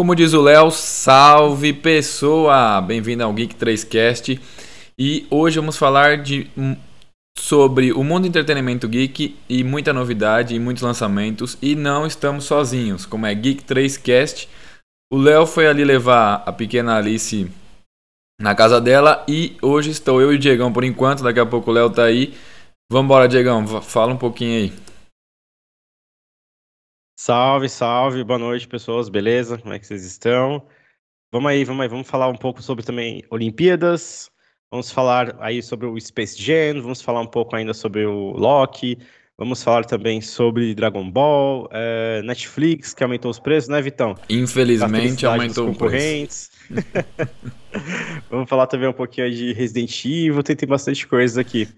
Como diz o Léo, salve pessoa! Bem-vindo ao Geek 3Cast. E hoje vamos falar de sobre o mundo do entretenimento geek e muita novidade e muitos lançamentos. E não estamos sozinhos, como é Geek 3Cast. O Léo foi ali levar a pequena Alice na casa dela e hoje estou eu e o Diegão por enquanto. Daqui a pouco o Léo tá aí. Vambora, Diegão, fala um pouquinho aí. Salve, salve, boa noite, pessoas, beleza? Como é que vocês estão? Vamos aí, vamos aí, vamos falar um pouco sobre também Olimpíadas, vamos falar aí sobre o Space Jam, vamos falar um pouco ainda sobre o Loki, vamos falar também sobre Dragon Ball, é, Netflix, que aumentou os preços, né, Vitão? Infelizmente aumentou o preço. vamos falar também um pouquinho de Resident Evil, tem, tem bastante coisa aqui.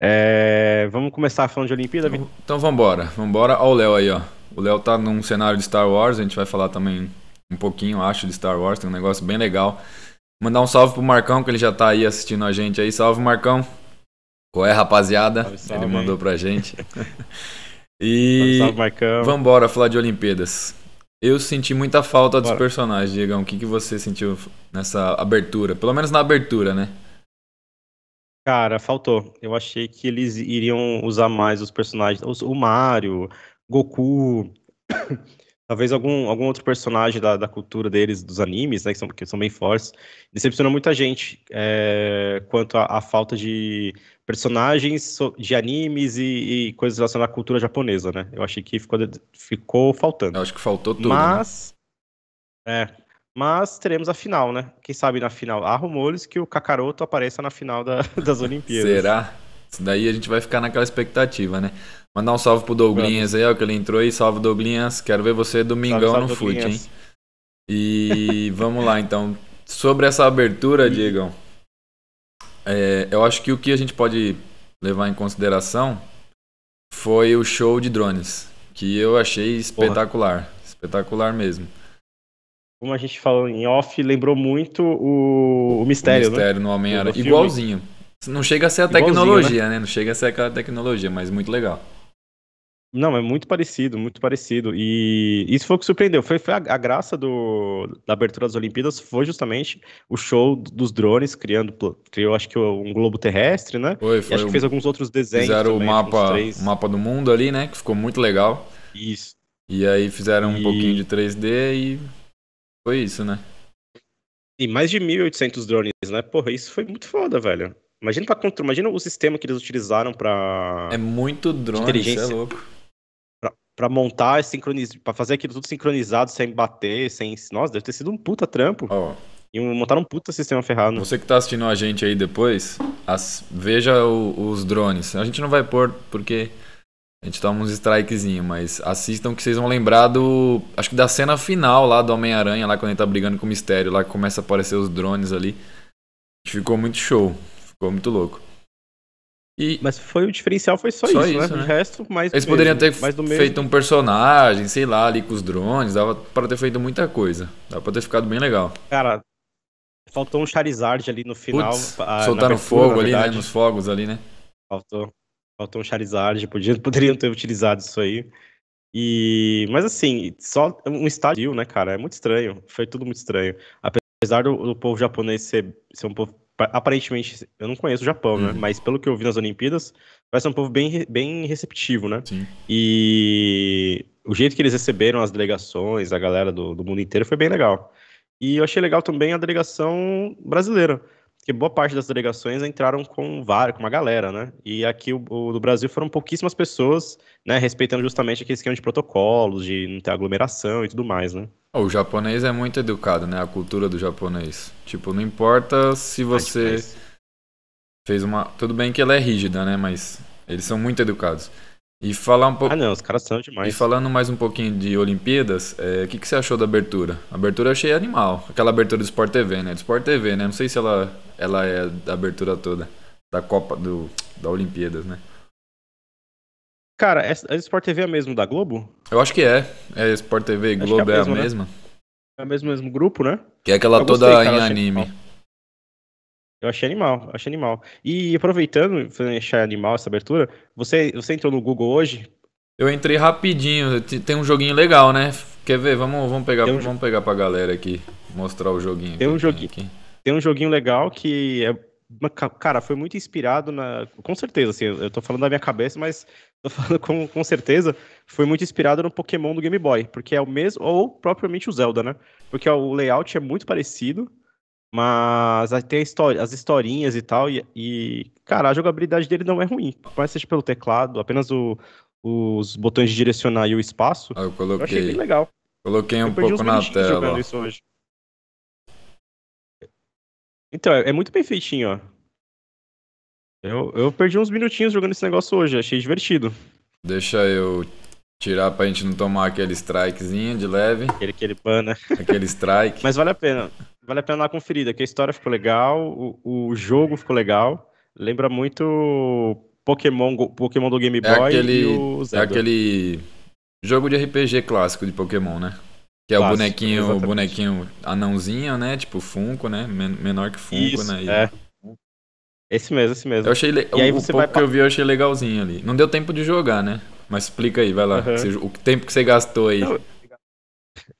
É, vamos começar falando de Olimpíada? Então, então vamos embora. Vamos embora. Olha o Léo aí, ó. O Léo tá num cenário de Star Wars, a gente vai falar também um pouquinho, acho, de Star Wars, tem um negócio bem legal. Mandar um salve pro Marcão, que ele já tá aí assistindo a gente aí. Salve, Marcão. Qual é, rapaziada? Salve, salve, ele mandou pra gente. e salve, salve, Marcão. Vambora falar de Olimpíadas. Eu senti muita falta dos Bora. personagens, Diegão. O que, que você sentiu nessa abertura? Pelo menos na abertura, né? Cara, faltou. Eu achei que eles iriam usar mais os personagens. O Mario, Goku, talvez algum, algum outro personagem da, da cultura deles, dos animes, né, que são, que são bem fortes. Decepcionou muita gente é, quanto à falta de personagens de animes e, e, coisas relacionadas à cultura japonesa, né? Eu achei que ficou, ficou faltando. Eu acho que faltou tudo. Né? Mas. Né? É, mas teremos a final, né? Quem sabe na final. Há rumores que o Kakaroto apareça na final da, das Olimpíadas. Será? Isso daí a gente vai ficar naquela expectativa, né? Mandar um salve pro Douglinhas aí, ó, que ele entrou aí. Salve, Douglinhas. Quero ver você domingão salve, salve, no fute, hein? E vamos lá, então. Sobre essa abertura, Diegão, é, eu acho que o que a gente pode levar em consideração foi o show de drones, que eu achei espetacular. Porra. Espetacular mesmo como a gente falou em off, lembrou muito o, o Mistério, o Mistério né? no Homem-Aranha. Igualzinho. Não chega a ser a tecnologia, né? né? Não chega a ser aquela tecnologia, mas muito legal. Não, é muito parecido, muito parecido. E isso foi o que surpreendeu. Foi, foi a, a, graça do, da abertura das Olimpíadas foi justamente o show dos drones, criando, criou acho que um globo terrestre, né? Foi, foi. E acho que fez alguns outros desenhos. Fizeram também, o mapa, o mapa do mundo ali, né? Que ficou muito legal. Isso. E aí fizeram e... um pouquinho de 3D e foi isso, né? E mais de 1.800 drones, né? Porra, isso foi muito foda, velho. Imagina, pra, imagina o sistema que eles utilizaram pra. É muito drone, isso é louco. Pra, pra montar, sincronizar, pra fazer aquilo tudo sincronizado, sem bater, sem. Nossa, deve ter sido um puta trampo. Ó. E montaram um puta sistema ferrado. Você que tá assistindo a gente aí depois, as, veja o, os drones. A gente não vai pôr porque a gente toma uns strikezinhos, mas assistam que vocês vão lembrar do. Acho que da cena final lá do Homem-Aranha, lá quando ele tá brigando com o mistério, lá que começa a aparecer os drones ali. Ficou muito show. Ficou muito louco. E... Mas foi o diferencial foi só, só isso, isso, né? né? O resto, mais Eles poderiam ter feito um personagem, sei lá, ali com os drones, dava para ter feito muita coisa. Dava pra ter ficado bem legal. Cara, faltou um Charizard ali no final. Putz, a, soltaram fogo ali, né? Nos fogos ali, né? Faltou. Faltou um Charizard, poderiam ter utilizado isso aí. E, mas assim, só um estádio, né, cara? É muito estranho. Foi tudo muito estranho. Apesar do, do povo japonês ser, ser um povo. Aparentemente, eu não conheço o Japão, né? uhum. né? Mas pelo que eu vi nas Olimpíadas, vai ser um povo bem, bem receptivo, né? Sim. E o jeito que eles receberam as delegações, a galera do, do mundo inteiro, foi bem legal. E eu achei legal também a delegação brasileira que boa parte das delegações entraram com várias, com uma galera, né? E aqui o, o, do Brasil foram pouquíssimas pessoas, né? Respeitando justamente aquele esquema de protocolos, de não ter aglomeração e tudo mais, né? O japonês é muito educado, né? A cultura do japonês. Tipo, não importa se você fez uma. Tudo bem que ela é rígida, né? Mas eles são muito educados. E falar um pouco. Ah, não, os caras são demais. E falando mais um pouquinho de Olimpíadas, é, o é, que, que você achou da abertura? A abertura eu achei animal. Aquela abertura do Sport TV, né? Do Sport TV, né? Não sei se ela, ela é da abertura toda. Da Copa do, da Olimpíadas, né? Cara, é, é Sport TV é mesmo da Globo? Eu acho que é. É Sport TV e Globo é a mesma. É a mesma. Né? É o mesmo, mesmo grupo, né? Que é aquela eu toda gostei, cara, em anime. Eu achei animal, achei animal. E aproveitando, achar animal essa abertura, você, você entrou no Google hoje Eu entrei rapidinho, tem um joguinho legal, né? Quer ver? Vamos, vamos, pegar, um vamos pegar pra galera aqui, mostrar o joguinho. Tem um joguinho, aqui. tem um joguinho legal que é Cara, foi muito inspirado na. Com certeza, assim, eu tô falando da minha cabeça, mas tô falando com, com certeza, foi muito inspirado no Pokémon do Game Boy, porque é o mesmo, ou propriamente o Zelda, né? Porque o layout é muito parecido, mas tem história, as historinhas e tal, e, e, cara, a jogabilidade dele não é ruim. Parece seja pelo teclado, apenas o, os botões de direcionar e o espaço. Ah, eu coloquei. Eu achei bem legal. Coloquei um pouco na tela. Então, é, é muito bem feitinho, ó. Eu, eu perdi uns minutinhos jogando esse negócio hoje, achei divertido. Deixa eu tirar pra gente não tomar aquele strikezinho de leve. Aquele, aquele pana. Aquele strike. Mas vale a pena. Vale a pena dar uma conferida, que a história ficou legal, o, o jogo ficou legal. Lembra muito Pokémon, Pokémon do Game é Boy é aquele, e o Zelda. É aquele jogo de RPG clássico de Pokémon, né? Que é o bonequinho, exatamente. o bonequinho anãozinho, né? Tipo Funko, né? menor que Funko, Isso, né? E... É. Esse mesmo, esse mesmo. Eu achei le... e aí o, você pouco vai... que eu vi eu achei legalzinho ali. Não deu tempo de jogar, né? Mas explica aí, vai lá. Uhum. O tempo que você gastou aí. Não,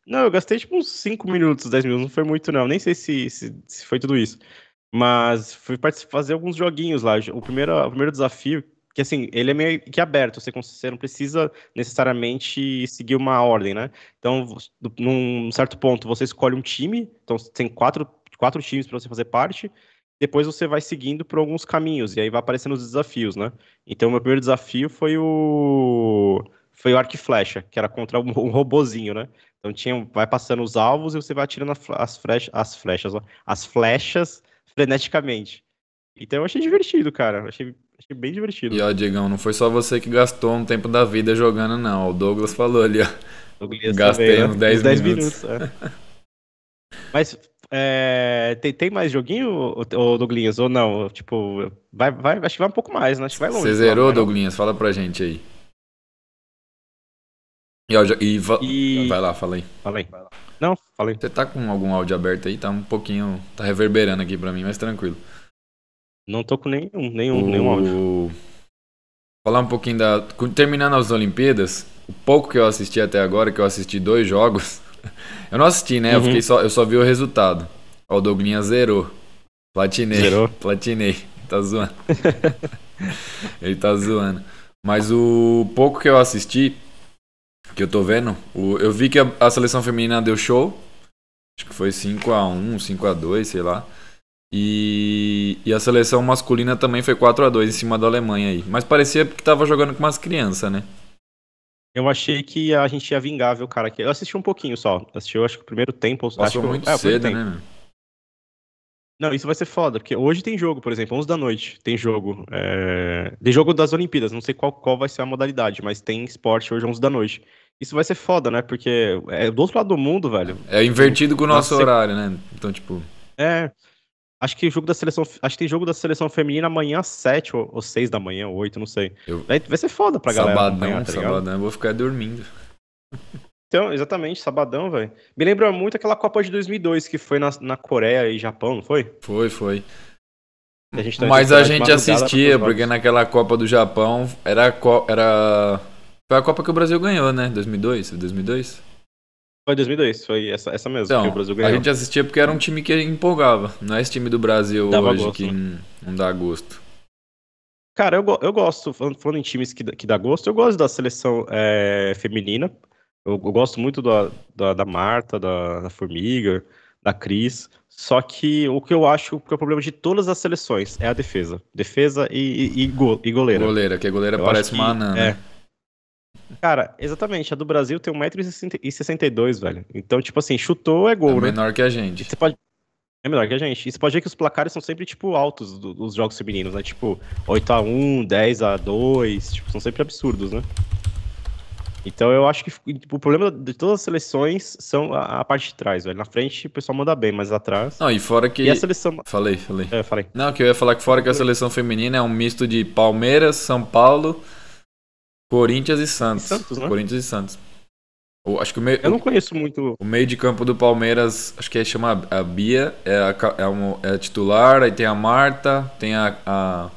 não, eu gastei tipo uns 5 minutos, 10 minutos, não foi muito não. Nem sei se, se, se foi tudo isso. Mas fui fazer alguns joguinhos lá. O primeiro, o primeiro desafio que assim, ele é meio que aberto, você, você não precisa necessariamente seguir uma ordem, né? Então, num certo ponto, você escolhe um time, então tem quatro, quatro times para você fazer parte, depois você vai seguindo por alguns caminhos, e aí vai aparecendo os desafios, né? Então, meu primeiro desafio foi o foi o arco e flecha, que era contra um, um robozinho, né? Então tinha, vai passando os alvos e você vai atirando as flechas, as flechas, as flechas freneticamente. Então eu achei divertido, cara. Achei Achei bem divertido. E ó, Diegão, não foi só você que gastou um tempo da vida jogando, não. O Douglas falou ali, ó. Douglas Gastei também, uns 10, 10 minutos. minutos é. Mas é, tem, tem mais joguinho, ô, Douglas, ou não? Tipo, vai, vai, acho que vai um pouco mais, né? Acho que vai longe. Você zerou, Douglas? Fala pra gente aí. E, e, e... vai lá, fala aí. Fala aí. Não, fala aí. Você tá com algum áudio aberto aí? Tá um pouquinho. Tá reverberando aqui pra mim, mas tranquilo. Não tô com nenhum, nenhum, o... nenhum áudio. Falar um pouquinho da. Terminando as Olimpíadas, o pouco que eu assisti até agora, que eu assisti dois jogos. eu não assisti, né? Uhum. Eu, só, eu só vi o resultado. Ó, o Douglinha zerou. Platinei. Zerou? Platinei. Tá zoando. Ele tá zoando. Mas o pouco que eu assisti, que eu tô vendo, o, eu vi que a, a seleção feminina deu show. Acho que foi 5x1, 5x2, sei lá. E, e a seleção masculina também foi 4 a 2 em cima da Alemanha aí. Mas parecia que tava jogando com umas crianças, né? Eu achei que a gente ia vingar, viu, cara? Eu assisti um pouquinho só. Assisti, eu acho que o primeiro tempo. Passou acho muito é, cedo, né? Não, isso vai ser foda, porque hoje tem jogo, por exemplo, 11 da noite tem jogo. É... Tem jogo das Olimpíadas, não sei qual, qual vai ser a modalidade, mas tem esporte hoje 11 da noite. Isso vai ser foda, né? Porque é do outro lado do mundo, velho. É invertido com o nosso Nossa, horário, né? Então, tipo. É. Acho que o jogo da seleção. Acho que tem jogo da seleção feminina amanhã às 7 ou, ou 6 da manhã, ou 8, não sei. Eu... Vai, ser foda pra galera. Sabadão, amanhã, tá sabadão, eu vou ficar dormindo. Então, exatamente, sabadão, velho. Me lembra muito aquela Copa de 2002 que foi na, na Coreia e Japão, não foi? Foi, foi. A tá Mas a gente assistia, porque naquela Copa do Japão era, era. Foi a Copa que o Brasil ganhou, né? 2002? 2002? Foi 2002, foi essa, essa mesmo então, que o Brasil ganhou. A gente assistia porque era um time que empolgava. Não é esse time do Brasil Dava hoje gosto, que né? não dá gosto. Cara, eu, eu gosto, falando, em times que, que dá gosto, eu gosto da seleção é, feminina. Eu, eu, gosto muito da, da, da Marta, da, da, Formiga, da Cris. Só que o que eu acho que é o problema de todas as seleções é a defesa. Defesa e, e, e, go, e goleira. Goleira, que a goleira eu parece uma anã, né? É. Cara, exatamente. A do Brasil tem 1,62m, velho. Então, tipo assim, chutou é gol, é né? menor que a gente. Você pode... É menor que a gente. E você pode ver que os placares são sempre, tipo, altos dos jogos femininos, né? Tipo, 8x1, 10x2, tipo, são sempre absurdos, né? Então eu acho que tipo, o problema de todas as seleções são a, a, parte de trás, velho. Na frente o pessoal manda bem, mas atrás. Não, e fora que. E a seleção. Falei, falei. É, falei. Não, que eu ia falar que fora que a seleção feminina é um misto de Palmeiras, São Paulo, Corinthians e Santos. E Santos né? Corinthians e Santos. O, acho que o meio, Eu não conheço muito. O meio de campo do Palmeiras, acho que é chama a Bia, é a, é, uma, é a titular, aí tem a Marta, tem a, a,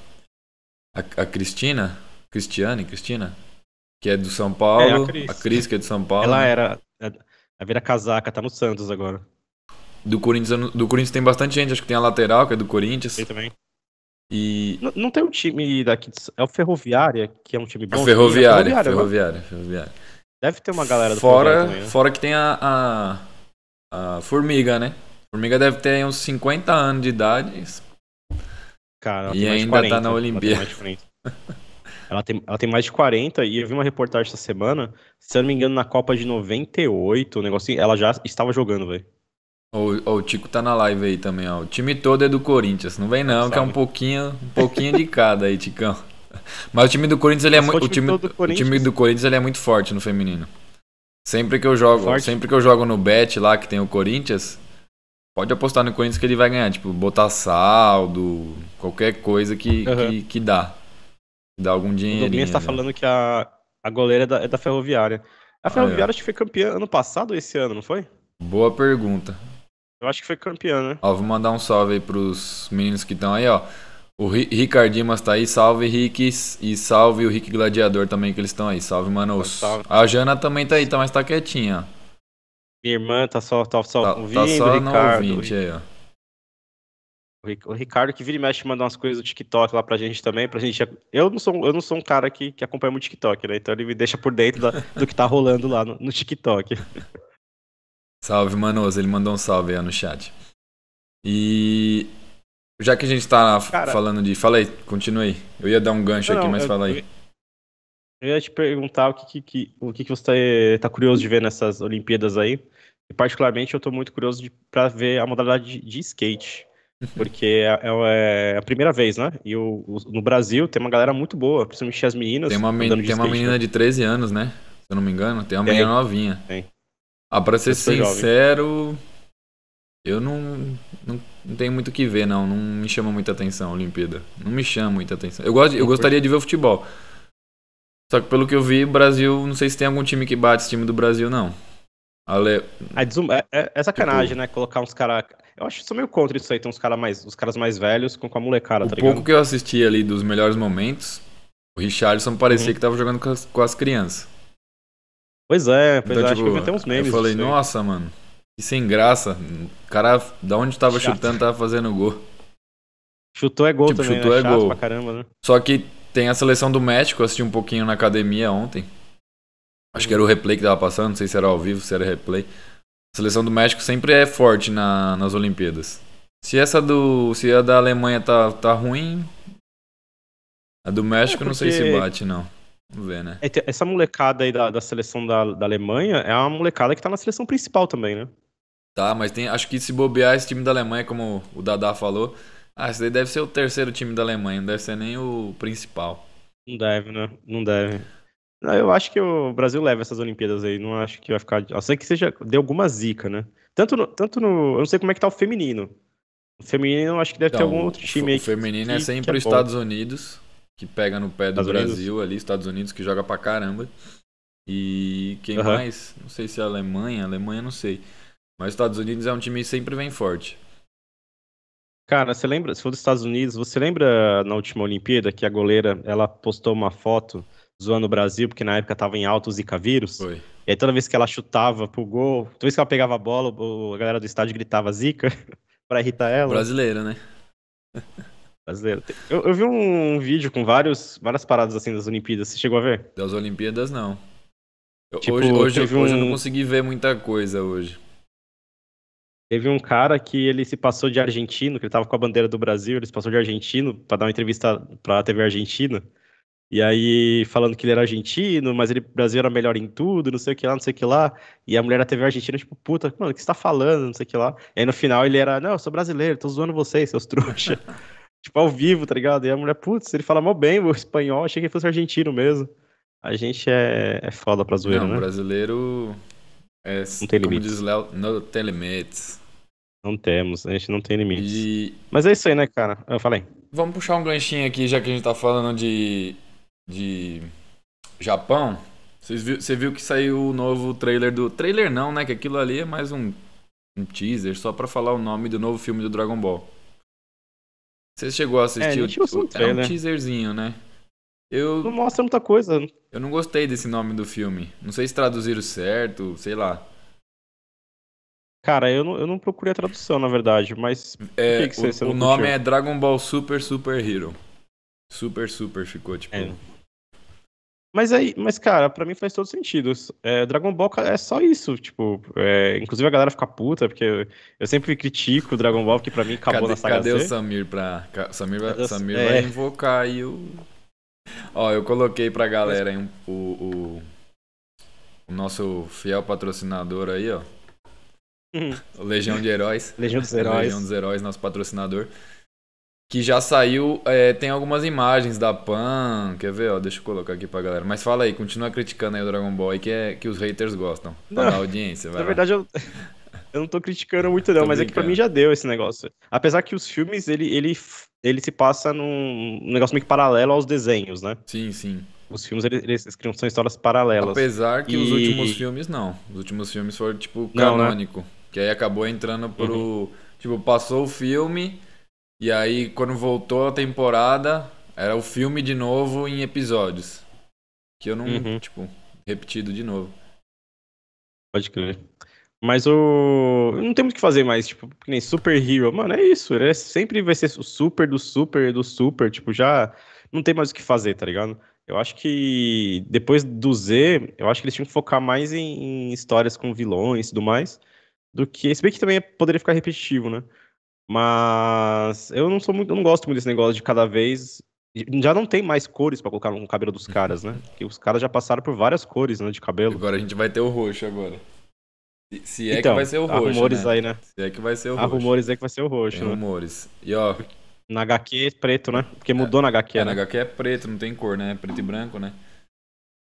a, a Cristina. Cristiane, Cristina? que é do São Paulo. É, a a, Cris. Cris. que é do São Paulo. Ela era. A vira casaca, tá no Santos agora. Do Corinthians, do Corinthians tem bastante gente, acho que tem a lateral, que é do Corinthians. Ele também. E. Não, não tem um time daqui. de- É o Ferroviária, que é um time bom. ferroviária, Ferroviária, agora. ferroviária, ferroviária. Deve ter uma galera do Fora, também, né? fora que tem a, a, a Formiga, né? Formiga deve ter uns 50 anos de idade. Cara, E ainda tá 40, na ela tem Olimpíada. mais de 40. Ela tem, ela tem mais de 40 e eu vi uma reportagem essa semana, se eu não me engano, na Copa de 98, o negocinho, ela já estava jogando, velho. Ó, o Tico tá na live aí também, ó. O time todo é do Corinthians. Não vem não, que é um pouquinho, um pouquinho de cada aí, Ticão. Mas o time do Corinthians ele é muito, o o time o time do Corinthians ele é muito forte no feminino. Sempre que eu jogo, Forte? sempre que eu jogo no bet lá que tem o Corinthians, pode apostar no Corinthians que ele vai ganhar, tipo, botar saldo, qualquer coisa que, Aham. que, que dá. Que dá algum O dinheirinho. Domingues tá né? falando que a, a goleira é da, é da Ferroviária. A é. Ferroviária acho que foi campeã ano passado ou esse ano, não foi? Boa pergunta. Eu acho que foi campeã, né? Ó, vou mandar um salve aí pros meninos que estão aí, ó. O Ri- Ricardo Dimas tá aí, salve Rick e salve o Rick Gladiador também que eles estão aí. Salve, manos. Salve. A Jana também tá aí, tá, mas tá quietinha. Minha irmã tá só, tá só Tá, ouvindo, tá só Ricardo. ouvinte aí, ó. O Ricardo que vira e mexe manda umas coisas do TikTok lá pra gente também, pra gente. Eu não sou, eu não sou um cara que, que acompanha muito TikTok, né? Então ele me deixa por dentro da- do que tá rolando lá no, no TikTok. Salve, manos. Ele mandou um salve aí no chat. E já que a gente tá Cara- falando de. Fala aí, continue aí. Eu ia dar um gancho aqui, Não, mas eu- fala aí. Eu ia te perguntar o que, que, o que, que você tá, curioso de ver nessas Olimpíadas aí. E particularmente eu tô muito curioso de, pra ver a modalidade de, de skate. Porque é, é- é a primeira vez, né? E o, o- no Brasil tem uma galera muito boa, principalmente as meninas. Tem uma, men- tem uma skate, menina né? de 13 anos, né? Se eu não me engano. Tem uma Tem. menina novinha. Tem. Ah, pra ser jovem. sincero, eu não, não, não tenho muito o que ver, não. Não me chama muita atenção a Olimpíada. Não me chama muita atenção. Eu, gosto, eu gostaria de ver o futebol. Só que pelo que eu vi, o Brasil, não sei se tem algum time que bate esse time do Brasil, não. Ale... Desum- é, é- é sacanagem, Tipo- né? Colocar uns caras. Eu acho que sou meio contra isso aí. Tem uns, cara mais, uns caras mais velhos com, com a molecada, O tá pouco que eu assisti ali dos melhores momentos, o Richardson parecia Uhum. que tava jogando com as, com as crianças. Pois é, pois Então, é. Acho que eu vi tipo, até uns memes. Eu falei, nossa, mano, que sem graça. O cara, da onde tava Chato. chutando, tava fazendo gol. Chutou é gol Tipo, também, chutou né? é Chato gol. pra caramba, né? Só que tem a seleção do México, eu assisti um pouquinho na academia ontem. Acho que era o replay que tava passando, não sei se era ao vivo, se era replay. A seleção do México sempre é forte na- nas Olimpíadas. Se essa do. Se a da Alemanha tá, tá ruim. A do México É, eu não sei se porque- bate, não. Vamos ver, né? É, Essa molecada aí da, da seleção da, da Alemanha é uma molecada que tá na seleção principal também, né? Tá, mas tem. Acho que se bobear esse time da Alemanha, como o Dadá falou. Ah, esse daí deve ser o terceiro time da Alemanha, não deve ser nem o principal. Não deve, né? Não deve. Não, Eu acho que o Brasil leva essas Olimpíadas aí. Não acho que vai ficar. A não ser que seja. Dê alguma zica, né? Tanto no, tanto no. Eu não sei como é que tá o feminino. O feminino, eu acho que deve ter Então, algum outro time aí. O feminino que- é que sempre é os. Estados Unidos, que pega no pé do Estados Unidos? Brasil ali, Estados Unidos que joga pra caramba. E quem Aham. mais? Não sei se é a Alemanha, Alemanha não sei. Mas os Estados Unidos é um time que sempre vem forte. Cara, você lembra, se for dos Estados Unidos, você lembra na última Olimpíada que a goleira, ela postou uma foto zoando o Brasil, porque na época tava em alto o Zika vírus? Foi. E aí toda vez que ela chutava pro gol, toda vez que ela pegava a bola, a galera do estádio gritava Zica pra irritar ela. Brasileiro, né? Brasileiro. Eu, eu vi um vídeo com vários, várias paradas assim das Olimpíadas, você chegou a ver? Das Olimpíadas, não. Eu- Tipo, hoje hoje, hoje eu um- não consegui ver muita coisa hoje. Teve um cara que ele se passou de argentino, que ele tava com a bandeira do Brasil, ele se passou de argentino pra dar uma entrevista pra TV Argentina. E aí, falando que ele era argentino, mas ele, o Brasil era melhor em tudo, não sei o que lá, não sei o que lá. E a mulher da TV Argentina, tipo, puta, mano, o que você tá falando, não sei o que lá. E aí no final ele era, não, eu sou brasileiro, tô zoando vocês, seus trouxa. Tipo, ao vivo, tá ligado? E a mulher, putz, ele fala mó bem o espanhol, achei que ele fosse argentino mesmo. A gente é, é foda pra zoeira, não, né? brasileiro. É, Não tem como limites. diz Léo, não tem limites. Não temos, a gente não tem limites. E Mas é isso aí, né, cara? Eu falei. Vamos puxar um ganchinho aqui, já que a gente tá falando de, de Japão. Vocês viu, você viu que saiu o novo trailer do. Trailer não, né? Que aquilo ali é mais um, um teaser, só pra falar o nome do novo filme do Dragon Ball. Você chegou a assistir? É, o- o- é um teaserzinho, né? Eu, Não mostra muita coisa. eu não gostei desse nome do filme. Não sei se traduziram certo, sei lá. Cara, eu não, eu não procurei a tradução, na verdade, mas É, que que o, você o nome curtiu? é Dragon Ball Super Super Hero. Super Super ficou, tipo. É. Mas aí, mas cara, pra mim faz todo sentido. É, Dragon Ball é só isso, tipo, é, inclusive a galera fica puta, porque eu, eu sempre critico o Dragon Ball, porque pra mim acabou cadê na saga cadê o. Samir pra. Samir, vai, Cadê Samir é. vai invocar aí o. Ó, eu coloquei pra galera um- o, o, o nosso fiel patrocinador aí, ó. Uhum. Legião de Heróis. Legião dos Heróis. Legião dos Heróis, nosso patrocinador. Que já saiu, é, tem algumas imagens da Pan. Quer ver? Ó, deixa eu colocar aqui pra galera. Mas fala aí, continua criticando aí o Dragon Ball aí, que, é, que os haters gostam. Pra Não. dar audiência, vai Na lá. verdade, eu, eu não tô criticando muito, não, Tô mas é que pra brincando. mim já deu esse negócio. Apesar que os filmes, ele, ele, ele se passa num negócio meio que paralelo aos desenhos, né? Sim, sim. Os filmes, ele- eles, criam são histórias paralelas. Apesar que os E- últimos filmes não. Os últimos filmes foram, tipo, Não, né? canônico. Que aí acabou entrando pro. Tipo, passou o filme. E aí, quando voltou a temporada, era o filme de novo em episódios. Que eu não, Uhum. tipo, repetido de novo. Pode crer. Mas o. Não tem muito o que fazer mais, tipo, que nem Super Hero. Mano, é isso. É- sempre vai ser o super do super do super. Tipo, já não tem mais o que fazer, tá ligado? Eu acho que depois do Z, eu acho que eles tinham que focar mais em, em histórias com vilões e tudo mais. Do que. Se bem que também poderia ficar repetitivo, né? Mas eu não sou muito. Eu não gosto muito desse negócio de cada vez. Já não tem mais cores pra colocar no cabelo dos caras, né? Porque os caras já passaram por várias cores, né, de cabelo. Agora a gente vai ter o roxo agora. Se- é então, que vai ser o há roxo. rumores né? aí, né? Se é que vai ser o Há roxo. rumores aí que vai ser o Tem roxo, né? rumores. E ó, Na HQ preto, né? Porque mudou na HQ, é, né? na HQ é preto, não tem cor, né? É preto e branco, né?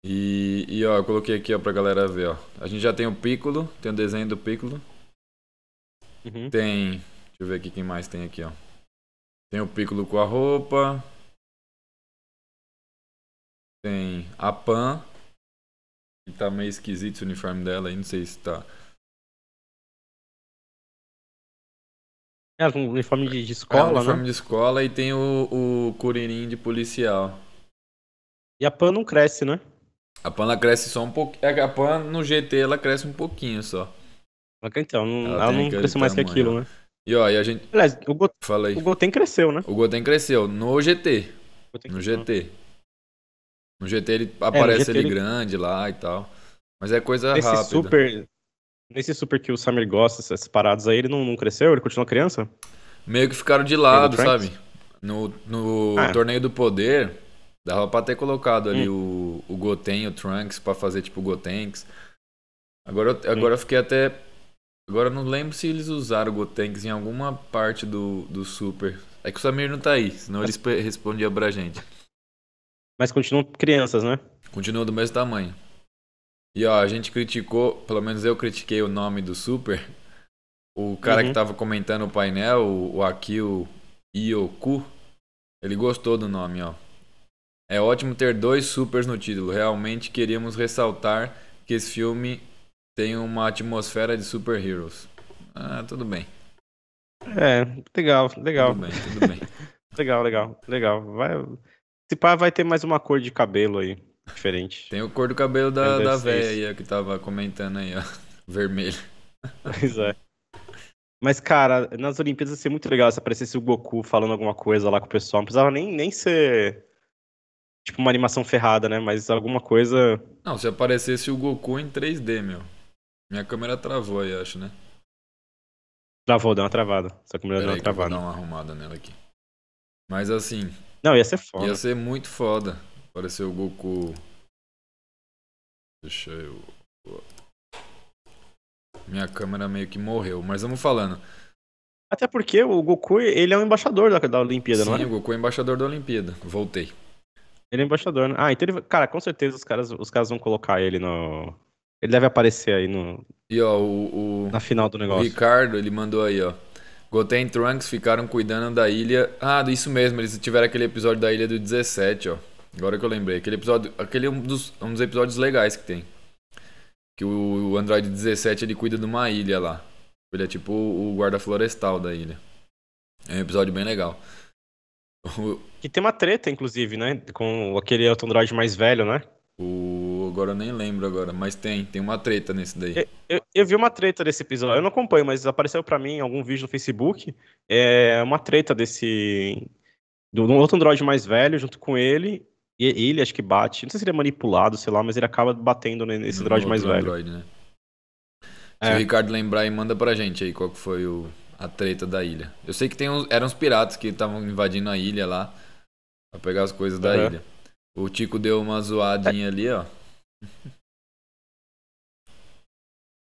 E, e ó, eu coloquei aqui ó, pra galera ver, ó. A gente já tem o Piccolo, tem o desenho do Piccolo. Uhum. Tem. Deixa eu ver aqui quem mais tem aqui, ó. Tem o Piccolo com a roupa. Tem a Pan. Que tá meio esquisito esse uniforme dela aí, não sei se tá. É, um uniforme de, de é, escola, um uniforme né? de escola e tem o, o Kuririn de policial. E a Pan não cresce, né? A Pan ela cresce só um pouquinho. É que A Pan no GT ela cresce um pouquinho só. Então, não- Ela ela, não cresceu mais que tamanho, aquilo, né? E ó, e a gente. Aliás, o, Go, Fala aí. o Goten cresceu, né? O Goten cresceu no GT. No. GT. No GT ele aparece GT ele ele- grande lá e tal. Mas é coisa Nesse rápida. super. Nesse super que o Samir gosta, essas paradas aí, ele não, não cresceu? Ele continua criança? Meio que ficaram de lado, sabe? No, no Ah. torneio do poder, dava pra ter colocado ali Hum. o, o Goten o Trunks pra fazer tipo Gotenks. Agora, agora eu fiquei até. Agora eu não lembro se eles usaram o Gotenks em alguma parte do, do Super. É que o Samir não tá aí, senão ele espe- respondia pra gente. Mas continuam crianças, né? Continua do mesmo tamanho. E ó, a gente criticou, pelo menos eu critiquei o nome do Super. O cara Uhum. que tava comentando o painel, o, o Akio Ioku, ele gostou do nome, ó. É ótimo ter dois supers no título. Realmente queríamos ressaltar que esse filme tem uma atmosfera de super heroes. Ah, tudo bem. É, legal, legal. Tudo bem, tudo bem. Legal, legal, legal. Vai, se pá, vai ter mais uma cor de cabelo aí, diferente. Tem o cor do cabelo da, da véia aí, que tava comentando aí, ó. Vermelho. Pois é. Mas, cara, nas Olimpíadas ia ser muito legal se aparecesse o Goku falando alguma coisa lá com o pessoal. Não precisava nem, nem ser, tipo, uma animação ferrada, né? Mas alguma coisa... Não, se aparecesse o Goku em 3D, meu. Minha câmera travou aí, acho, né? Travou, deu uma travada. Essa câmera Pera deu uma aí eu vou travada. dar uma arrumada nela aqui. Mas assim, Não, ia ser foda. ia ser muito foda aparecer o Goku. Deixa eu. Minha câmera meio que morreu, mas vamos falando. Até porque o Goku, ele é um embaixador da, da Olimpíada, Sim, não é? o Goku é embaixador da Olimpíada. Voltei. Ele é embaixador, né? Ah, então ele... Cara, com certeza os caras, os caras vão colocar ele no... Ele deve aparecer aí no... E ó, o, o, na final do o negócio. Ricardo, ele mandou aí, ó. Goten e Trunks ficaram cuidando da ilha. Ah, isso mesmo, eles tiveram aquele episódio da ilha do 17, ó. Agora que eu lembrei. Aquele episódio. Aquele é um dos, um dos episódios legais que tem. Que o, o Android 17 ele cuida de uma ilha lá. Ele é tipo o guarda florestal da ilha. É um episódio bem legal. O, Que tem uma treta, inclusive, né? Com aquele outro Android mais velho, né? O- agora eu nem lembro agora, mas tem, tem uma treta nesse daí. Eu, eu- eu vi uma treta desse episódio. Eu não acompanho, mas apareceu pra mim em algum vídeo no Facebook. É uma treta desse. Do, de um outro Android mais velho junto com ele. E ele acho que bate. Não sei se ele é manipulado, sei lá, mas ele acaba batendo ne- nesse no Android mais velho. Android, né? Se É. o Ricardo lembrar aí, manda pra gente aí qual que foi o, a treta da ilha. Eu sei que tem uns, eram uns piratas que estavam invadindo a ilha lá pra pegar as coisas da ilha. O Tico deu uma zoadinha ali, ó.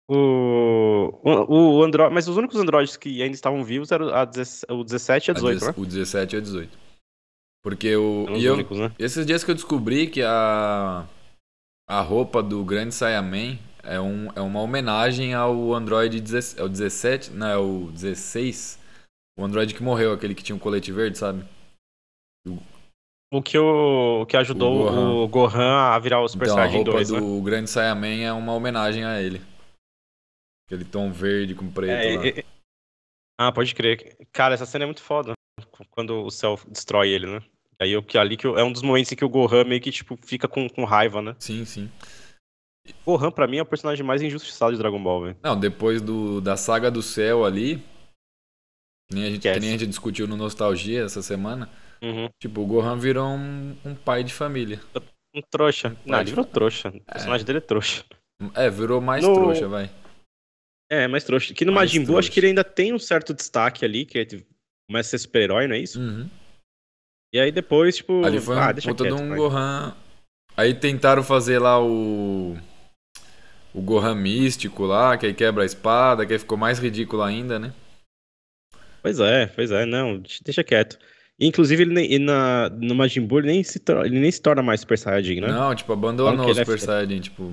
O, o, o Android, mas os únicos Androids que ainda estavam vivos eram a 17 o 17 e a 18, A né? O 17 e a 18. Porque o. Eram E eu, únicos, né? esses dias que eu descobri que a. A roupa do Grande Saiyaman é, um, é uma homenagem ao Android 17, é o 17, não, é o 16. O Android que morreu, aquele que tinha um colete verde, sabe? O que, o, o que ajudou O Gohan. o Gohan a virar o Super então, a Saiyajin roupa 2, né? do Grande Saiyaman é uma homenagem a ele. Aquele tom verde com preto É, lá. é. Ah, pode crer. Cara, essa cena é muito foda. Quando o Cell destrói ele, né? Aí eu, que ali que eu- é um dos momentos em que o Gohan meio que tipo, fica com, com raiva, né? Sim, sim. Gohan, pra mim, é o personagem mais injustiçado de Dragon Ball, velho. Não, depois do, da saga do céu ali, que nem, a gente, que nem a gente discutiu no Nostalgia essa semana, Uhum. tipo, o Gohan virou um, um pai de família. Um trouxa. Não, Pode ele virou trouxa. O personagem dele é trouxa. É, virou mais No- trouxa, vai. É, mais trouxa. Que no Mais Majin Buu, acho que ele ainda tem um certo destaque ali, que ele começa a ser super-herói, não é isso? Uhum. E aí depois, tipo. Ali foi ah, um deixa puta de quieto, um vai. Gohan. Aí tentaram fazer lá o. O Gohan místico lá, que aí quebra a espada, que aí ficou mais ridículo ainda, né? Pois é, pois é, não, deixa quieto. Inclusive, ele, nem, ele na, no Majin Buu, ele nem, se, ele nem se torna mais Super Saiyajin, né? Não, tipo, abandonou o é Super fe- Saiyajin, tipo.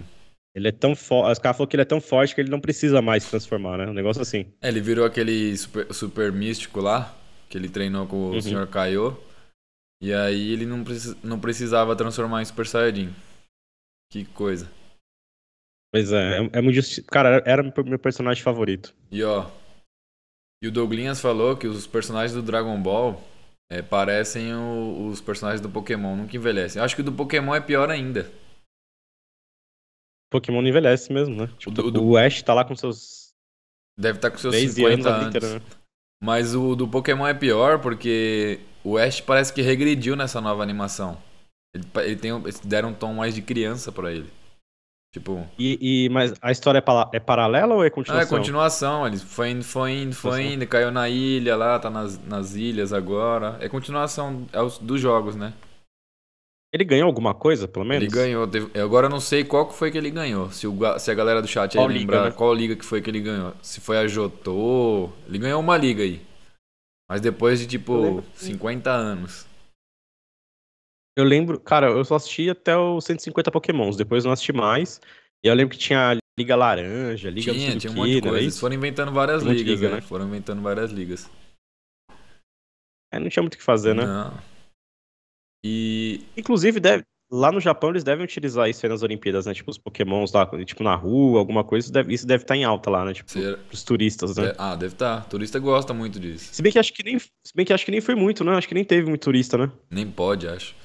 Ele é tão forte. Os caras falaram que ele é tão forte que ele não precisa mais se transformar, né? Um negócio assim. É, ele virou aquele super, super místico lá, que ele treinou com o Uhum. Sr. Kaiô. E aí ele não, precis- não precisava transformar em Super Saiyajin. Que coisa. Pois é, é, é muito justi... Cara, era meu meu personagem favorito. E ó. E o Douglinhas falou que os personagens do Dragon Ball é, parecem o- os personagens do Pokémon, nunca envelhecem. Acho que o do Pokémon é pior ainda. Pokémon não envelhece mesmo, né? Tipo, do- o, do- Ash tá lá com seus Deve estar com seus 13 50 anos inteira, né? Mas o do Pokémon é pior porque o Ash parece que regrediu nessa nova animação. Ele, ele tem, eles deram um tom mais de criança pra ele. Tipo, E, e- mas a história é, pala- é paralela ou é ah, é continuação? continuação. Ele foi indo, foi indo, foi Continuação. indo, caiu na ilha lá, tá nas, nas ilhas agora. É continuação é os- dos jogos, né? Ele ganhou alguma coisa, pelo menos? Ele ganhou. teve- agora eu não sei qual que foi que ele ganhou. Se, o se a galera do chat aí Qual liga, lembrar né? qual liga que foi que ele ganhou. Se foi a Jotô. Ele ganhou uma liga aí. Mas depois de tipo lembro. 50 anos. Eu lembro, cara, eu só assisti até os 150 Pokémons, depois não assisti mais. E eu lembro que tinha a Liga Laranja, Liga Tinha, do tinha um monte de não é coisa. Eles isso? foram inventando várias ligas, liga, né? né? Foram inventando várias ligas. É, não tinha muito o que fazer, né? Não. E Inclusive, deve- lá no Japão eles devem utilizar isso aí nas Olimpíadas, né? Tipo, os Pokémons lá, tipo, na rua, alguma coisa, isso deve, isso deve estar em alta lá, né? Tipo, Será? pros turistas, né? É, ah, deve estar. Turista gosta muito disso. Se bem que acho que nem, se bem que acho que nem foi muito, né? Acho que nem teve muito turista, né? Nem pode, acho.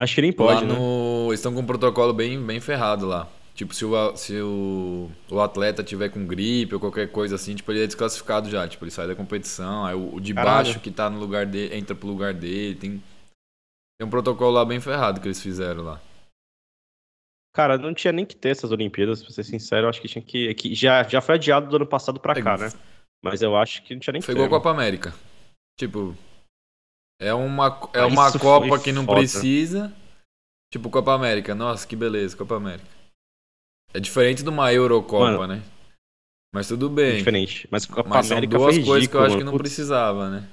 Acho que nem pode, lá né? no... Eles estão com um protocolo bem, bem ferrado lá. Tipo, se, o, se o, o atleta tiver com gripe ou qualquer coisa assim, tipo, ele é desclassificado já. Tipo, ele sai da competição. Aí o, o de Caralho. baixo que tá no lugar dele, entra pro lugar dele. Tem, tem um protocolo lá bem ferrado que eles fizeram lá. Cara, não tinha nem que ter essas Olimpíadas, pra ser sincero, eu acho que tinha que. que já, já foi adiado do ano passado pra É, cá, né? Mas eu acho que não tinha nem que Foi ter. igual a. Copa América. Tipo, é uma, é uma isso Copa que não foda. precisa. Tipo, Copa América. Nossa, que beleza, Copa América. É diferente de uma Eurocopa, Mano, né? Mas tudo É bem. diferente. Mas Copa Mas são América duas foi coisas que eu ridículo, acho que não Putz, precisava, né?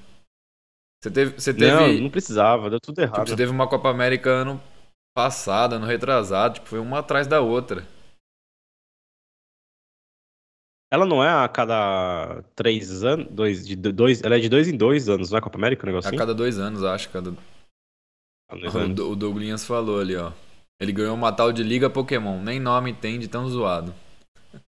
Você teve, você teve, Não, não precisava, deu tudo tipo, errado. você teve uma Copa América ano passado, ano retrasado, tipo, foi uma atrás da outra. Ela não é a cada três anos, dois, de dois, ela é de dois em dois anos, não é Copa América, um negócio A assim? cada dois anos, acho. Cada... Ah, dois O, anos. O Douglinhas falou ali, ó. Ele ganhou uma tal de Liga Pokémon. Nem nome tem de tão zoado.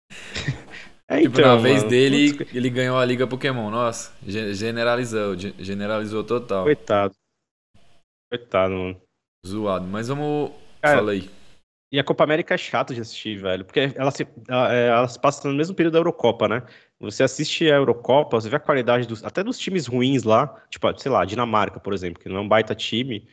É, Tipo, então, na vez mano, dele, putz, ele ganhou a Liga Pokémon. Nossa, ge- generalizou, ge- generalizou total. coitado. Coitado, mano. Zoado. Mas vamos. Cara, Fala aí. E a Copa América é chato de assistir, velho, porque ela se, ela, é, ela se passa no mesmo período da Eurocopa, né? Você assiste a Eurocopa, você vê a qualidade dos, até dos times ruins lá, tipo, sei lá, Dinamarca, por exemplo, que não é um baita time,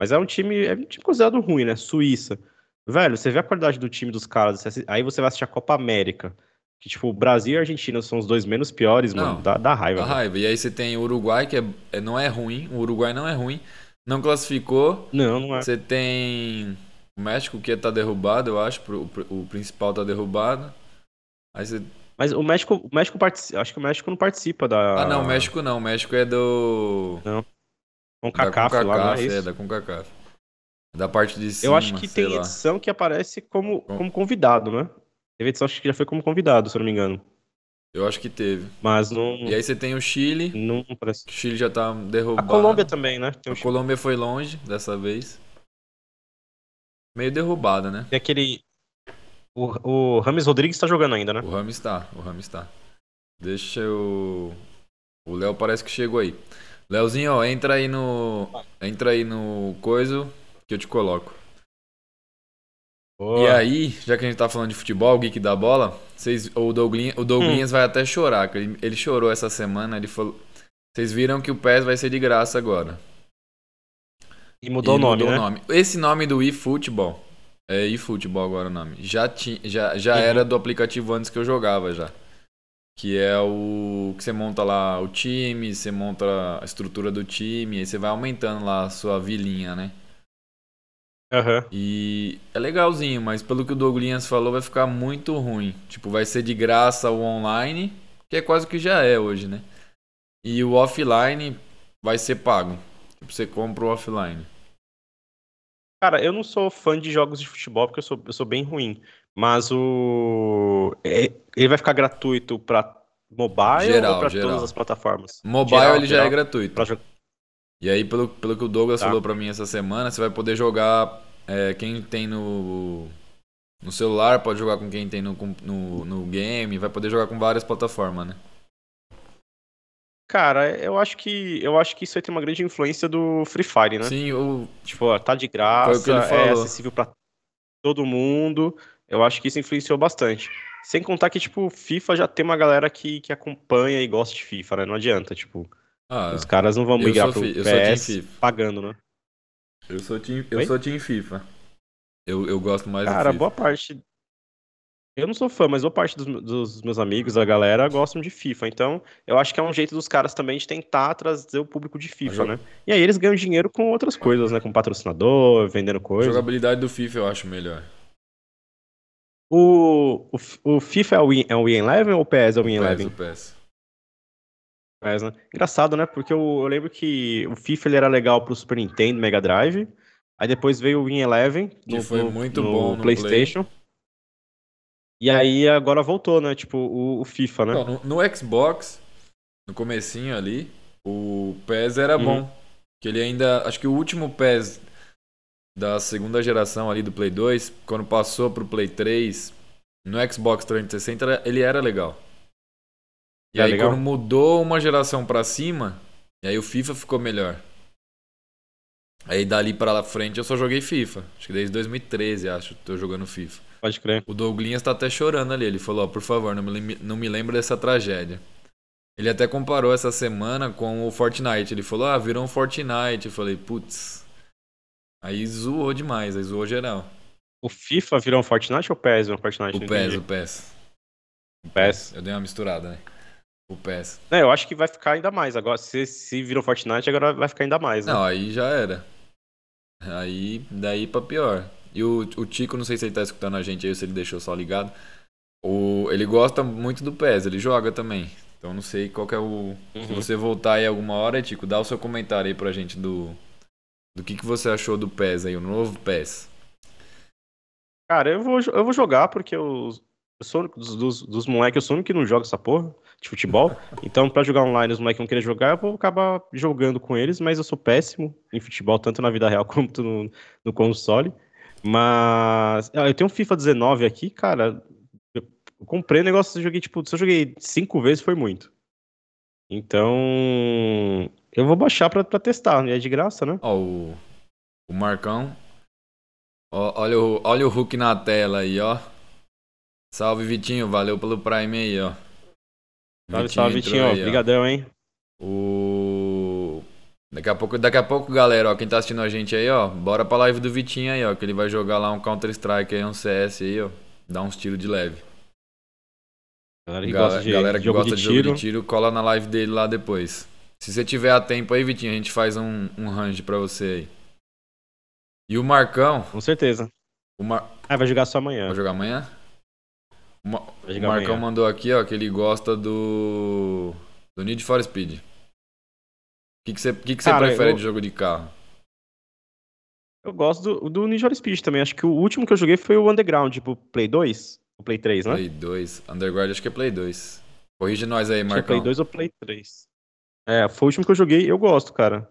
mas é um time, é um time considerado ruim, né? Suíça. Velho, você vê a qualidade do time dos caras, você assi- aí você vai assistir a Copa América, que tipo, Brasil e Argentina são os dois menos piores, mano, Não, dá, dá raiva, velho. raiva. E aí você tem o Uruguai, que é, é- não é ruim. O Uruguai não é ruim. Não classificou. Não, não é. Você tem o México, que tá derrubado, eu acho. pro- O, principal tá derrubado. Aí você. Mas o México, o México participa, acho que o México não participa da... Ah, não, o México não. O México é do. Com Da CACAF lá, não é CONCACAF, isso? é, da CONCACAF. Da parte de cima, Eu acho que tem lá. edição que aparece como, como convidado, né? Teve edição acho que já foi como convidado, se eu não me engano. Eu acho que teve. Mas não, E aí você tem o Chile. não aparece. O Chile já tá A derrubado. Colômbia também, né? A Colômbia foi longe dessa vez. Meio derrubada, né? tem aquele. O, o Rames Rodrigues tá jogando ainda, né? O Rams tá, o Rams tá. Deixa eu. O Léo parece que chegou aí. Léozinho, ó, entra aí no. Entra aí no coiso que eu te coloco. E aí, já que a gente tá falando de futebol, o Geek da Bola, vocês, o, Douglinha, o Douglinhas vai até chorar, ele, ele chorou essa semana, ele falou. Vocês viram que o PES vai ser de graça agora. E mudou E o nome, mudou né? o nome. Esse nome do eFootball, é eFootball agora o nome, já, ti, já, já Uhum. era do aplicativo antes que eu jogava já. Que é o que você monta lá o time, você monta a estrutura do time, aí você vai aumentando lá a sua vilinha, né? Aham. E é legalzinho, mas pelo que o Douglinhas falou, vai ficar muito ruim. Tipo, vai ser de graça o online, que é quase que já é hoje, né? E o offline vai ser pago. Tipo, você compra o offline. Cara, eu não sou fã de jogos de futebol porque eu sou, eu sou bem ruim. Mas o. é- ele vai ficar gratuito pra mobile Geral, ou pra geral. todas as plataformas? Mobile Geral, ele já é gratuito. Pra E aí, pelo, pelo que o Douglas Tá. falou pra mim essa semana, você vai poder jogar. é, quem tem no, no celular pode jogar com quem tem no, no, no game, vai poder jogar com várias plataformas, né? Cara, eu acho que eu acho que isso aí tem uma grande influência do Free Fire, né? Sim, o, Tipo, ó, tá de graça, Foi o que ele é acessível pra todo mundo. Eu acho que isso influenciou bastante. Sem contar que, tipo, FIFA já tem uma galera que, que acompanha e gosta de FIFA, né? Não adianta, tipo, ah, os caras não vão migrar pro fi- eu sou Team PS FIFA. pagando, né? eu sou team, eu Oi? sou team FIFA. Eu, eu gosto mais Cara, do FIFA. boa parte. Eu não sou fã, mas boa parte dos, dos meus amigos, da galera, gostam de FIFA. Então, eu acho que é um jeito dos caras também de tentar trazer o público de FIFA, né? E aí eles ganham dinheiro com outras coisas, né? Com patrocinador, vendendo A coisa. jogabilidade do FIFA eu acho melhor. O, o, o FIFA é o, Win, é o Win Eleven ou o PS é o Win O Eleven? o PES. PES, né? Engraçado, né? Porque eu, eu lembro que o FIFA ele era legal pro Super Nintendo, Mega Drive. Aí depois veio o Win Eleven Que no, foi no- muito no bom no PlayStation. E aí agora voltou, né? Tipo, o, o FIFA, né? Não, no, no Xbox, no comecinho ali, o PES era Uhum. bom. Que ele ainda. Acho que o último PES da segunda geração ali do Play 2, quando passou pro Play 3, no Xbox 360, era- ele era legal. E É aí legal? quando mudou uma geração pra cima, e aí o FIFA ficou melhor. Aí dali pra frente eu só joguei FIFA. Acho que desde 2013, acho, tô jogando FIFA. Pode crer. O Douglinhas tá até chorando ali. Ele falou, ó, por favor, não me, não me lembra dessa tragédia. Ele até comparou essa semana com o Fortnite. Ele falou, ah, virou um Fortnite. Eu falei, putz. Aí zoou demais, aí zoou geral. O FIFA virou um Fortnite ou o PES virou um Fortnite? O PES, o PES. O PES. Eu dei uma misturada, né? O PES. É, eu acho que vai ficar ainda mais. Agora, se, se virou Fortnite, agora vai ficar ainda mais, né? Não, aí já era. Aí, daí pra pior. E o, o Tico, não sei se ele tá escutando a gente aí, ou se ele deixou só ligado. O, ele gosta muito do PES, ele joga também. Então não sei qual que é o. Se Uhum. você voltar aí alguma hora, Tico, dá o seu comentário aí pra gente do. Do que, que você achou do PES aí, o novo PES. Cara, eu vou, eu vou jogar porque eu, eu sou dos, dos, dos moleques, eu sou o único que não joga essa porra de futebol. Então, pra jogar online, os moleques não querem jogar, eu vou acabar jogando com eles, mas eu sou péssimo em futebol, tanto na vida real quanto no, no console. Mas ah, eu tenho um FIFA 19 aqui, cara. Eu comprei o negócio, eu joguei, tipo, se eu joguei cinco vezes, foi muito. Então, eu vou baixar pra, pra testar, é de graça, né? Ó, o, o Marcão. Ó, olha, o, olha o Hulk na tela aí, ó. Salve, Vitinho. Valeu pelo Prime aí, ó. Salve, salve, Vitinho. Obrigadão, hein? O... Daqui a pouco, daqui a pouco, galera, ó, quem tá assistindo a gente aí, ó, bora pra live do Vitinho aí, ó, que ele vai jogar lá um Counter-Strike aí, um CS aí, ó. Dá uns tiros de leve. Galera que Galera, gosta de, galera que jogo gosta de de, tiro. jogo de tiro, cola na live dele lá depois. Se você tiver a tempo aí, Vitinho, a gente faz um, um range pra você aí. E o Marcão, Com certeza. o, Mar... Ah, vai jogar só amanhã. vai jogar amanhã? O, Ma- Vai o jogar Marcão amanhã. mandou aqui, ó, que ele gosta do do Need for Speed. O que que você que que Cara, prefere eu- de jogo de carro? Eu gosto do, do Need for Speed também. Acho que o último que eu joguei foi o Underground, tipo, Play 2? O Play 3, né? Play 2, Underground acho que é Play 2. Corrige nós aí, que é Marcão. Play 2 ou Play 3. É, foi o último que eu joguei, eu gosto, cara.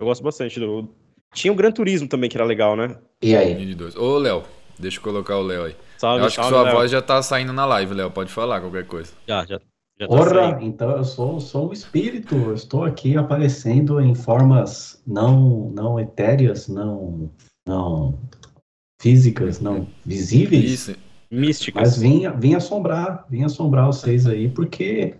Eu gosto bastante do. Tinha o Gran Turismo também, que era legal, né? E aí? Need 2. Ô, Léo, deixa eu colocar o Léo aí. Salve, Eu acho que salve, sua Léo. voz já tá saindo na live, Léo. Pode falar qualquer coisa. Já, já, já tá Ora, então eu sou, sou um espírito, eu estou aqui aparecendo em formas não, não etéreas, não, não físicas, não visíveis, Isso. Místicas. mas vim, vim assombrar, vim assombrar vocês aí, porque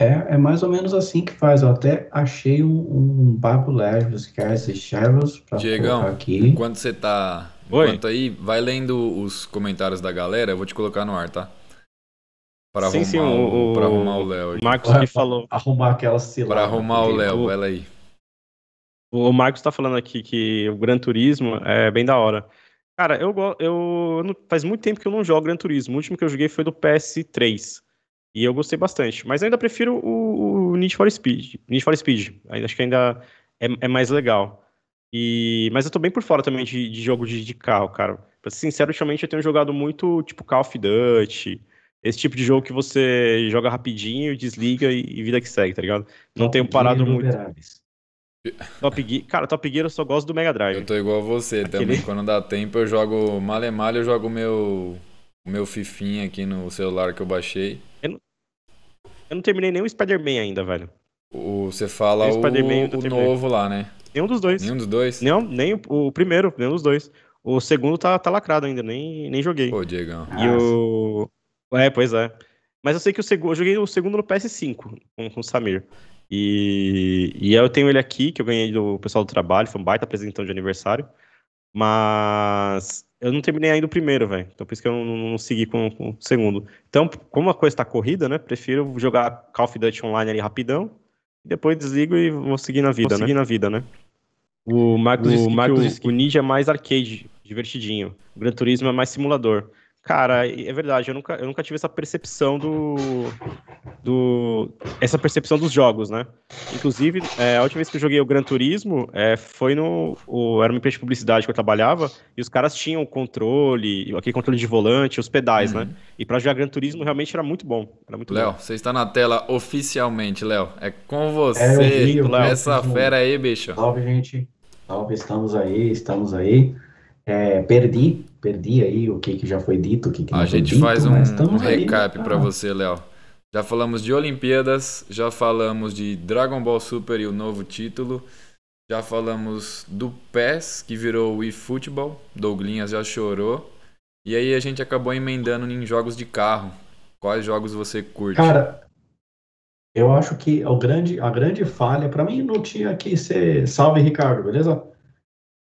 é, é mais ou menos assim que faz. Eu até achei um, um papo leve dos Cars e Shadows para Diegão, colocar aqui. Enquanto você tá. Oi. Enquanto aí, vai lendo os comentários da galera, eu vou te colocar no ar, tá? Para Sim, arrumar, sim, o, o- pra arrumar o Léo O. Marcos que falou. Arrumar aquela cilada. Pra arrumar o Léo, lá aí. O Marcos tá falando aqui que o Gran Turismo é bem da hora. Cara, eu, eu, faz muito tempo que eu não jogo Gran Turismo. O último que eu joguei foi do PS3. E eu gostei bastante. Mas ainda prefiro o, o Need for Speed. Need for Speed. Ainda, acho que ainda é, é mais legal. E, mas eu tô bem por fora também de, de jogo de, de carro, cara. Pra ser sincero, ultimamente eu tenho jogado muito, tipo, Call of Duty. Esse tipo de jogo que você joga rapidinho, desliga e, e vida que segue, tá ligado? Não tenho parado muito. Top Gear, cara, Top Gear eu só gosto do Mega Drive. Eu tô igual a você Aquele- também. Quando dá tempo, eu jogo malha malha, eu jogo o meu, o meu fifinha aqui no celular que eu baixei. Eu não terminei nem o Spider-Man ainda, velho. O, você fala o, eu o novo lá, né? Nenhum dos dois. Nenhum dos dois? Não, nem o, o primeiro, nenhum dos dois. O segundo tá, tá lacrado ainda, nem, nem joguei. Pô, Diegão. E o. É, pois é. Mas eu sei que o segundo. Eu joguei o segundo no PS5 com, com o Samir. E, e eu tenho ele aqui, que eu ganhei do pessoal do trabalho, foi um baita apresentação de aniversário. Mas eu não terminei ainda o primeiro, velho. Então por isso que eu não, não segui com, com o segundo. Então, como a coisa tá corrida, né? Prefiro jogar Call of Duty online ali rapidão. E depois desligo e vou seguir na vida, Vou né? seguir na vida, né? O Marcos, disse, O que Marcos o, disse que- o Ninja é mais arcade, divertidinho. O Gran Turismo é mais simulador. Cara, é verdade, eu nunca, eu nunca tive essa percepção do, do. Essa percepção dos jogos, né? Inclusive, é, a última vez que eu joguei o Gran Turismo é, foi no. O, era uma empresa de publicidade que eu trabalhava, e os caras tinham o controle, aquele controle de volante, os pedais, Uhum. né? E pra jogar Gran Turismo realmente era muito bom. Era muito Léo, você está na tela oficialmente, Léo. É com É, você, vi, eu vi, essa fera aí, bicho. Salve, gente. Salve, estamos aí, estamos aí. É, perdi, perdi aí o que, que já foi dito, o que, que não A foi gente dito, faz um, um recap tá? pra você, Léo. Já falamos de Olimpíadas, já falamos de Dragon Ball Super e o novo título, já falamos do PES, que virou o eFootball, Douglinhas já chorou, e aí a gente acabou emendando em jogos de carro. Quais jogos você curte? Cara, eu acho que o grande, a grande falha, pra mim não tinha que ser. Salve, Ricardo, beleza?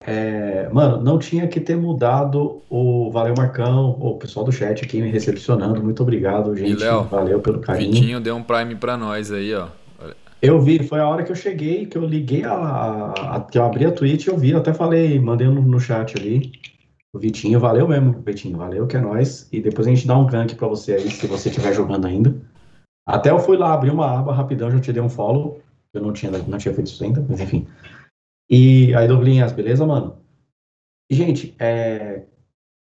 É, mano, não tinha que ter mudado o Valeu Marcão, o pessoal do chat aqui me recepcionando. Muito obrigado, gente. Léo, Valeu pelo carinho. Vitinho deu um Prime pra nós aí, ó. Eu vi, foi a hora que eu cheguei, que eu liguei a, a- a- que eu abri a Twitch, eu vi, eu até falei, mandei no, no chat ali. O Vitinho, valeu mesmo, Vitinho, valeu que é nóis. E depois a gente dá um gank pra você aí, se você estiver jogando ainda. Até eu fui lá, abri uma aba rapidão, já te dei um follow. Eu não tinha, não tinha feito isso ainda, mas enfim. E aí, Douglinhas, beleza, mano? Gente, é...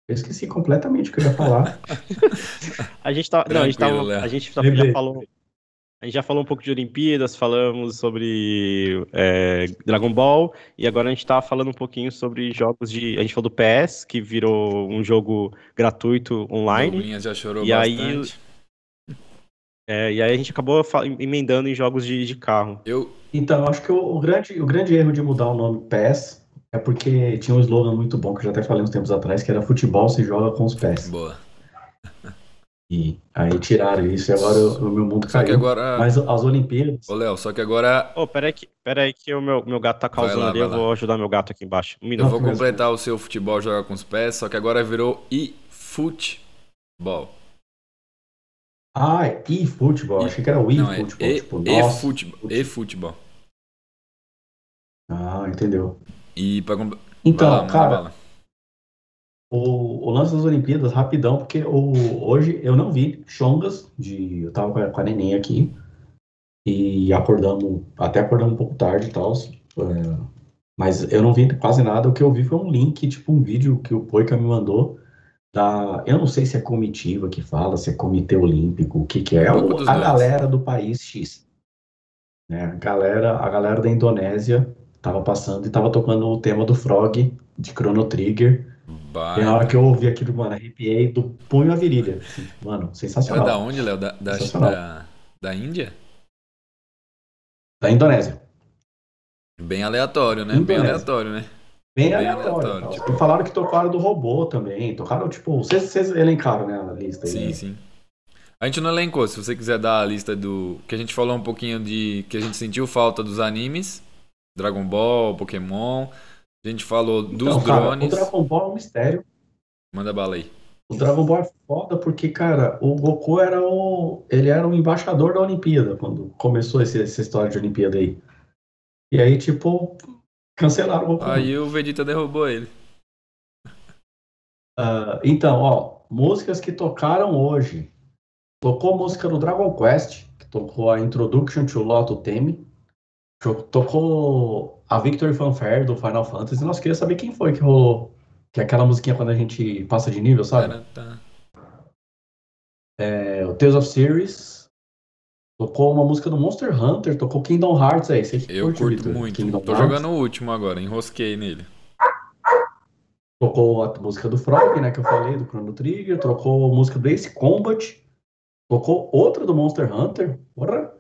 eu esqueci completamente o que eu ia falar. A gente tá. Não, a gente, tava, a gente tá- já falou. A gente já falou um pouco de Olimpíadas, falamos sobre é, Dragon Ball, e agora a gente tá falando um pouquinho sobre jogos de. A gente falou do PS, que virou um jogo gratuito online. Douglinhas já chorou E aí- bastante. É, e aí a gente acabou emendando em jogos de, de carro. Eu, Então, acho que o, o grande, o grande erro de mudar o nome PES é porque tinha um slogan muito bom que eu já até falei uns tempos atrás, que era futebol se joga com os pés. boa. E aí tiraram isso e agora o, meu mundo Só que caiu. agora. Mas as Olimpíadas. Ô, Léo, só que agora Ô, peraí que, peraí que o meu, meu gato tá causando lá, ali, eu lá. vou ajudar meu gato aqui embaixo. Um eu vou completar o seu futebol jogar com os pés, só que agora virou e-futebol. Ah, e futebol. Achei que era o e Não, é futebol. e- tipo, nossa. e-futebol. E-futebol. Ah, entendeu. E pra Então, vai lá, manda cara, bala. o, o lance das Olimpíadas, rapidão, porque o, hoje eu não vi chongas de. Eu tava com a, com a neném aqui e acordamos, até acordamos um pouco tarde e tal. é, mas eu não vi quase nada. O que eu vi foi um link, tipo um vídeo que o Poica me mandou. Da, eu não sei se é comitiva que fala, se é comitê olímpico, o que que é. É o- a galera do país X. né? A galera, a galera da Indonésia tava passando e tava tocando o tema do Frog, de Chrono Trigger. E na hora que eu ouvi aquilo, mano, arrepiei do punho à virilha. assim, Mano, é sensacional. da onde, Léo? Da, da, da, da Índia? Da Indonésia. Bem aleatório, né? Bem Indonésia. aleatório, né? Bem Bem aleatório. aleatório, tipo- falaram que tocaram do robô também. Tocaram, tipo, vocês, vocês elencaram, né, a lista aí. Sim, né? sim. A gente não elencou, se você quiser dar a lista do. Que a gente falou um pouquinho de. Que a gente sentiu falta dos animes. Dragon Ball, Pokémon. A gente falou dos Então, cara, drones. o Dragon Ball é um mistério. Manda bala aí. O Dragon Ball é foda porque, cara, o Goku era o. Ele era o embaixador da Olimpíada, quando começou esse- essa história de Olimpíada aí. E aí, tipo, cancelaram o. Aí o Vegeta derrubou ele. Ah, então, ó, músicas que tocaram hoje. Tocou música do Dragon Quest, que tocou a Introduction to Lotto Theme. To- Tocou a Victory Fanfare do Final Fantasy. Nós queria saber quem foi que rolou. Que é aquela musiquinha quando a gente passa de nível, sabe? Cara, tá. É, o Tales of Series. Tocou uma música do Monster Hunter. Tocou Kingdom Hearts aí. Você Eu curte, curto Victor? muito. Kingdom Tô Hearts. jogando o último agora, enrosquei nele. Tocou a música do Frog, né, que eu falei, do Chrono Trigger. Tocou a música do Ace Combat. Tocou outra do Monster Hunter. Porra.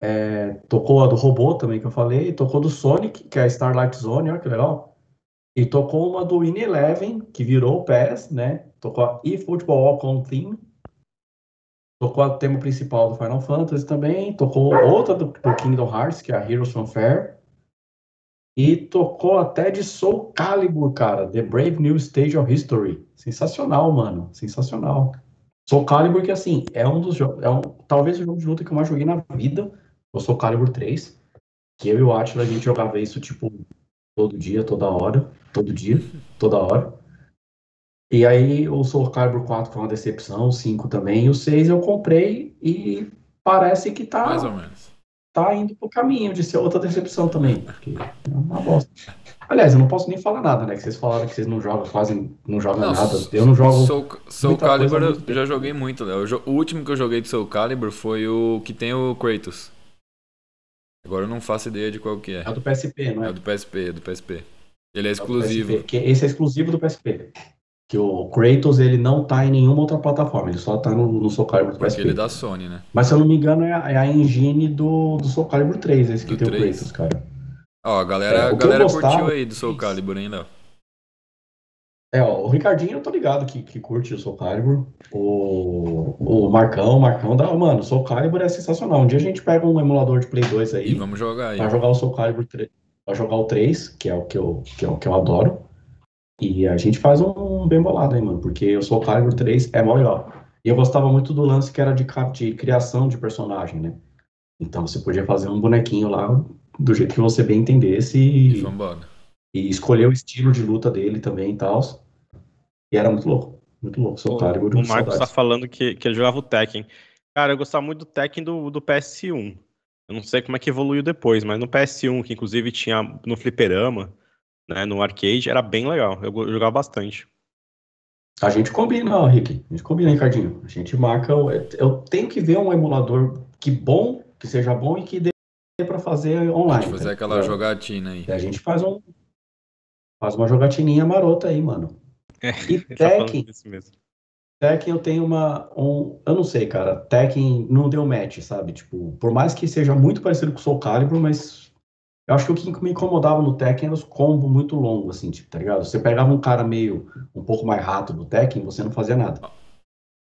É, tocou a do robô também, que eu falei. Tocou do Sonic, que é a Starlight Zone, olha que legal. E tocou uma do In Eleven, que virou o PES, né? Tocou a eFootball Walk On Theme. Tocou o tema principal do Final Fantasy também. Tocou outra do, do Kingdom Hearts, que é a Heroes Fanfare. E tocou até de Soul Calibur, cara. The Brave New Stage of History. Sensacional, mano. Sensacional. Soul Calibur, que assim, é um dos jogos. É um, talvez o jogo de luta que eu mais joguei na vida. O Soul Calibur 3. Que eu e o Atila, a gente jogava isso, tipo, todo dia, toda hora. Todo dia, toda hora. E aí o Soul Calibur 4 foi uma decepção, o 5 também. E o 6 eu comprei e parece que tá Mais ou menos. tá indo pro caminho de ser outra decepção também. Porque é uma bosta. Aliás, eu não posso nem falar nada, né? Que vocês falaram que vocês não jogam, quase não jogam Não, nada. Eu não jogo. Soul, Soul Calibur eu já joguei muito, Léo. O último que eu joguei de Soul Calibur foi o que tem o Kratos. Agora eu não faço ideia de qual que é. É do PSP, não é? É do PSP, é do PSP. Ele é É exclusivo. PSP, que esse é exclusivo do PSP. Que o Kratos, ele não tá em nenhuma outra plataforma, ele só tá no, no Soul Calibur Porque PSP. ele é da Sony, né? Mas se eu não me engano, é a, é a engine do, do Soul Calibur 3, esse que Do tem o 3. Kratos, cara. Ó, a galera, É, a o galera gostava- curtiu aí do Soul Calibur, Léo? É, ó, o Ricardinho eu tô ligado que, que curte o Soul Calibur. O, o Marcão, o Marcão dá. Mano, o Soul Calibur é sensacional. Um dia a gente pega um emulador de Play 2 aí. E vamos jogar aí. Vai jogar o Soul Calibur 3, vai jogar o 3, que é o que eu, que é o que eu adoro. E a gente faz um bem bolado aí, mano, porque o Soul Calibur 3 é mó legal. E eu gostava muito do lance que era de, de criação de personagem, né? Então você podia fazer um bonequinho lá do jeito que você bem entendesse E e, e escolher o estilo de luta dele também e tal. E era muito louco, muito louco. Soul O, Calibur, o Marcos tá saudades. falando que, que ele jogava o Tekken. Cara, eu gostava muito do Tekken do, do PS1. Eu não sei como é que evoluiu depois, mas no PS1, que inclusive tinha no fliperama, né, no arcade, era bem legal. Eu, jogava bastante. A gente combina, Rick. A gente combina, Ricardinho. A gente marca. Eu tenho que ver um emulador que bom, que seja bom e que dê pra fazer online. Pode fazer tá aquela ligado? jogatina aí. E a gente faz um. Faz uma jogatininha marota aí, mano. É, E tá Tekken, mesmo. Tekken eu tenho uma. Um, eu não sei, cara. Tekken não deu match, sabe? Tipo, por mais que seja muito parecido com o Soul Calibur, mas. Eu acho que o que me incomodava no Tekken era os combos muito longos, assim, tipo, tá ligado? Você pegava um cara meio. um pouco mais rato do Tekken, você não fazia nada.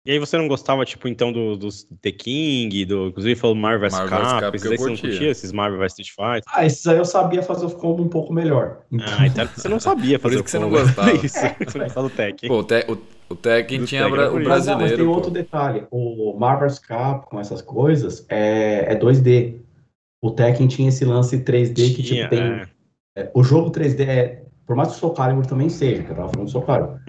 E aí você não gostava, tipo, então, do, dos The King, do, inclusive falou Marvel vs. Marvel vs. Capcom, Capcom esses aí você não curtia. esses Marvel vs. Street Fighter? Ah, esses aí eu sabia fazer os combos um pouco melhor. Então, Ah, então você não sabia Por fazer isso o que você não combo. gostava. Isso, você não gostava do Tekken. Pô, o, Te- o, o Tekken Do tinha Tekken bra- o por isso. Mas, não, mas brasileiro. tem pô. outro detalhe. O Marvel's Capcom, essas coisas, é, é 2D. O Tekken tinha esse lance 3D que Tinha, tipo, tem. é. é, o jogo 3D é. Por mais que o Soul Calibur também seja, que eu tava falando do Soul Calibur.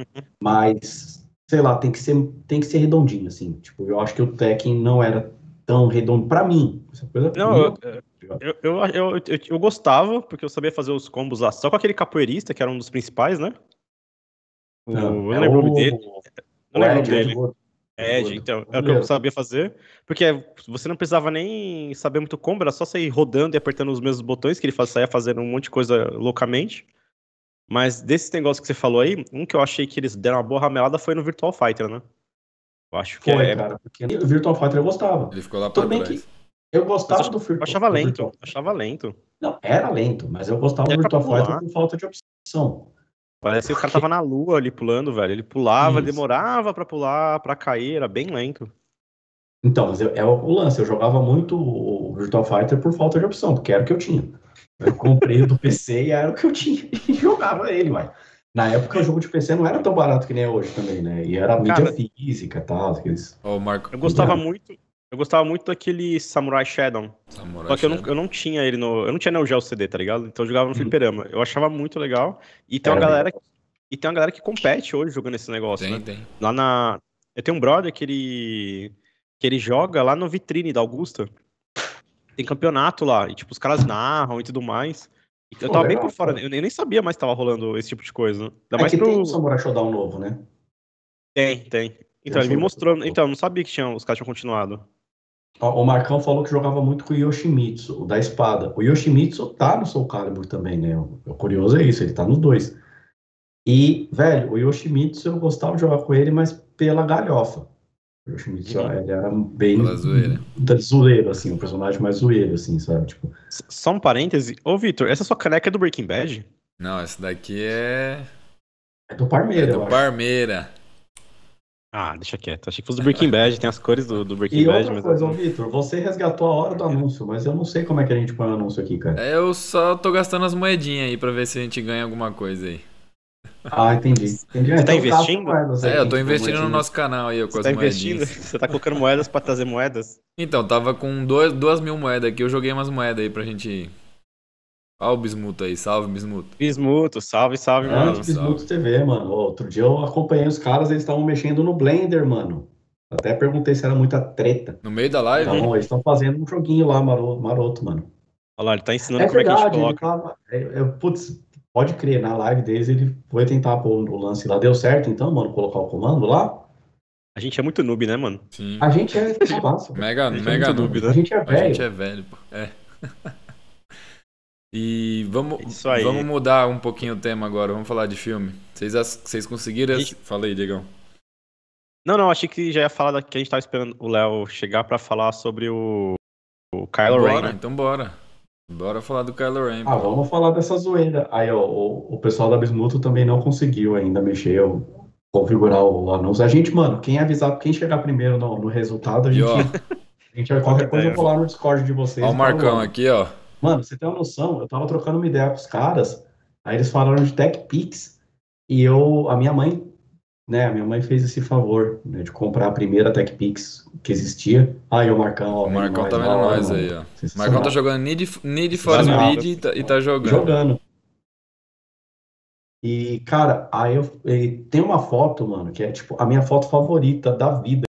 mas, sei lá, tem que ser, tem que ser redondinho, assim. Tipo, eu acho que o Tekken não era tão redondo pra mim. Coisa Não, eu, eu, eu, eu, eu- eu gostava, porque eu sabia fazer os combos lá, só com aquele capoeirista, que era um dos principais, né? O, eu não é lembro o nome dele. Não lembro o nome dele. Wood. então, é o que eu sabia fazer, porque você não precisava nem saber muito combo, era só sair rodando e apertando os mesmos botões, que ele saía fazendo um monte de coisa loucamente. Mas desses negócios que você falou aí, um que eu achei que eles deram uma boa ramelada foi no Virtual Fighter, né? Eu acho que Foi, é. cara. Porque o Virtual Fighter eu gostava. Ele ficou lá pra Tudo trás. eu gostava Mas do Virtual Eu achava lento, Virtual- achava lento. Não, era lento, mas eu gostava É do Virtual. Fighter por falta de opção. Parece que o cara tava na lua ali pulando, velho. Ele pulava, Isso. demorava pra pular, pra cair, era bem lento. Então, mas eu- é o lance, eu jogava muito o Virtual Fighter por falta de opção, porque era o que eu tinha. Eu comprei o do PC e era o que eu tinha e jogava ele, mas na época o jogo de PC não era tão barato que nem é hoje também, né? E era mídia Cara- física e tal, aqueles... O Marco. Eu gostava muito. Eu gostava muito daquele Samurai Shadow. Samurai Só que eu não, eu não tinha ele no. Eu não tinha Neo Geo CD, tá ligado? Então eu jogava no Uhum. fliperama. Eu achava muito legal. E tem uma Era bem galera. E tem uma galera que compete hoje jogando esse negócio, Tem, né? tem. Lá na. Eu tenho um brother que ele. que ele joga lá no vitrine da Augusta. Tem campeonato lá. E tipo, os caras narram e tudo mais. E eu Pô, tava bem legal, por fora, pô. eu nem sabia mais que tava rolando esse tipo de coisa. né? Ainda É mais que pro. tem o Samurai Shodown novo, né? Tem, tem. Então, Tem ele me mostrou. Então, eu não sabia que tinha, os caras tinham continuado. O Marcão falou que jogava muito com o Yoshimitsu, o da espada. O Yoshimitsu tá no Soul Calibur também, né? O o curioso é isso, ele tá nos dois. E, velho, o Yoshimitsu eu gostava de jogar com ele, mas pela galhofa. O Yoshimitsu, Uhum. ele era bem Pela zoeira. da- zoeiro, assim, um personagem mais zoeiro, assim, sabe? Tipo, Só um parêntese. Ô, Vitor, essa sua caneca é do Breaking Bad? Não, esse daqui é. é do É Parmeira, eu do acho. Parmeira. Ah, deixa quieto. Achei que fosse do Breaking Bad, tem as cores do, do Breaking E Bad, outra mas. coisa, ô, Vitor, você resgatou a hora do anúncio, mas eu não sei como é que a gente põe o anúncio aqui, cara. É, eu só tô gastando as moedinhas aí pra ver se a gente ganha alguma coisa aí. Ah, entendi. entendi. Você tá Então, investindo? É, eu tô investindo no nosso canal aí, com Você as tá investindo? moedinhas. Você tá colocando moedas pra trazer moedas? Então, tava com dois, duas mil moedas aqui, eu joguei umas moedas aí pra gente. Ó o Bismuto aí, salve Bismuto. Bismuto, salve, salve, É, mano. Antes Bismuto TV, mano. Outro dia eu acompanhei os caras, eles estavam mexendo no Blender, mano. Até perguntei se era muita treta. No meio da live? Então, eles estão fazendo um joguinho lá, maroto, maroto, mano. Olha lá, ele tá ensinando É como é que a gente verdade, ele coloca. tava. é- é- putz, pode crer, na live deles ele foi tentar pôr o lance lá. Deu certo então, mano, colocar o comando lá? A gente é muito noob, né, mano? Sim. A gente é pô. Mega, é mega muito noob. noob, A gente é A gente velho. é velho, pô. É. E vamos, Isso aí. vamos mudar um pouquinho o tema agora, vamos falar de filme. Vocês, vocês conseguiram? Gente- Fala aí, Diegão. Não, não, achei que já ia falar da- que a gente tava esperando o Léo chegar pra falar sobre o, o Kylo Ren, Bora, né? então bora. Bora falar do Kylo Ren. Ah, pô. vamos falar dessa zoeira. Aí, ó, o, o pessoal da Bismuto também não conseguiu ainda mexer, o- configurar o anúncio. A gente, mano, quem avisar, quem chegar primeiro no, no resultado, a E gente, ó, a gente vai qualquer coisa eu vou lá no Discord de vocês. ó o e Marcão aqui, ó. Mano, você tem uma noção? Eu tava trocando uma ideia com os caras, aí eles falaram de TechPix, e eu, a minha mãe, né, a minha mãe fez esse favor, né, de comprar a primeira TechPix que existia. Aí o Marcão, ó, O Marcão tá vendo nós aí, ó. O. Marcão tá jogando Need, Need for. Speed e tá, e tá jogando. Jogando. E, cara, aí eu, tem uma foto, mano, que é tipo a minha foto favorita da vida.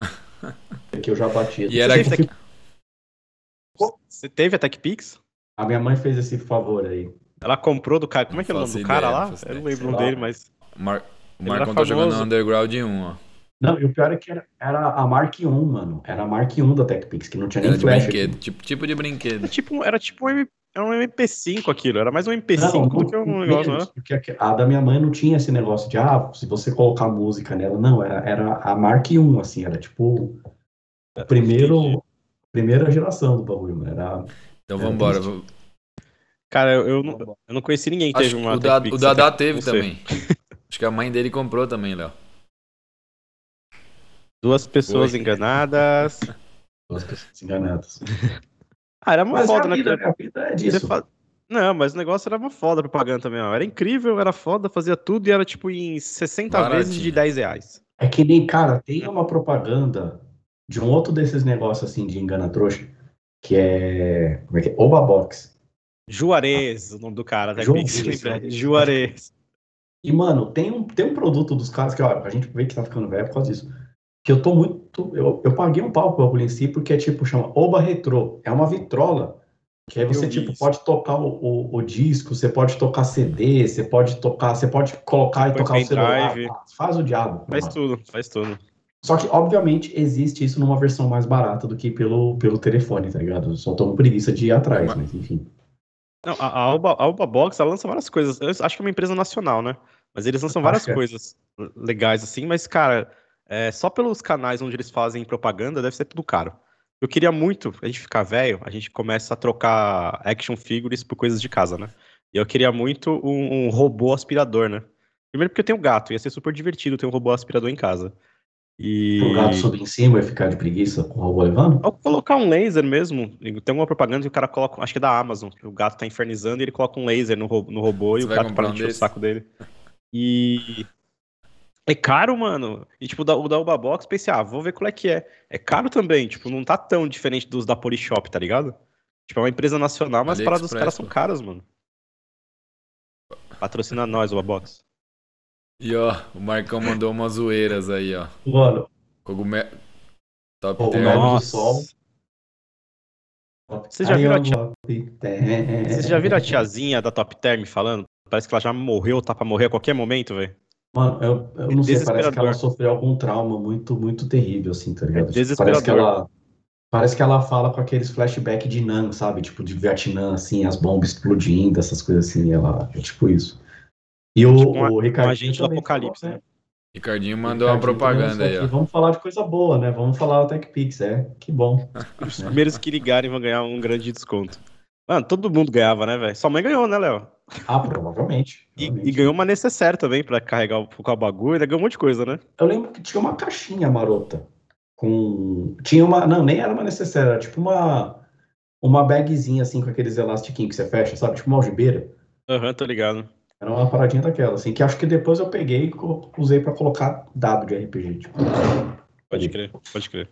que eu já bati. E era teve, Você teve a TechPix? A minha mãe fez esse favor aí. Ela comprou do cara. Como é que é o nome do cara lá? Eu não lembro o nome dele, mas. O, Mar... o Marcão tá jogando famoso. Underground 1, ó. Não, e o pior é que era, era a Mark I, mano. Era a Mark I da TechPix, que não tinha nem Era de flash. brinquedo, tipo, tipo de brinquedo. Era tipo, era tipo um, era um MP5 aquilo, era mais um MP5 Não, do que um negócio, né? porque a- a da minha mãe não tinha esse negócio de, ah, se você colocar música nela. Não, era, era a Mark I, assim, era tipo o primeiro, primeira geração do bagulho, mano. Era, Então É, vambora. triste. Cara, eu, eu, não, eu não conheci ninguém que Acho teve uma o, da, o Dadá teve também. Acho que a mãe dele comprou também, Léo. Duas pessoas Foi. enganadas. duas pessoas enganadas. Ah, era uma Mas foda, a né? vida, cara? a vida é disso. fa- Não, mas o negócio era uma foda a propaganda também, ó. Era incrível, era foda, fazia tudo e era tipo em 60 vezes de Baratinho. 10 reais. É que nem, cara, tem uma propaganda de um outro desses negócios assim de engana trouxa, que é. Como é que é? Oba Box. Juarez, o nome do cara, até Juarez, lembra. Juarez. Juarez. E, mano, tem um, tem um produto dos caras que, ó, a gente vê que tá ficando velho por causa disso. Que eu tô muito. Eu, eu paguei um pau pro bagulho em si, porque é tipo, chama Oba Retro. É uma vitrola. Que aí você, Eu tipo, isso. pode tocar o, o, o disco, você pode tocar CD, você pode tocar, você pode colocar e Põe tocar o celular. pendrive. Faz o diabo. Faz mano. tudo, faz tudo. Só que, obviamente, existe isso numa versão mais barata do que pelo, pelo telefone, tá ligado? Eu só tô com preguiça de ir atrás, Mas- mas enfim. Não, a, a, Alba, a Alba Box, ela lança várias coisas. Eu acho que é uma empresa nacional, né? Mas eles lançam várias é. coisas legais, assim. Mas, cara, é, só pelos canais onde eles fazem propaganda, deve ser tudo caro. Eu queria muito, a gente ficar velho, a gente começa a trocar action figures por coisas de casa, né? E eu queria muito um, um robô aspirador, né? Primeiro porque eu tenho gato, ia ser super divertido ter um robô aspirador em casa. E... O gato subir em cima e ficar de preguiça com o robô levando? Ou colocar um laser mesmo. Tem uma propaganda que o cara coloca, acho que é da Amazon, que o gato tá infernizando e ele coloca um laser no, ro- no robô e Você o vai gato para um encher o saco dele. E. É caro, mano. E tipo, o da, o Uba Box, pensei, ah, vou ver qual é que é. É caro também, tipo, não tá tão diferente dos da Polishop, tá ligado? Tipo, é uma empresa nacional, mas as paradas dos caras são caras, mano. Patrocina nós, Uba Box. E ó, o Marcão mandou umas zoeiras aí, ó. Mano, Cogumelo. Top Cogumelo. term. sol. Vocês já viram a tia- Vocês Vocês já viram a tiazinha da Top Term falando? Parece que ela já morreu, tá pra morrer a qualquer momento, velho. Mano, eu, eu não sei, parece que Desesperador. ela sofreu algum trauma muito, muito terrível, assim, tá ligado? É Tipo, parece que desesperador. ela. Parece que ela fala com aqueles flashbacks de Nan, sabe? Tipo, de Vietnã, assim, as bombas explodindo, essas coisas assim. Ela é tipo isso. E o, Tipo uma- o Ricardo. um agente do apocalipse, né? Ricardinho mandou uma propaganda aí, ó. Vamos falar de coisa boa, né? Vamos falar da TechPix, é. Que bom. Os primeiros que ligarem vão ganhar um grande desconto. Mano, todo mundo ganhava, né, velho? Sua mãe ganhou, né, Léo? Ah, provavelmente. E, e ganhou uma necessaire também pra carregar o, bagulho. Ele ganhou um monte de coisa, né? Eu lembro que tinha uma caixinha marota. Com. Tinha uma. Não, nem era uma necessária, era tipo uma. Uma bagzinha assim com aqueles elastiquinhos que você fecha, sabe? Tipo uma algibeira. Aham, tô ligado. Era uma paradinha daquela, assim, que acho que depois eu peguei e usei pra colocar dado de RPG. Tipo. Pode crer, pode crer.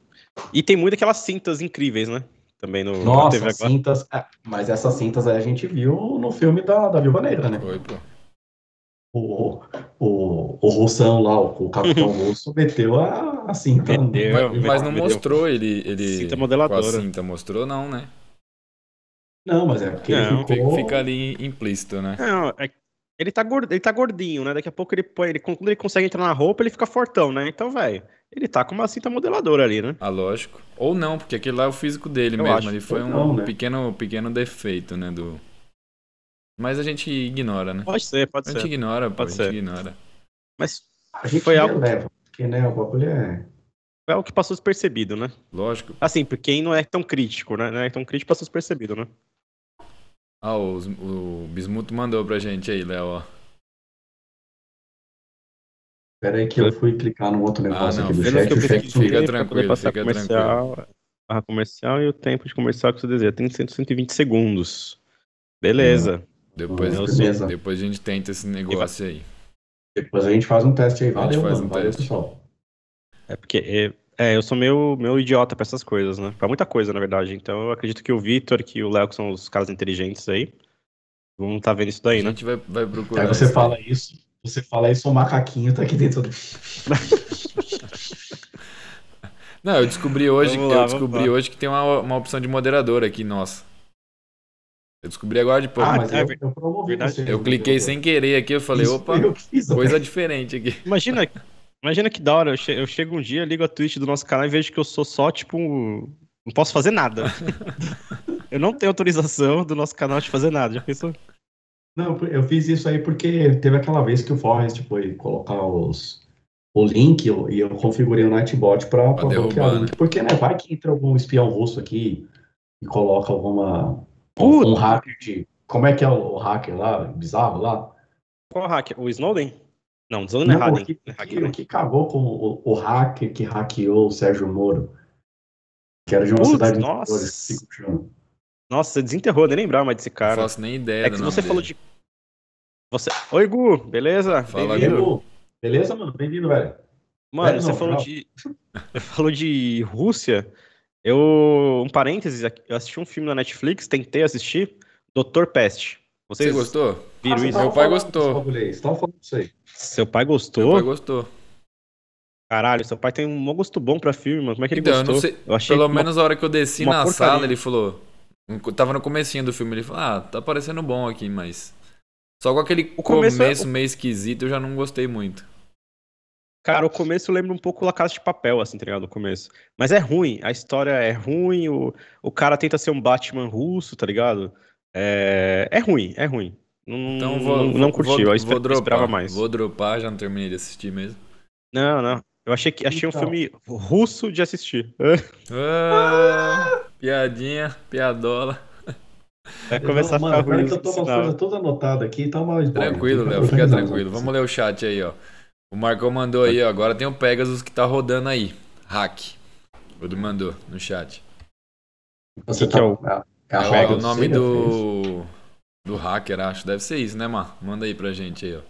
E tem muito aquelas cintas incríveis, né? Também no Nossa, TV agora. cintas. é, mas essas cintas aí a gente viu no filme da, da Viúva Negra, né? Foi, pô. O, o, o russão lá, o, o capitão russo, meteu a, a cinta. Meteu. Mas, mas não Meu. mostrou ele, ele Cinta com modeladora. a cinta. Mostrou não, né? Não, mas é porque Não, ficou. fica ali implícito, né? Não, é- ele, tá gordo, ele tá gordinho, né? Daqui a pouco ele põe. Ele, quando ele consegue entrar na roupa, ele fica fortão, né? Então, velho, ele tá com uma cinta modeladora ali, né? Ah, lógico. Ou não, porque aquele lá é o físico dele Eu mesmo. acho. Ali foi Ou um não, né? pequeno, pequeno defeito, né? Do... Mas a gente ignora, né? Pode ser, pode A gente ser. ignora, pô. Pode a gente ser. ignora. Mas A gente Foi algo- releva, porque né, o bagulho é. é o que passou despercebido, né? Lógico. Assim, pra quem não é tão crítico, né? Não é tão crítico, passou despercebido, né? Ah, os- o Bismuto mandou pra gente aí, Léo. Pera aí que eu fui clicar no outro negócio não, aqui do chat. o sumiu. Fica pra tranquilo, fica comercial, barra comercial e o tempo de comercial que você deseja. Tem 100, 120 segundos. Beleza. Depois, Não, beleza. depois a gente tenta esse negócio aí. Depois a gente faz um teste aí. A gente Valeu, faz mano. um Valeu, teste. pessoal. É porque é, é, eu sou meio, meio idiota pra essas coisas, né? Pra muita coisa, na verdade. Então eu acredito que o Vitor, que o Léo, que são os caras inteligentes aí, vão tá vendo isso daí, a né? gente vai, vai procurar. Aí você isso fala isso, você fala isso, o macaquinho tá aqui dentro do. Não, eu descobri hoje, Vamos eu descobri hoje que tem uma, uma opção de moderador aqui, nossa. Eu descobri agora de pouco. Ah, mas é eu, eu promovi verdade. eu cliquei sem querer aqui, eu falei, Isso opa, eu fiz, coisa diferente aqui. Imagina, Imagina que da hora, eu, che eu chego um dia, ligo a Twitch do nosso canal e vejo que eu sou só, tipo, um... não posso fazer nada. eu não tenho autorização do nosso canal de fazer nada, já pensou? Não, eu fiz isso aí porque teve aquela vez que o Forrest foi colocar os, o link e eu configurei o Nightbot para bloquear o link. Porque, né, vai que entra algum espião russo aqui e coloca alguma. Um, um hacker de. Como é que é o hacker lá? Bizarro lá? Qual hacker? O Snowden? Não, o Snowden não, errado. Que, é que, que cagou com o, o, hacker que hackeou o Sérgio Moro. Que era de uma Putz, cidade nossa. de Nossa, você desenterrou, nem lembrava mais desse cara. Não faço nem ideia. É que você falou de. Você... Oi, Gu, beleza? Fala, Gu. Beleza, mano? Bem-vindo, velho. Mano, velho, você não, falou de. Você falou de Rússia. Eu. Um parênteses, eu assisti um filme na Netflix, tentei assistir, Doutor Peste. Vocês Você gostou? Viram isso? Meu pai gostou. Você falando isso aí. Seu pai gostou? Meu pai gostou. Caralho, seu pai tem um bom gosto bom pra filme, mano. Como é que ele então, gostou? Eu, sei, eu achei Pelo uma, menos a hora que eu desci na porcaria. sala, ele falou. Tava no comecinho do filme, ele falou: Ah, tá parecendo bom aqui, mas. Só com aquele o começo, é começo é... meio esquisito eu já não gostei muito. Cara, o começo lembra um pouco La Casa de Papel, assim, tá ligado? O começo. Mas é ruim, a história é ruim, o, o cara tenta ser um Batman russo, tá ligado? É, é ruim, é ruim. Não, então vou, não, não curti, vou, eu vou dropar, esperava mais. Vou dropar, já não terminei de assistir mesmo. Não, não. Eu achei, que, achei então. um filme russo de assistir. Ah, piadinha, piadola. Vai começar a ficar ruim. que eu tô com as coisas todas anotadas aqui, tá mais Tranquilo, Léo, fica tranquilo. Vamos ler o chat aí, ó. O Marcão mandou aí, ó. Agora tem o Pegasus que tá rodando aí. Hack. Ele mandou no chat. Você que, tá... que é o. É, é o nome do. Do hacker, acho. Deve ser isso, né, Mar? Manda aí pra gente aí, ó.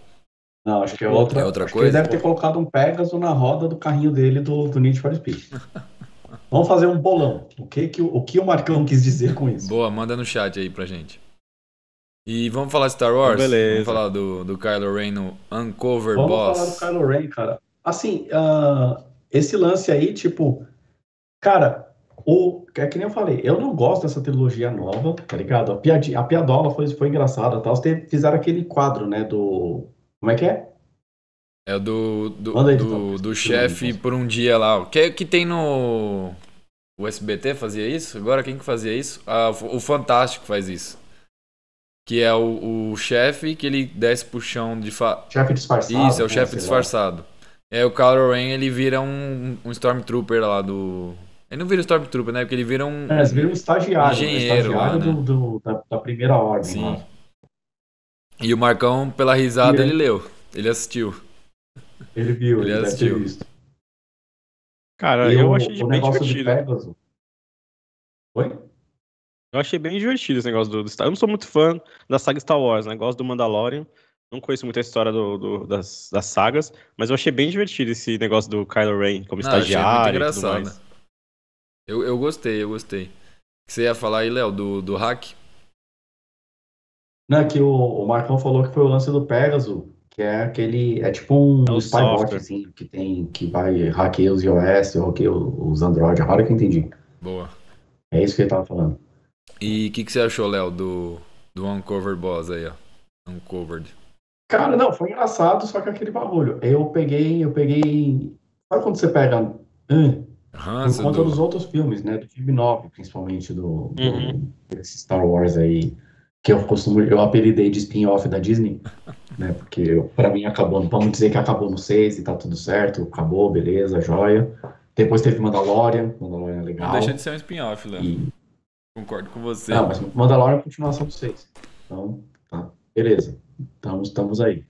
Não, acho que é outra, é outra coisa. ele deve ter colocado um Pegasus na roda do carrinho dele do, do Need for Speed. Vamos fazer um bolão. O que, que, o que o Marcão quis dizer com isso? Boa, manda no chat aí pra gente. E vamos falar de Star Wars? Beleza. Vamos falar do, do Kylo Ren no Uncover vamos Boss. Vamos falar do Kylo Ren, cara. Assim, uh, esse lance aí, tipo... Cara, o, é que nem eu falei, eu não gosto dessa trilogia nova, tá ligado? A, piadinha, a piadola foi, foi engraçada, tal. Tá? Fizeram aquele quadro, né, do... Como é que é? É o do, do, aí, do, do chefe por um dia lá. Que, que tem no. O SBT fazia isso? Agora quem que fazia isso? Ah, o Fantástico faz isso. Que é o, o chefe que ele desce pro chão de fa... Chefe disfarçado. Isso, é o chefe disfarçado. É o Kylo Ren, ele vira um, um Stormtrooper lá do. Ele não vira Stormtrooper, né? Porque ele vira um. É, ele vira um estagiário. Engenheiro, um estagiário lá, né? do, do da, da, primeira ordem. Sim. Lá. E o Marcão, pela risada, ele leu. Ele assistiu. Ele viu, ele, ele assistiu. visto. Cara, e eu o, achei o bem divertido. Pegasus... Oi? Eu achei bem divertido esse negócio do, do Star Eu não sou muito fã da saga Star Wars, né? Gosto do Mandalorian. Não conheço muito a história do, do, das, das sagas, mas eu achei bem divertido esse negócio do Kylo Ren como não, estagiário. Achei muito engraçado. Eu, eu gostei, eu gostei. O que você ia falar aí, Léo, do, do hack? Não, é que o, o Marcão falou que foi o lance do Pegasus, que é aquele. É tipo um é spybot, assim, que tem. que vai hackear os iOS, hackeia os Android. Agora que eu entendi. Boa. É isso que ele tava falando. E o que, que você achou, Léo, do, do Uncovered Boss aí, ó? Uncovered. Cara, não, foi engraçado, só que aquele bagulho. Eu peguei, eu peguei. Sabe quando você pega. Hum, por conta do... dos outros filmes, né? Do filme 9, principalmente, do, do uhum. desse Star Wars aí que eu costumo, eu apelidei de spin-off da Disney, né? Porque para mim acabou, não vamos dizer que acabou no 6 e tá tudo certo, acabou, beleza, joia. Depois teve Mandalorian, Mandalorian é legal. Não deixa de ser um spin-off, Léo. E... Concordo com você. Não, mas Mandalorian é a continuação do 6. Então, tá, beleza. Estamos, estamos aí.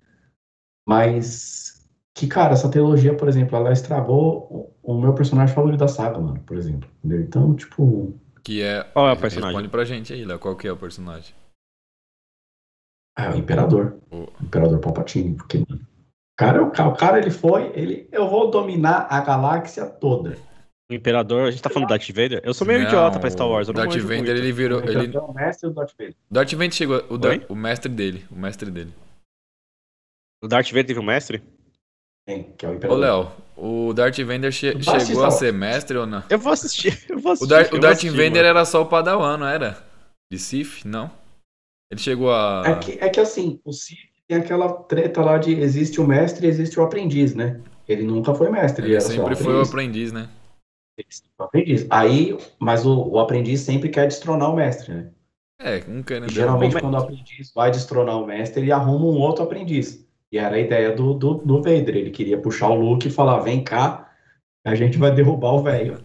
Mas que, cara, essa trilogia, por exemplo, ela estragou o, o meu personagem favorito da saga, mano, por exemplo. Entendeu? Então, tipo. Que é. Qual é o personagem? Responde pra gente aí, Léo. Qual que é o personagem? É, o Imperador. O Imperador Palpatine, porque, mano, cara, o, o cara, ele foi, ele, eu vou dominar a galáxia toda. O Imperador, a gente tá falando do Darth Vader? Eu sou meio não, idiota pra Star Wars. Eu Darth Vader, muito. ele virou. Ele... É o mestre do Darth Vader. Darth Vader chegou. O, da, o mestre dele. O mestre dele. O Darth Vader teve um mestre? Tem, que é o Imperador. Ô, Léo, o Darth Vader che chegou a ser mestre ou não? Eu vou assistir. Eu vou assistir o, Dar o Darth assistir, Vader mano. era só o Padawan, não era? De Sith? Não. Ele chegou a. É que, é que assim, o Sith tem aquela treta lá de existe o mestre e existe o aprendiz, né? Ele nunca foi mestre, ele, Ele era só sempre foi o aprendiz. né? Ele sempre foi aprendiz. Aí, mas o, o aprendiz sempre quer destronar o mestre, né? É, querendo. E geralmente, quando o aprendiz vai destronar o mestre, ele arruma um outro aprendiz. E era a ideia do, do, do Vader. Ele queria puxar o Luke e falar: vem cá, a gente vai derrubar o velho.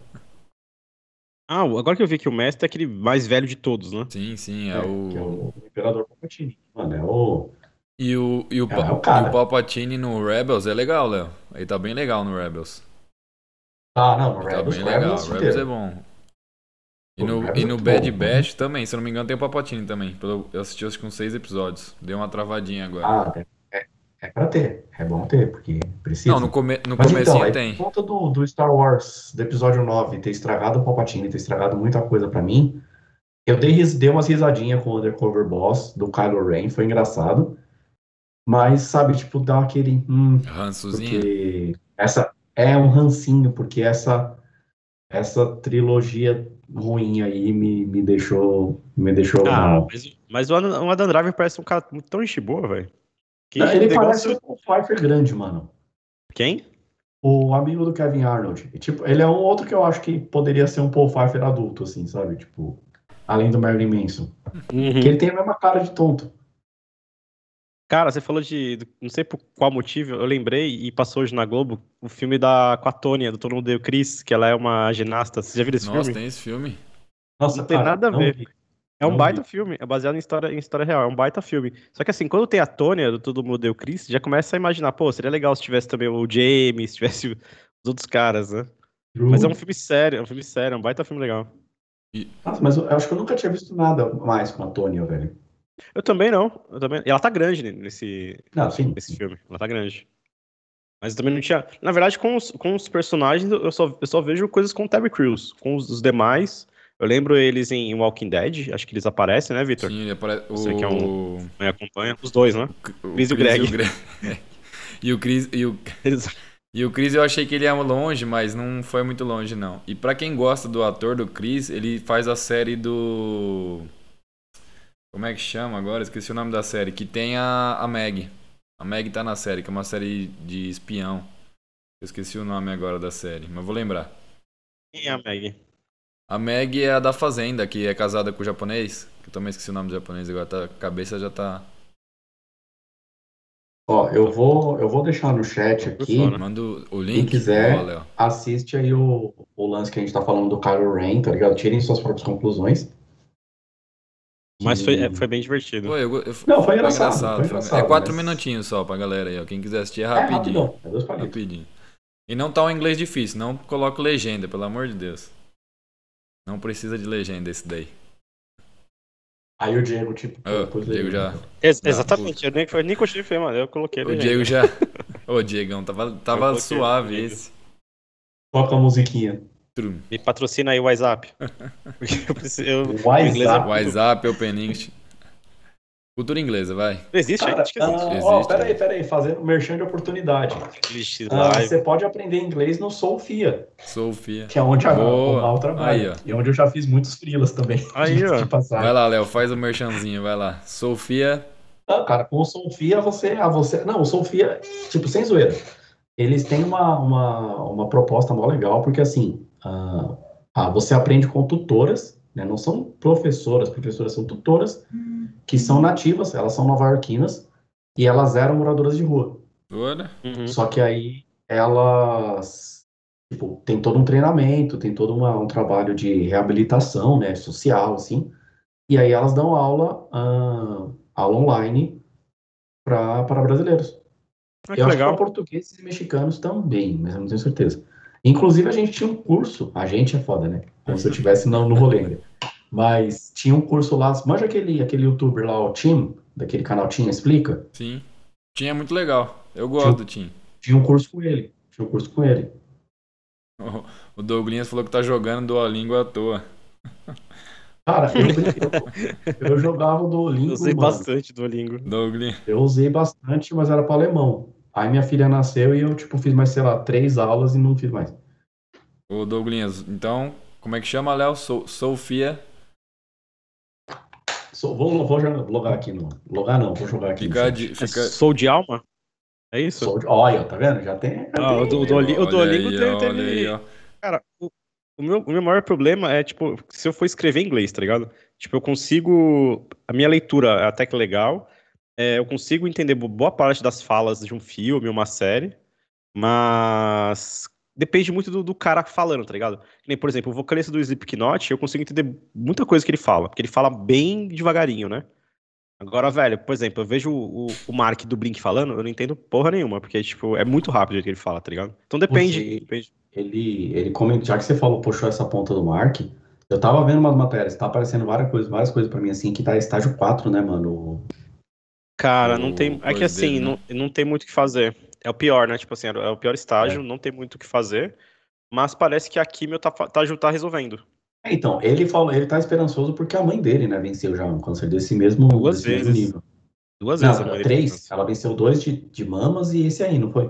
Ah, agora que eu vi que o mestre é aquele mais velho de todos, né? Sim, sim, é, É, o. que é o Imperador Palpatine. Mano, é o. E o, e o, É, é o o Palpatine no Rebels é legal, Léo. Ele tá bem legal no Rebels. Ah, não, no Ele tá Rebels, bem o legal. Rebels O Rebels é inteiro. bom. E no, Rebels e é no muito Bad bom, Batch também, se eu não me engano, tem o Palpatine também. Eu assisti acho que uns seis episódios. Deu uma travadinha agora. Ah, é, pra ter. É bom ter, porque precisa. não, no, come, no Mas comecinho então, aí, tem. por conta do, do Star Wars, do episódio 9, ter estragado o Palpatine, ter estragado muita coisa pra mim, eu dei, dei umas risadinhas com o Undercover Boss do Kylo Ren, foi engraçado. Mas, sabe, tipo, dá aquele. Hum, Rançozinho. porque essa é um rancinho, porque essa essa trilogia ruim aí me, me deixou me deixou Ah, mal. mas, mas o Adam, Driver parece um cara muito tão gente boa, velho. Que Não, ele negócio- parece um Paul Pfeiffer grande, mano. Quem? O amigo do Kevin Arnold. E, Tipo, ele é um outro que eu acho que poderia ser um Paul Pfeiffer adulto, assim, sabe? Tipo, além do Marilyn Manson. Uhum. Que ele tem a mesma cara de tonto. Cara, você falou de. do- Não sei por qual motivo, eu lembrei e passou hoje na Globo o filme da com a Tônia, do Todo Mundo Deu Chris, que ela é uma ginasta. Você já viu esse Nossa, filme? tem esse filme. Nossa, Não tem cara, nada a não ver. vi. É um não baita vi. filme, é baseado em história, em história real, é um baita filme. Só que assim, quando tem a Tônia, do Todo Mundo Deu Chris, já começa a imaginar, pô, seria legal se tivesse também o James, se tivesse os outros caras, né? Mas é um filme sério, é um filme sério, é um baita filme legal. Nossa, mas eu acho que eu nunca tinha visto nada mais com a Tônia, velho. Eu também não, eu também. E ela tá grande nesse, Não, sim. nesse filme. Ela tá grande. Mas eu também não tinha. Na verdade, com os, com os personagens, eu só, eu só vejo coisas com o Terry Crews. Com os, os demais, eu lembro eles em Walking Dead. Acho que eles aparecem, né, Victor? Sim, ele aparece. Você o... que é um- Me acompanha. Os dois, né? o Chris e o Chris Greg. Greg. E o Chris. E o... E o Chris eu achei que ele ia longe, mas não foi muito longe, não. E pra quem gosta do ator do Chris, ele faz a série do. Como é que chama agora? Esqueci o nome da série. Que tem a, a Meg. A Meg tá na série, que é uma série de espião. Eu esqueci o nome agora da série, mas vou lembrar. Quem é a Meg? A Meg é a da Fazenda, que é casada com o japonês. Que eu também esqueci o nome do japonês agora, tá, a cabeça já tá. Ó, eu vou, eu vou deixar no chat aqui. fora. Manda o link. quiser. Ó, Léo. assiste aí o, o lance que a gente tá falando do Kylo Ren, tá ligado? Tirem suas próprias conclusões. Mas foi, é, foi bem divertido. Pô, eu, eu, Não, foi engraçado, foi foi- engraçado, é quatro mas- minutinhos só pra galera aí, ó. Quem quiser assistir é É rapidinho. rapidão, é dois palitos. Rapidinho. E não tá um inglês difícil, não coloca legenda, pelo amor de Deus. Não precisa de legenda esse daí. Aí o Diego, tipo, pôs o Diego já. então. Ex- exatamente, eu nem, eu nem continuei mano. Eu coloquei O legenda. Diego já. Ô, Diegão, tava, tava coloquei suave esse. Toca a musiquinha. Trum. Me patrocina aí o WhatsApp. Eu preciso. Eu, inglês é WhatsApp. WhatsApp, Open English. Cultura inglesa, vai. Existe Acho que existe. ah, ó, Existe, peraí, né? peraí, fazendo merchan de oportunidade. Existe Ah, você pode aprender inglês no Sofia, Sofia. que é onde a Boa. o Mal trabalha. Aí, ó. E onde eu já fiz muitos frilas também. Aí, ó. de. Vai lá, Léo, faz o merchanzinho, vai lá. Sofia. Não, cara, com o Sofia você, a você. Não, o Sofia, tipo, sem zoeira. Eles têm uma, uma, uma proposta mó legal, porque assim, ah, ah, você aprende com tutoras, né? Não são professoras, professoras são tutoras, que são nativas, elas são nova-iorquinas, e elas eram moradoras de rua. Uhum. Só que aí elas tipo, tem todo um treinamento, tem todo uma- um trabalho de reabilitação, né, social, assim. E aí elas dão aula, ah, aula online para brasileiros. Ah, eu acho que para portugueses e mexicanos também, mas eu não tenho certeza. Inclusive a gente tinha um curso, a gente é foda, né? Como se eu estivesse no, no rolê ainda. Mas tinha um curso lá, manja aquele, aquele youtuber lá, o Tim, daquele canal Tim Explica? Sim. Tinha é muito legal. Eu gosto do Tim. Tinha um curso com ele. Tinha um curso com ele. O Douglinhas falou que tá jogando Duolingo à toa. Cara, eu, eu, eu jogava o Duolingo, Eu usei mano. bastante do Lingo. Douglinhas. Eu usei bastante, mas era para alemão. Aí minha filha nasceu e eu, tipo, fiz mais, sei lá, três aulas e não fiz mais. Ô Douglinhas, então, como é que chama, Léo? So- Sofia. Vou, vou jogar- logar aqui no. Logar não, vou jogar aqui. no Fica, chat. de, É fica Sou de alma? É isso? Sou de- Olha, tá vendo? Já tem. já Ah, o tem- do- o Duoli- o Olha Duolingo aí, olha teve- aí. Cara, o, o meu, o meu maior problema é, tipo, se eu for escrever em inglês, tá ligado? Tipo, eu consigo. A minha leitura é até que legal. é, eu consigo entender bo- boa parte das falas de um filme, uma série, mas depende muito do, do cara falando, tá ligado? Nem, por exemplo, o vocalista do Slipknot, eu consigo entender muita coisa que ele fala, porque ele fala bem devagarinho, né? Agora, velho, por exemplo, eu vejo o, o, Mark do Blink falando, eu não entendo porra nenhuma, porque, tipo, é muito rápido o que ele fala, tá ligado? Então depende. Você- depende. Ele, ele comentou, já que você falou, puxou essa ponta do Mark, eu tava vendo umas matérias, tá aparecendo várias coisas, várias coisas pra mim, assim, que tá estágio 4, né, mano? Cara, não tem. É que assim, dele, né? não, não tem muito o que fazer. É o pior, né? Tipo assim, é o pior estágio, não tem muito o que fazer. Mas parece que a químio tá, tá, tá resolvendo. É, Então, ele falou, ele tá esperançoso porque a mãe dele, né, venceu já um câncer desse mesmo, Duas desse mesmo vezes. nível. Duas Não, vezes dele três. Ela venceu dois de, de mamas e esse aí, não foi?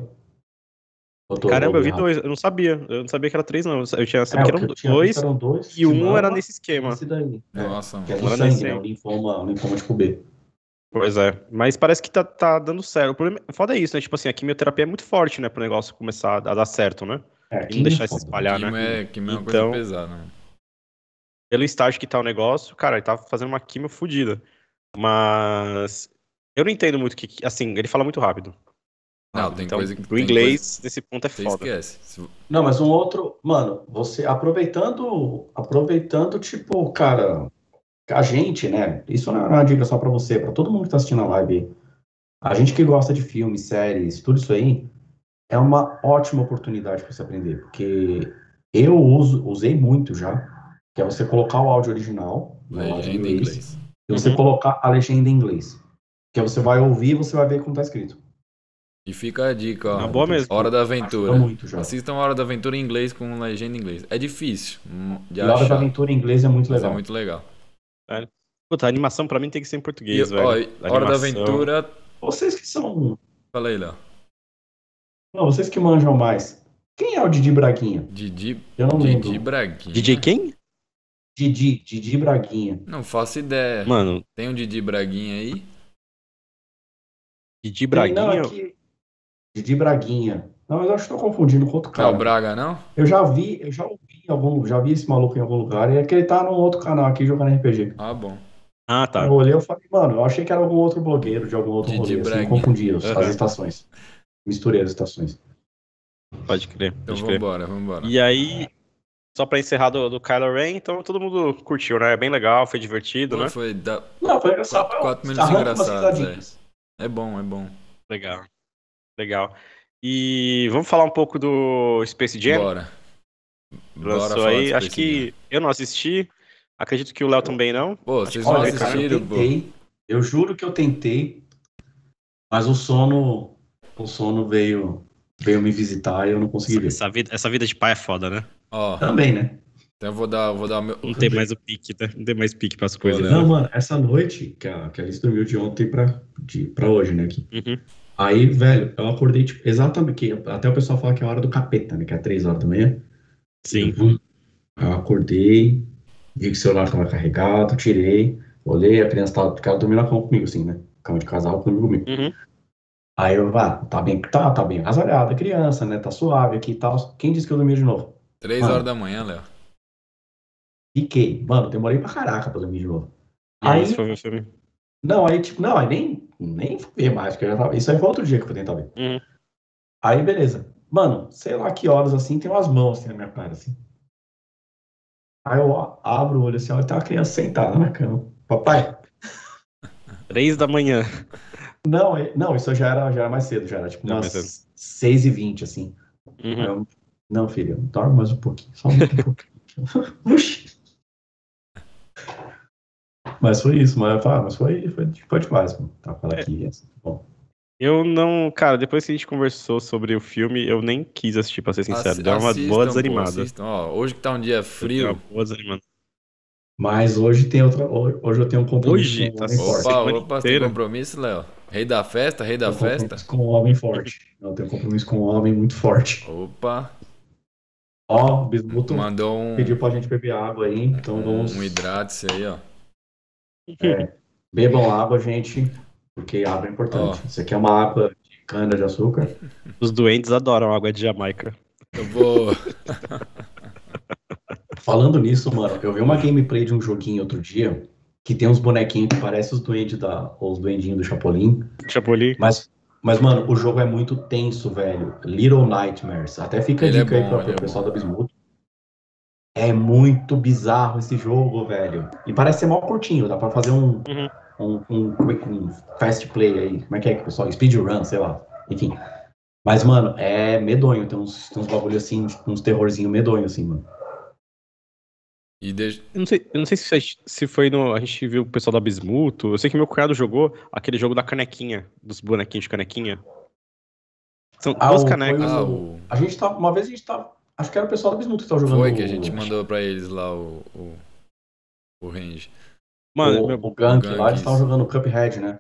Eu Caramba, eu vi dois. Eu não sabia. Eu não sabia que era três, não. Eu tinha É, sabia que eram que eu tinha dois. eram dois E um era nesse esquema. esse daí. É, Nossa, que é do Um era sangue, nesse né? O linfoma, o linfoma tipo B. Pois é. Mas parece que tá, tá dando certo. O problema foda é isso, né? Tipo assim, a quimioterapia é muito forte, né? Pro negócio começar a dar certo, né? É, E não deixar é se foda. espalhar, né? Quimo é, quimo é uma Então- coisa pesada, né? pelo estágio que tá o negócio, cara, ele tá fazendo uma quimio fodida. Mas eu não entendo muito o que. Assim, ele fala muito rápido. Não, tem então, coisa que. o inglês, nesse ponto, é que foda. Você esquece. Não, mas um outro, mano, você aproveitando, aproveitando, tipo, cara, a gente, né? Isso não é uma dica só pra você, pra todo mundo que tá assistindo a live. A gente que gosta de filmes, séries, tudo isso aí, é uma ótima oportunidade pra você aprender, porque eu uso, usei muito já, que é você colocar o áudio original, né, o áudio Legenda em inglês. e você Uhum. colocar a legenda em inglês, que aí você vai ouvir e você vai ver como tá escrito. E fica a dica, ó. Uma boa mesmo. Hora da Aventura. muito já. Assistam a Hora da Aventura em inglês com legenda em inglês. É difícil hum, de E a hora da aventura em inglês é muito mas é legal. muito legal. Puta, a animação pra mim tem que ser em E, português, ó, velho. e Hora da. Aventura. Vocês que são Fala aí, Léo. Não, vocês que manjam mais. Quem é o Didi Braguinha? Didi, Eu não lembro. Didi Braguinha. DJ quem? Didi, Didi Braguinha. Não faço ideia. Mano, Tem um Didi Braguinha aí? Didi Tem, Não, Braguinha. é que... Didi Braguinha. Não, mas eu acho que tô confundindo com outro Não é o cara. Braga, não? Eu já vi, eu já ouvi algum, já vi esse maluco em algum lugar. E é que ele tá num outro canal aqui jogando RPG. Ah, bom. Ah, tá. Eu olhei e falei, mano, eu achei que era algum outro blogueiro de algum outro rolê. Assim, confundi as, estações. Misturei as estações. Pode crer. Então Pode crer. vambora, vambora. E aí, só pra encerrar do, do Kylo Ren, então todo mundo curtiu, né? É bem legal, foi divertido, Pô, né? Foi da... Não, foi engraçado. Quatro- quatro minutos engraçados, risadinhas. É bom, é bom. Legal. Legal. E vamos falar um pouco do Space Jam? Bora. Bora Lançou aí. Acho que eu não assisti. Acredito que o Léo também não. Pô, vocês não Olha, cara, eu assistiram, pô. tentei, eu juro que eu tentei, mas o sono, o sono veio, veio me visitar e eu não consegui ver. Essa vida, essa vida de pai é foda, né? Ó, Também, né? então eu vou dar, vou dar o meu. Não tem mais o pique, né? Não tem mais pique pras coisas. Olha. né? Não, mano, essa noite, que a, que a Alice dormiu de ontem pra, de, pra hoje, né? Aqui. Uhum. Aí, velho, eu acordei, tipo, exatamente, que até o pessoal fala que é a hora do capeta, né? Que é três horas da manhã. Sim. Eu, eu acordei, vi que o celular tava carregado, tirei, olhei, a criança tava, porque ela dormiu na cama comigo, assim, né? Cama de casal, comigo. Uhum. Aí eu, ah, tá bem, tá, tá bem agasalhada a criança, né? Tá suave aqui e tal. Quem disse que eu dormia de novo? Três Mano. horas da manhã, Léo. Fiquei. Mano, demorei pra caraca pra dormir de novo. E aí, Aí, foi ver filme? não, aí, tipo, não, aí nem, nem fui ver mais, porque eu já tava, isso aí foi outro dia que eu fui tentar ver. Uhum. Aí, beleza. Mano, sei lá que horas, assim, tem umas mãos, assim, na minha cara, assim. Aí eu abro o olho, assim, olha, tá uma criança sentada na cama. Papai, Três da manhã. não, é- não, isso já era, já era mais cedo, já era, tipo, umas cedo. 6 e 20 assim. Uhum. eu, não, filho, dorme mais um pouquinho, só um pouquinho. Mas foi isso, mas, ah, mas foi, foi, foi demais, mano. Tá falando É. aqui, assim, bom. Eu não. Cara, depois que a gente conversou sobre o filme, eu nem quis assistir, pra ser sincero. Assi- Deu uma assistam, boa pô, desanimada. assistam. Ó, hoje que tá um dia Deu uma frio. boa desanimada. Mas hoje tem outra, hoje eu tenho um compromisso Hoje? com um Tá homem só- forte. Opa, opa, tem compromisso, Léo? Rei da festa, rei da Tenho um festa? compromisso com um homem forte. Não, eu tenho um compromisso com um homem muito forte. Opa, Ó, o Bismuto mandou um, pediu pra gente beber água aí, então vamos. um hidrate aí, ó. É, bebam água, gente, porque água é importante. Isso aqui é uma água de cana de açúcar. Os doentes adoram água de Jamaica. Eu vou. Falando nisso, mano, eu vi uma gameplay de um joguinho outro dia que tem uns bonequinhos que parecem os duendes da, os duendinhos do Chapolin. Chapolin. Mas, mas, mano, o jogo é muito tenso, velho. Little Nightmares. Até fica a Ele é dica aí bom, pra, ele é pro pessoal da Bismuth. É muito bizarro esse jogo, velho. E parece ser mal curtinho, dá pra fazer um, Uhum. Um, um quick, um fast play aí. Como é que é que o pessoal? Speedrun, sei lá. Enfim. Mas, mano, é medonho. Tem uns, tem uns bagulho assim, uns terrorzinho medonho, assim, mano. E deixa... Eu não sei, eu não sei se, a gente- se foi no. A gente viu o pessoal da Bismuto. Eu sei que meu cunhado jogou aquele jogo da canequinha, dos bonequinhos de canequinha. São Ah, duas canecas. Ah, o-. A gente tá. Uma vez a gente tá. Acho que era o pessoal da Bismuth que tava jogando. Foi que a o- gente mandou pra eles lá o. O, o range. Mano, o, meu o Gank Gank, lá, eles estavam isso. jogando Cuphead, né?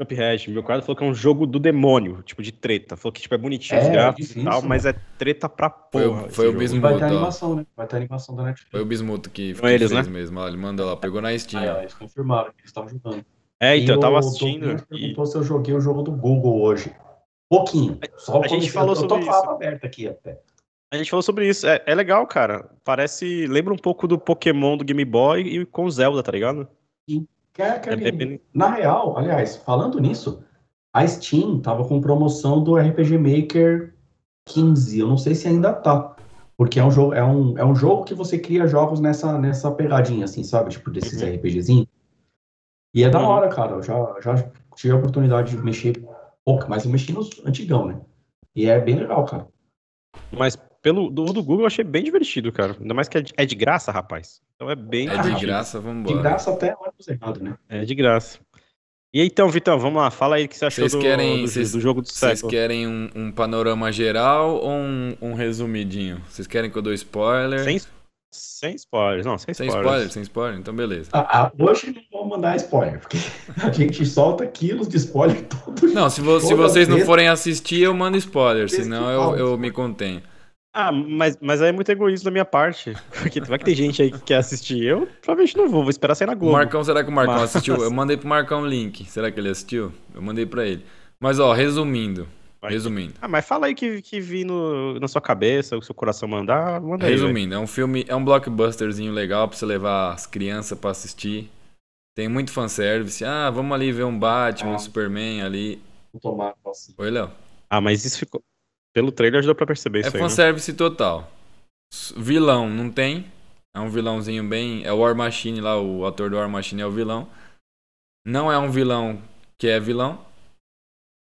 Cuphead, meu cunhado falou que é um jogo do demônio, tipo de treta. Falou que tipo, é bonitinho os É, gráficos difícil, e tal, mas é treta pra Foi o- porra. esse foi o. E vai ter animação, né? Vai ter animação da Netflix. Foi o Bismuto que, Foi eles, fez né? mesmo. Ó, ele mandou lá, pegou na Steam. Aí, ó, eles confirmaram que eles estavam jogando. É, então, E eu tava o assistindo. Douglas E... perguntou se eu joguei o jogo do Google hoje. Pouquinho. Só o a gente falou eu tô sobre com a isso. aberta aqui até. A gente falou sobre isso. É, é legal, cara. Parece. Lembra um pouco do Pokémon do Game Boy e com Zelda, tá ligado? Quer, quer É bem- Na real, aliás, falando nisso, a Steam tava com promoção do RPG Maker 15. Eu não sei se ainda tá. Porque é um jogo, é um, é um jogo que você cria jogos nessa, nessa pegadinha, assim, sabe? Tipo, desses Uhum. RPGzinhos. E é da Uhum. hora, cara. Eu já, já tive a oportunidade de mexer pouco, mas eu mexi nos antigão, né? E é bem legal, cara. Mas pelo do, do Google eu achei bem divertido, cara. Ainda mais que é de, é de graça, rapaz. Então é bem É de graça, De vambora. graça até ônibus errado, né? É de graça. E aí, então, Vitão, vamos lá. Fala aí o que você achou Vocês do, querem- do, vocês- do jogo do Vocês século. querem um, um panorama geral ou um, um resumidinho? Vocês querem que eu dou spoiler? Sem, sem spoilers. Não, sem Sem spoilers. spoiler? Sem spoiler? Então beleza. Ah, ah, hoje não vou mandar spoiler, porque a gente solta quilos de spoiler todo Não, se, vo- se vocês não vez- forem assistir, eu mando spoiler, senão eu, eu me contenho. Ah, mas, mas aí é muito egoísmo da minha parte. Porque vai que tem gente aí que quer assistir. Eu provavelmente não vou, vou esperar sair na O Globo. Marcão, será que o Marcão Mas- assistiu? Eu mandei pro Marcão o link. Será que ele assistiu? Eu mandei pra ele. Mas ó, resumindo. Vai. Resumindo. Ah, mas fala aí que, que vi no, na sua cabeça, o seu coração mandar, manda aí. Resumindo, é um filme, é um blockbusterzinho legal pra você levar as crianças pra assistir. Tem muito fanservice. Ah, vamos ali ver um Batman, um Ah. Superman ali. Vou tomar assim. Oi, Léo. Ah, mas isso ficou. Pelo trailer já deu pra perceber É isso aí. Né? fanservice total. S- Vilão, não tem. É um vilãozinho bem. É o War Machine lá, o ator do War Machine é o vilão. Não é um vilão que é vilão.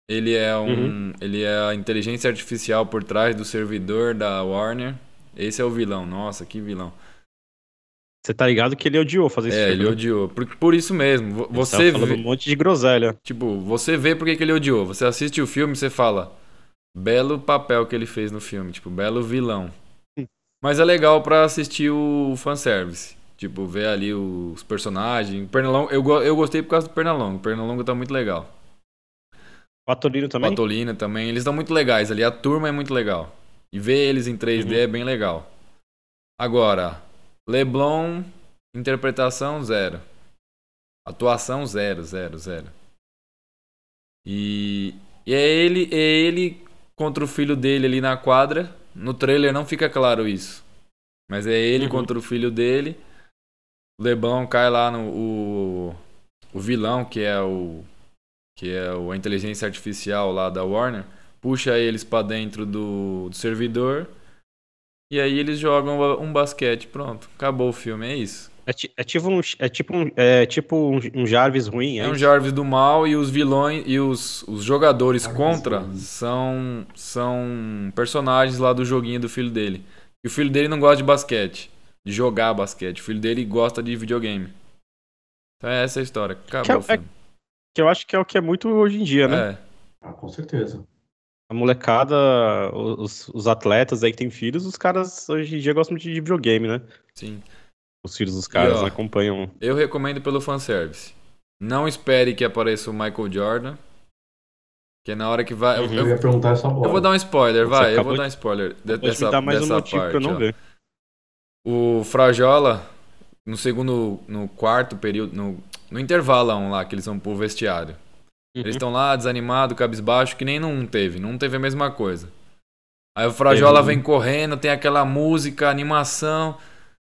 Ele é um. Uhum. Ele é a inteligência artificial por trás do servidor da Warner. Esse é o vilão. Nossa, que vilão. Você tá ligado que ele odiou fazer esse É, filme. ele né? odiou. Por, por isso mesmo. vo- Ele Você falando vê, um monte de groselha. Tipo, você vê porque que ele odiou. Você assiste o filme e você fala. Belo papel que ele fez no filme. Tipo, belo vilão. Mas é legal pra assistir o fanservice. Tipo, ver ali os personagens. Pernalonga, eu, eu gostei por causa do Pernalonga. O Pernalonga tá muito legal. O Atolino também? Patolina também. Eles estão muito legais ali. A turma é muito legal. E ver eles em 3D Uhum. é bem legal. Agora, Leblon, interpretação zero. Atuação zero, zero, zero. E, e é ele, é ele contra o filho dele ali na quadra. No trailer não fica claro isso. Mas é ele Uhum. contra o filho dele. O Leblon cai lá no o, o vilão que é o que é o- a inteligência artificial lá da Warner, puxa eles pra dentro do, do servidor. E aí eles jogam um basquete, pronto. Acabou o filme, é isso. É, é tipo um, é tipo um, é tipo um, um Jarvis ruim, é, É um? Jarvis do mal e os vilões e os, os jogadores Jarvis contra ruim. são são personagens lá do joguinho do filho dele. E o filho dele não gosta de basquete, de jogar basquete. O filho dele gosta de videogame. Então é essa a história. Acabou Que é- o filme. Que eu acho que é o que é muito hoje em dia, né? É, Ah, com certeza. A molecada, os, os atletas aí que tem filhos, os caras hoje em dia gostam de videogame, né? sim. Os filhos dos caras ó, acompanham. Eu recomendo pelo fanservice. Não espere que apareça o Michael Jordan. Que na hora que vai. eu- Uhum. Eu, eu, ia perguntar essa bola. eu vou dar um spoiler, Você vai. Eu vou de- dar um spoiler de- dessa, me dar mais um dessa motivo parte. pra eu não ó. ver. O Frajola, no segundo. No quarto período. No, no intervalo um lá, que eles vão pro vestiário. Eles estão lá desanimado, cabisbaixo, que nem não teve. Não teve a mesma coisa. Aí o Frajola vem correndo, tem aquela música, animação.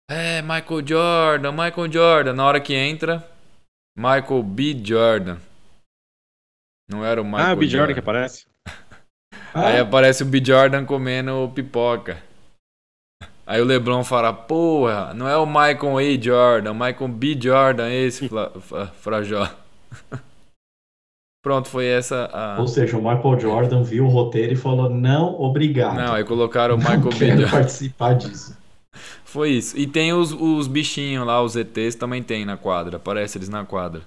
É, Michael Jordan, Michael Jordan. Na hora que entra, Michael B. Jordan. Não era o Michael ah, o B. Jordan, Jordan que aparece. Aí aparece o B. Jordan comendo pipoca. Aí o LeBron fala, porra, não é o Michael A. Jordan, o Michael B. Jordan esse, Frajola. Pronto, foi essa a... Ou seja, o Michael Jordan viu o roteiro e falou, não, obrigado. Não, aí colocaram o Michael não B. Jordan. participar disso. Foi isso. E tem os, os bichinhos lá, os ETs também tem na quadra. Aparece eles na quadra.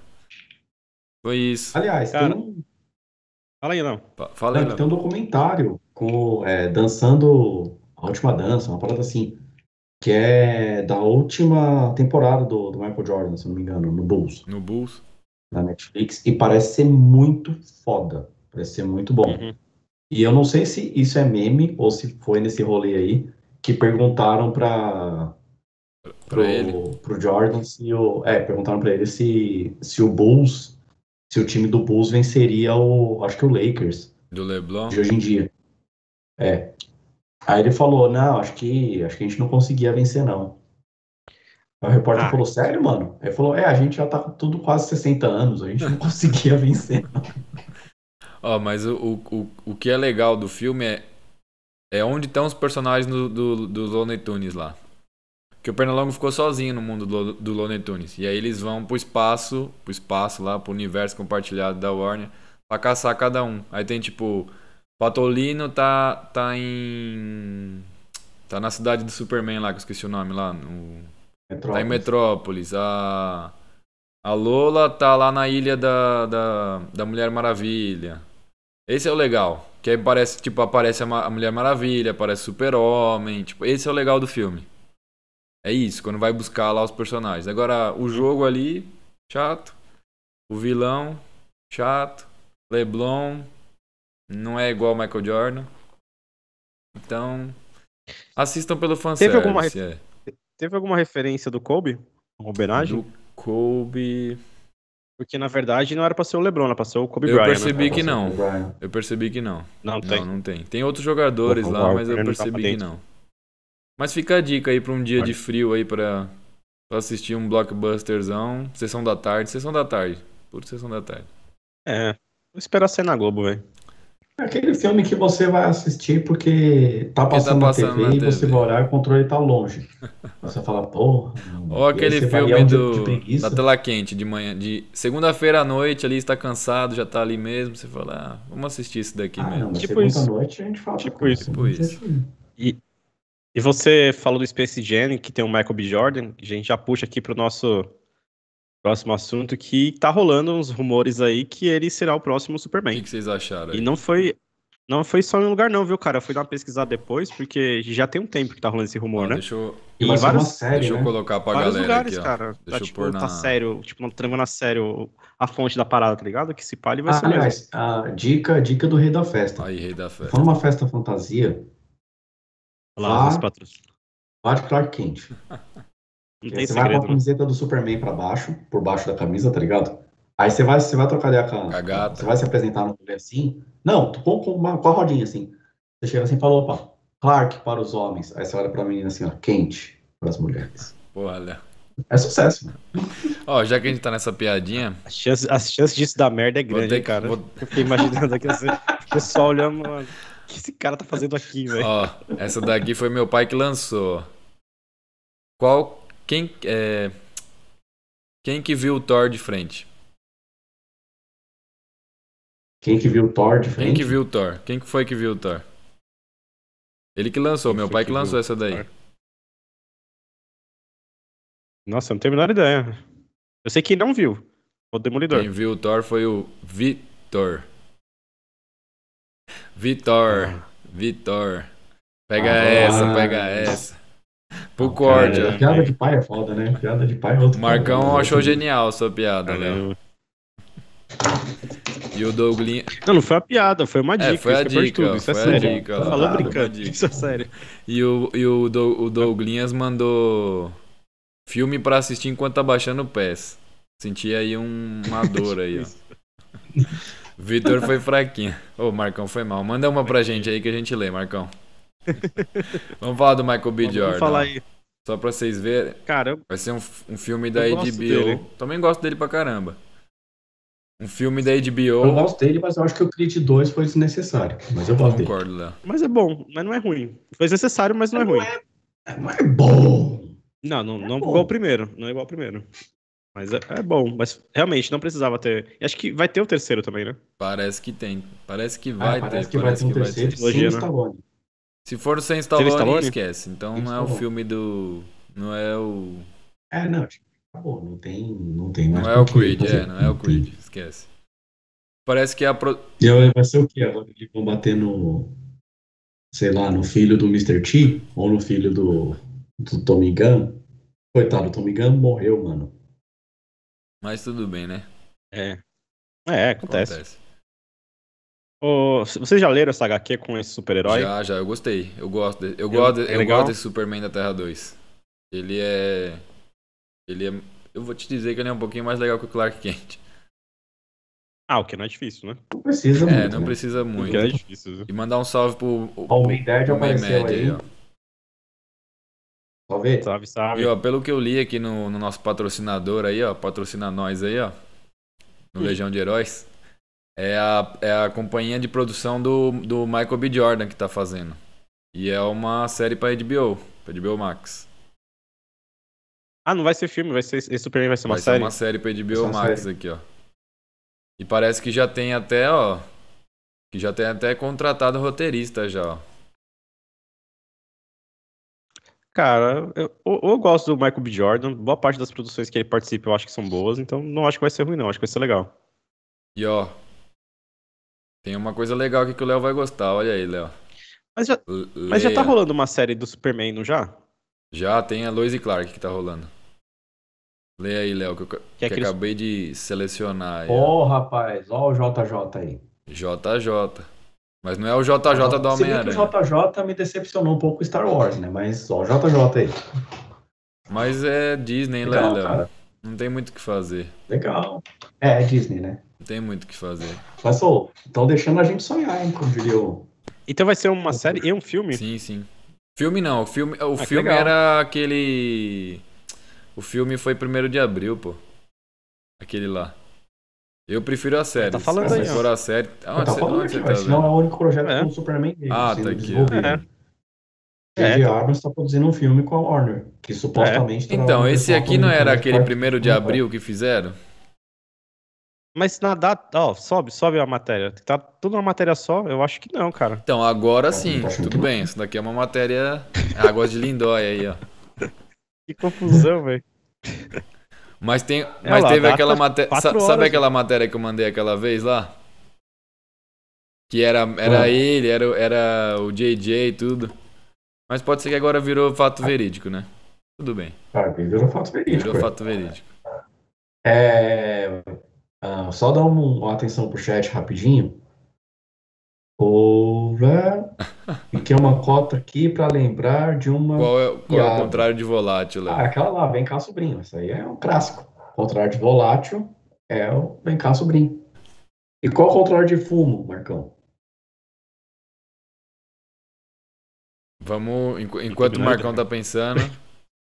Foi isso. Aliás, Cara, tem, um, Fala aí, não. Fala aí, não, Léo. tem um documentário com, é, dançando a última dança, uma parada assim, que é da última temporada do, do Michael Jordan, se não me engano, no Bulls, No Bulls. na Netflix, e parece ser muito foda, parece ser muito bom. Uhum. E eu não sei se isso é meme ou se foi nesse rolê aí que perguntaram para Pra ele. pro, Jordan se o. É, perguntaram pra ele se, se o Bulls, se o time do Bulls venceria o. Acho que o Lakers Do LeBron. de hoje em dia. É. Aí ele falou, não, acho que acho que a gente não conseguia vencer, não. Aí o repórter Ah. falou, sério, mano? Aí ele falou, é, a gente já tá com tudo quase 60 anos, a gente não conseguia vencer, não. Ó, mas o, o, o, o que é legal do filme é, é onde estão os personagens do, do, do Looney Tunes lá. Porque o Pernalongo ficou sozinho no mundo do, do Looney Tunes. E aí eles vão pro espaço, pro espaço lá, pro universo compartilhado da Warner, pra caçar cada um. Aí tem tipo, Patolino tá, tá em. Tá na cidade do Superman lá, que eu esqueci o nome lá. No, Tá em Metrópolis. A, a Lola tá lá na ilha da, da, da Mulher Maravilha. Esse é o legal. Que aí parece, tipo, aparece a, Mulher Maravilha, aparece Super-Homem. Tipo, esse é o legal do filme. É isso, quando vai buscar lá os personagens. Agora, o jogo ali, chato. O vilão, chato. Leblon, não é igual ao Michael Jordan. Então, assistam pelo Teve alguma fanservice. É. Teve alguma referência do Kobe? Uma homenagem? Do Kobe. Porque na verdade não era pra ser o LeBron, era pra ser o Kobe Eu Bryant. percebi né? que não. Eu percebi que não. Não tem. Não, não tem. Tem outros jogadores lá, mas eu ficar percebi que não. Mas fica a dica aí pra um dia de frio aí pra, pra assistir um blockbusterzão. Sessão da tarde. Sessão da tarde. Puro sessão da tarde. É. Vou esperar sair na Globo, velho. Aquele filme que você vai assistir porque tá passando, passando na na TV e você TV. vai olhar e o controle tá longe. Você fala, porra. Ou E aquele e filme do, de preguiça. da tela quente de manhã. De segunda-feira à noite, ali está cansado, já tá ali mesmo. Você fala, ah, vamos assistir esse daqui Ah, mesmo. não, Tipo isso. noite a gente fala. Tipo isso. Tipo isso. é- E você falou do Space Jam, que tem o Michael B. Jordan, a gente já puxa aqui pro nosso próximo assunto, que tá rolando uns rumores aí que ele será o próximo O que, Superman. que vocês acharam aí? E não foi, não foi só em um lugar não, viu, cara? Eu fui dar uma pesquisada depois, porque já tem um tempo que tá rolando esse Ó, rumor, né? deixa eu, E vários- série, deixa eu né? colocar pra Vários galera lugares, aqui, cara. Deixa Tá, eu tipo, pôr tá na- sério, tipo, não tremendo a sério a fonte da parada, tá ligado? Que se pá, ele vai Ah, ser mesmo. aliás, a dica, dica do rei da festa. Aí, rei da festa. For uma festa fantasia, Olha lá, vá- os patrocínios. vá de Clark Kent. Não tem você vai com a segredo, né? camiseta do Superman pra baixo, por baixo da camisa, tá ligado? Aí você vai, você vai trocar ideia com a, a gata. Você vai se apresentar no rolê assim. Não, com, com, uma, com a rodinha assim. Você chega assim e fala, opa, Clark para os homens. Aí você olha pra menina assim, ó, quente para as mulheres. Léo. É sucesso, mano. Ó, já que a gente tá nessa piadinha, A chance, a chance disso dar merda é grande, ter hein, cara. vou- Eu fiquei imaginando aqui assim, o pessoal olhando, mano. O que esse cara tá fazendo aqui, velho? Ó, essa daqui foi meu pai que lançou. Qual. Quem. É, quem que viu o Thor de frente? Quem que viu o Thor de Quem frente? que viu o Thor? Quem que foi que viu o Thor? Ele que lançou, Quem meu pai que que lançou o essa daí. Thor? Nossa, eu não tenho a menor ideia. Eu sei quem não viu. O Demolidor. Quem viu o Thor foi o Vitor. Vitor. Vitor. Pega Ah, essa, ah. pega essa. Pro Cara, corte, ó. piada de pai é foda, né? Piada de pai é outro. Marcão cara. achou genial a sua piada, Léo. Valeu. E o Douglinha. Não, não foi uma piada, foi uma dica. É, foi a isso que é pior de dica, tudo, Isso é foi a sério. dica, Foi a brincando. dica. Isso é sério. E o, e o, o Douglinhas mandou filme pra assistir enquanto tá baixando o PES. Senti aí um- uma dor aí, ó. Vitor foi fraquinho. Ô, Marcão, foi mal. Manda uma pra gente aí que a gente lê, Marcão. Vamos falar do Michael B. Vamos Jordan. falar aí. Só pra vocês verem. Cara, eu- Vai ser um, um filme da Eu HBO. dele. Também gosto dele pra caramba. Um filme da Eu HBO. gosto dele, mas eu acho que o Creed 2 foi desnecessário. Mas eu gosto dele. Concordo, Léo. mas é bom, mas não é ruim. Foi necessário, mas não é Não ruim. É, Mas é bom. Não, não, não É bom. igual o primeiro. Não é igual o primeiro. Mas é, é bom. Mas realmente não precisava ter. Acho que vai ter o terceiro também, né? Parece que tem. Parece que Ah, vai parece ter. que vai ter um terceiro ter. Trilogia, né? Stallone. Se for sem Stallone, Stallone? esquece. Então não é o filme do. Não é o. É, não, tipo, acabou, não tem, não tem mais Não é o que Creed, fazer. é, não é o tem. Creed. Esquece. Parece que a. Pro... E aí vai ser o quê? Agora eles vão bater no, sei lá, no filho do Mr. T ou no filho do, do Tommy Gunn? Coitado, o Tommy Gunn morreu, mano. Mas tudo bem, né? É. É, acontece. Ô, c- vocês já leram essa HQ com esse super-herói? Já, já, eu gostei. Eu gosto, de- eu gosto, de- é eu legal? gosto desse Superman da Terra 2. Ele é. Ele é. Eu vou te dizer que ele é um pouquinho mais legal que o Clark Kent. Ah, o que não é difícil, né? Não precisa É, muito, não né? precisa O muito. que não é difícil. viu? E mandar um salve pro. o pro apareceu Mad aí. ó. Só ver? Sabe, sabe. E ó, pelo que eu li aqui no, no nosso patrocinador aí, ó, patrocina nós aí, ó, no Hum. Legião de Heróis, é a, é a companhia de produção do, do Michael B. Jordan que tá fazendo. E é uma série pra HBO, pra HBO Max. Ah, não vai ser filme, vai ser. Esse Superman vai ser uma Vai série. ser uma série pra Vai HBO Max série. aqui, ó. E parece que já tem até, ó, que já tem até contratado roteirista já, ó. Cara, eu, eu, eu gosto do Michael B. Jordan. Boa parte das produções que ele participa eu acho que são boas, então não acho que vai ser ruim, não. Acho que vai ser legal. E ó, tem uma coisa legal aqui que o Léo vai gostar, olha aí, Léo. Mas já, mas já tá rolando uma série do Superman, não já? Já tem a Lois e Clark que tá rolando. Leia aí, Léo, que eu Que que é aqueles- acabei de selecionar. aí, ó. Ó, rapaz, ó o JJ aí. JJ. Mas não é o JJ do bem que Homem-Aranha. o JJ me decepcionou um pouco com Star Wars, né? Mas, ó, o JJ aí. Mas é Disney, né, Legal, Léo? cara. Não tem muito o que fazer. Legal. É, é Disney, né? Não tem muito o que fazer. Mas, ô, estão deixando a gente sonhar, hein? Como diria o. Então vai ser uma série e um filme? Sim, sim. Filme não, o filme, o Ah, filme era aquele. O filme foi primeiro de abril, pô. Aquele lá. Eu prefiro a série. Tá falando Se aí, for a série. Onde tá você, falando aqui, tá senão é o único projeto É. com o Superman dele Ah, tá aqui, desenvolvido. É. J.J. É. Abrams está produzindo um filme com a Warner, que supostamente... terá Então, esse pessoal aqui não era aquele que primeiro de abril que fizeram? Mas na data. Ó, sobe, sobe a matéria. Tá tudo uma matéria só? Eu acho que não, cara. Então, agora sim, tudo bem. Isso daqui é uma matéria. Águas de Lindóia aí, ó. Que confusão, velho. Mas, tem, mas lá, teve aquela matéria. Sabe horas, aquela matéria que eu mandei aquela vez lá? Que era, era Ah. ele, era, o- era o JJ e tudo. Mas pode ser que agora virou fato verídico, né? Tudo bem. Cara, virou fato verídico. Virou fato verídico. É, ah, só dar um- uma atenção pro chat rapidinho. Ora, e que é uma cota aqui para lembrar de uma. Qual é, qual é o contrário de volátil? Ah, aquela lá, vem cá, sobrinho. Isso aí é um clássico. O contrário de volátil é o vem cá, sobrinho. E qual o contrário de fumo, Marcão? Vamos, enqu- enquanto o Marcão tá pensando,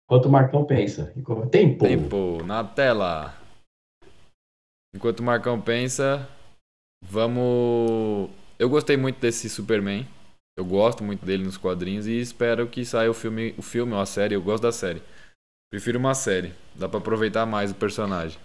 Enquanto o Marcão pensa. Tempo. tempo na tela. Enquanto o Marcão pensa, vamos. Eu gostei muito desse Superman. Eu gosto muito dele nos quadrinhos e espero que saia o filme, o filme ou a série. Eu gosto da série. Prefiro uma série. Dá pra aproveitar mais o personagem.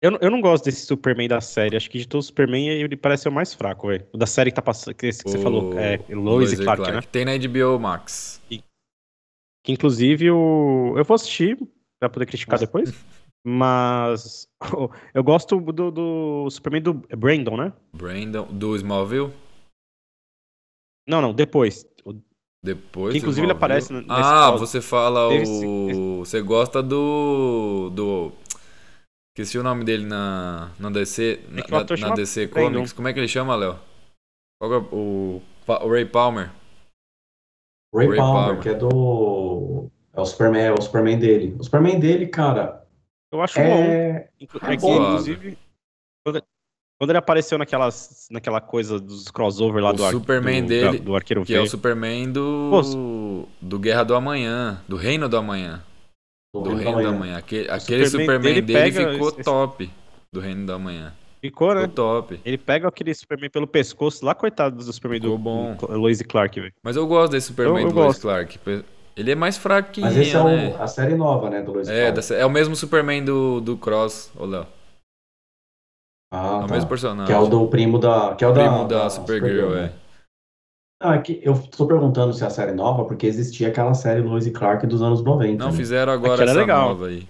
Eu, não- eu não gosto desse Superman da série. Acho que de todos os Superman ele parece ser o mais fraco, velho. O da série que tá passando. Que, que você O- falou. É, Lois e Clark, né? Tem na HBO Max. Que inclusive o. Eu vou assistir pra poder criticar Nossa. depois. Mas eu gosto do, do Superman do Brandon, né? Brandon, do Smallville. Não, não, depois. Depois. Que, inclusive, ele aparece nesse Ah, caso. você fala o. Você gosta do. Do. Esqueci o nome dele na, na DC. É na, na DC Brandon. Comics. Como é que ele chama, Léo? É o. O Ray Palmer. Ray, Ray Palmer, Palmer. que é do. É o Superman, é o Superman dele. O Superman dele, cara, Eu acho bom. é. É É que, inclusive, quando, Quando ele apareceu naquelas, naquela coisa dos crossover lá O do, ar- Superman do, dele, do Arqueiro Que é o. Superman do. Pô, do Guerra do Amanhã. Do Reino do Amanhã. Do Do Reino Reino da do Manhã. Amanhã. Aquele, aquele Superman Superman, dele dele, ficou esse- top. Do Reino do Amanhã. Ficou, né? Ficou top. Ele pega aquele Superman pelo pescoço lá, coitado do Superman Ficou do, bom. do Lois Clark, velho. Mas eu gosto desse Superman Eu- eu do Lois. Clark. Ele é mais fraquinho, Mas esse é né? a série nova, né, do Lois É, Clark. da- é o mesmo Superman do, do Cross, ô Léo. Ah, É o tá. mesmo personagem. Que é o do primo da. Que é o primo da, da, Supergirl, né? é. Não, é que eu tô perguntando se é a série nova, porque existia aquela série Lois e Clark dos anos 90. Não né? fizeram agora Aquela essa legal. nova aí.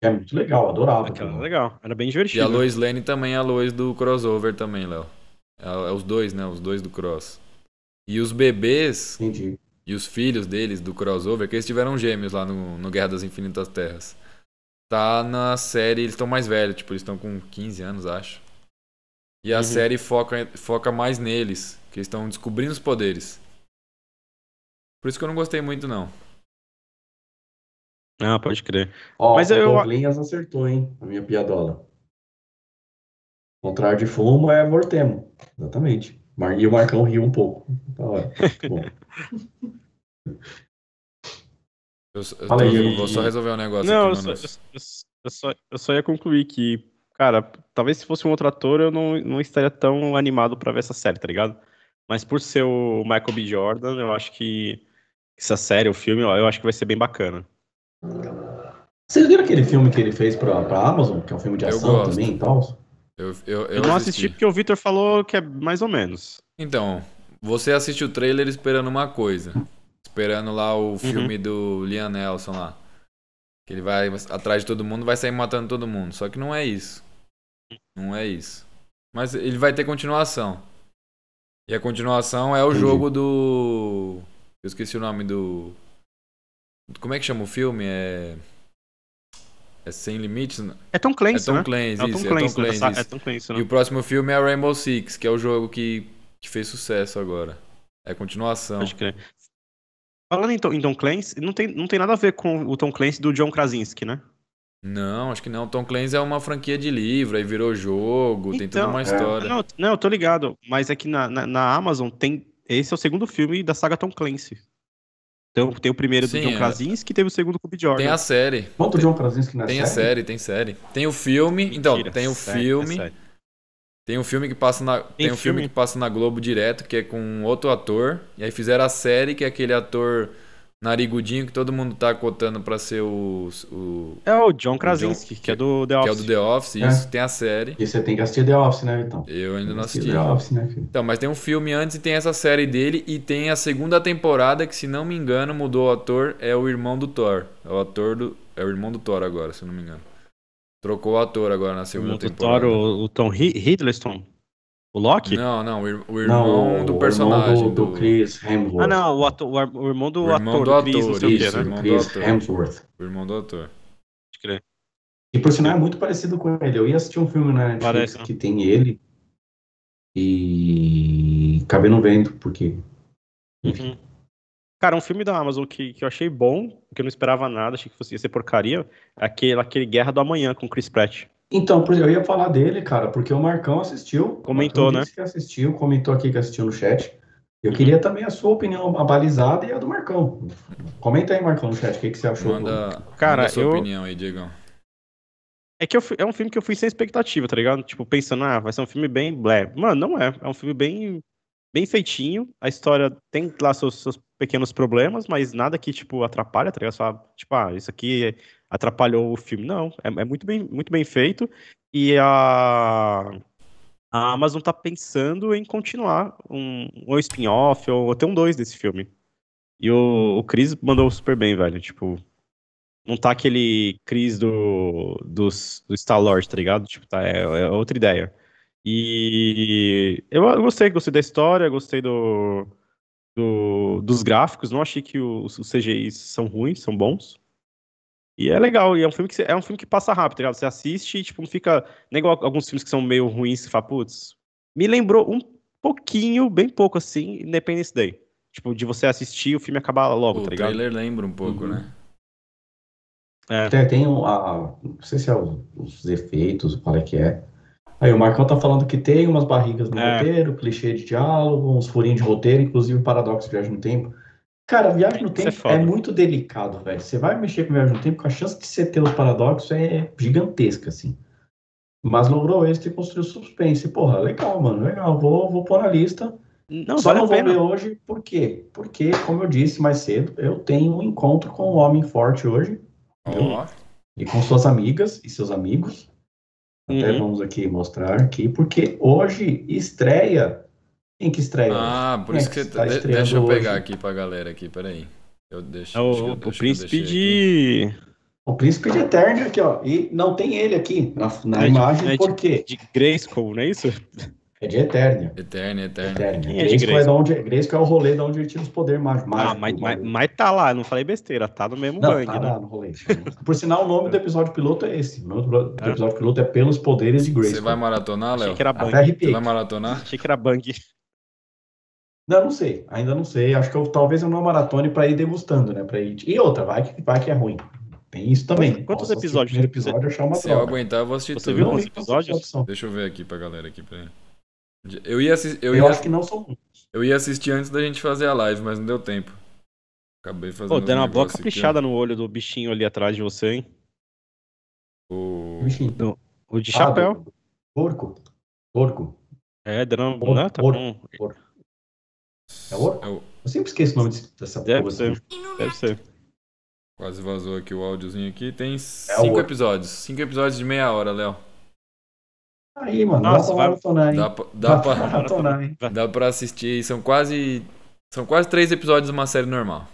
Que é muito legal, adorava. Aquela era legal, era bem E divertido. a Lois Lane também é a Lois do crossover também, Léo. É, é os dois, né? Os dois do cross. E os bebês Entendi. E os filhos deles do crossover, que eles tiveram gêmeos lá no, no Guerra das Infinitas Terras. Tá na série, eles estão mais velhos, tipo, eles estão com 15 anos, acho. E a Uhum. série foca, foca mais neles, que eles estão descobrindo os poderes. Por isso que eu não gostei muito, não. Ah, pode crer. Ó, Mas o eu- Douglinhas acertou, hein? A minha piadola. Contrário de fumo é mortemo. Exatamente. E o Marcão riu um pouco. Da hora. Eu, eu Fala aí, tô- Diego. vou só resolver um negócio Não, eu aqui, só, mano. eu, eu- eu só, eu só ia concluir que, cara, talvez se fosse um outro ator eu não, não estaria tão animado pra ver essa série, tá ligado? Mas por ser o Michael B. Jordan, eu acho que essa série, o filme, eu acho que vai ser bem bacana. Vocês viram aquele filme que ele fez pra, pra Amazon, que é um filme de Eu ação gosto. também e tal? Eu, eu, eu Eu, não assisti porque o Victor falou que é mais ou menos. Então, você assiste o trailer esperando uma coisa. Esperando lá Uhum. o filme do Liam Nelson lá. Que ele vai atrás de todo mundo vai sair matando todo mundo. Só que não é isso. Não é isso. Mas ele vai ter continuação. E a continuação é o Entendi. jogo do. Eu esqueci o nome do. Como é que chama o filme? É. É Sem Limites? É Tom É Clancy, Tom né? Clancy, é o isso. Tom É Tom Clancy, né? Clancy, Sa- isso. É Tom Clancy, né? E o próximo filme é Rainbow Six, que é o jogo que fez sucesso agora. É continuação. Pode crer. Falando em Tom, em Tom Clancy, não tem, não tem nada a ver com o Tom Clancy do John Krasinski, né? Não, acho que não. Tom Clancy é uma franquia de livro, aí virou jogo, tem toda Então, uma é. história. Não, não, eu tô ligado. Mas é que na, na, na Amazon tem. Esse é o segundo filme da saga Tom Clancy. Então, tem o primeiro Sim, do John é. Krasinski e teve o segundo com o B. Jordan. Tem a série. Quanto o John Krasinski na Tem a série? série, tem série. Tem o filme. Então, Mentira, tem o sério, filme. é sério. Tem um filme que passa na. Tem, um filme filme? que passa na Globo direto, que é com outro ator. E aí fizeram a série, que é aquele ator narigudinho que todo mundo tá cotando pra ser o. o É o John Krasinski, que é do The que é o Office. do The Office, É. isso. Tem a série. E você tem que assistir The Office, né, então? Eu ainda não Tem assisti. The Office, né, filho? Então, mas tem um filme antes e tem essa série dele e tem a segunda temporada que, se não me engano, mudou o ator, é o irmão do Thor. É o ator do. É o irmão do Thor agora, se eu não me engano. Trocou o ator agora na O segunda do temporada. O, o Tom Hi- Hiddleston. O Loki? Não, não, o ir- o Não, irmão o- do o personagem. irmão do, do Chris Hemsworth. Ah, não, o, ator, o, o irmão do O irmão ator, do Chris, não ator, o quê, isso, né? irmão do Chris ator. Hemsworth. O irmão do ator. Pode crer. E por sinal é muito parecido com ele. Eu ia assistir um filme na Netflix Parece, né? que tem ele e acabei não vendo, porque Uhum. Cara, um filme da Amazon que, que eu achei bom, que eu não esperava nada, achei que fosse ia ser porcaria, é aquele, aquele Guerra do Amanhã com Chris Pratt. Então, eu ia falar dele, cara, porque o Marcão assistiu. Comentou, né? disse que assistiu, comentou aqui que assistiu no chat. Eu queria também a sua opinião abalizada e a do Marcão. Comenta aí, Marcão, no chat, o que, que você achou. Manda, Cara, manda a sua eu- opinião aí, Diegão. É que eu fui- é um filme que eu fui sem expectativa, tá ligado? Tipo, pensando, ah, vai ser um filme bem blé. Mano, não é. É um filme bem, bem feitinho. A história tem lá seus, seus pequenos problemas, mas nada que, tipo, atrapalha, tá ligado? Só, tipo, ah, isso aqui atrapalhou o filme. Não, é, é muito, bem, muito bem feito. E a, a Amazon tá pensando em continuar um, um spin-off ou até um dois desse filme. E o, o Chris mandou super bem, velho. Tipo, não tá aquele Chris do, do Star Lord, tá ligado? Tipo, tá, é, é outra ideia. E eu, eu gostei, gostei da história, gostei do, do- dos gráficos, não achei que os, os CGIs são ruins, são bons. E é legal, e é um filme que, você- é um filme que passa rápido, tá ligado? Você assiste e, tipo, não fica. Nem igual alguns filmes que são meio ruins, você fala, putz. Me lembrou um pouquinho, bem pouco assim, Independence Day. Tipo, de você assistir e o filme acabar logo, o tá ligado? trailer lembra um pouco, Uhum. né? É. Tem, tem um, a, não sei se é os, os efeitos, qual é que é, Aí o Marcão tá falando que tem umas barrigas no É. roteiro, clichê de diálogo, uns furinhos de roteiro, inclusive paradoxo de viagem no tempo. Cara, viagem no é tempo foda. é, muito delicado, velho. Você vai mexer com viagem no tempo, com a chance de você ter os paradoxos é gigantesca, assim. Mas logrou êxito e construiu suspense. Porra, legal, mano, legal. Vou, vou pôr na lista. Não, Só vale não vou ver hoje, por quê? Porque, como eu disse mais cedo, eu tenho um encontro com um homem forte hoje, Ó, e com suas amigas e seus amigos. Até Uhum. vamos aqui mostrar aqui, porque hoje estreia. Quem que estreia? Ah, por Quem isso é que que você tá de- deixa eu pegar hoje? aqui pra galera aqui, peraí. Eu deixo. É o, eu- o eu príncipe aqui. de, O Príncipe de Eternia aqui, ó. E não tem ele aqui na, na É imagem, é de- por quê? de Grayskull, não é isso? É de Eternia. Eterno, eterno. Eternia. Quem é Grayskull é, onde, Grayskull é o rolê de onde ele tira os poderes mágicos. Ah, mas, mas, mas tá lá, não falei besteira, tá no mesmo Não, bang, tá né? lá no rolê. Por sinal, o nome do episódio piloto é esse. O nome do É. episódio piloto é Pelos Poderes de Grayskull. Você vai maratonar, Achei Léo? que era Até bang. Você vai maratonar? Achei que era bang. Não, não sei. Ainda não sei. Acho que eu, talvez eu não maratone pra ir degustando, né? Pra ir... E outra, vai que, vai que é ruim. Tem isso também. Quantos episódios primeiro você- episódio eu achar uma Se eu droga. aguentar, eu vou assistir Você tudo. viu Não, uns então, episódios? opção. Deixa eu ver aqui pra galera aqui. Peraí. Eu ia, assis- eu, Eu, ia, acho que não são muitos. eu ia assistir antes da gente fazer a live, mas não deu tempo. Acabei fazendo Pô, dando uma boa aqui, caprichada no olho do bichinho ali atrás de você, hein? O... Bichinho. O de Ah, chapéu. do- Porco. Porco. É, dando uma. Porco, né, tá porco. com... É o- É o- Eu sempre esqueço o nome dessa Deve porra. ser. assim. Deve ser. Quase vazou aqui o áudiozinho aqui. Tem É cinco episódios. Cinco episódios de meia hora, Léo. Aí, mano, Nossa, dá pra vai- maratonar, hein? Dá, pra- dá, pra maratonar, hein? dá pra assistir. São quase. São quase três episódios de uma série normal.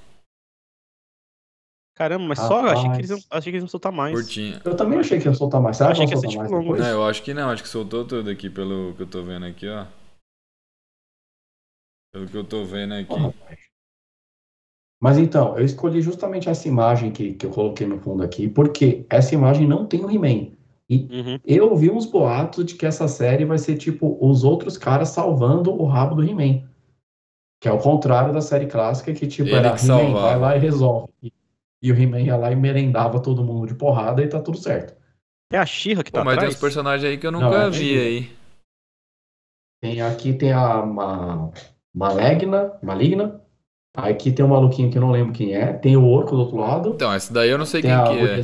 Caramba, mas só. Achei que, Rapaz. eles iam, achei que eles iam soltar mais. Curtinha. Eu também achei que ia soltar mais. Será Achei que ia ser tipo longo. depois? Não, eu acho que não. Acho que soltou tudo aqui, pelo que eu tô vendo aqui, ó. Pelo que eu tô vendo aqui. Rapaz. Mas então, eu escolhi justamente essa imagem que, que eu coloquei no fundo aqui, porque essa imagem não tem o He-Man. Uhum. Eu ouvi uns boatos de que essa série vai ser tipo os outros caras salvando o rabo do He-Man. Que é o contrário da série clássica, que tipo Ele era que He-Man, vai lá e resolve. E, e o He-Man ia lá e merendava todo mundo de porrada e tá tudo certo. É a Xirra que tá Pô, mas tem atrás? uns personagens aí que eu Não, nunca é vi aí. Tem, aqui tem a ma, Maligna, Maligna. Aqui tem um maluquinho que eu não lembro quem é. Tem o Orco do outro lado. Então, essa daí eu não sei Tem quem a que é.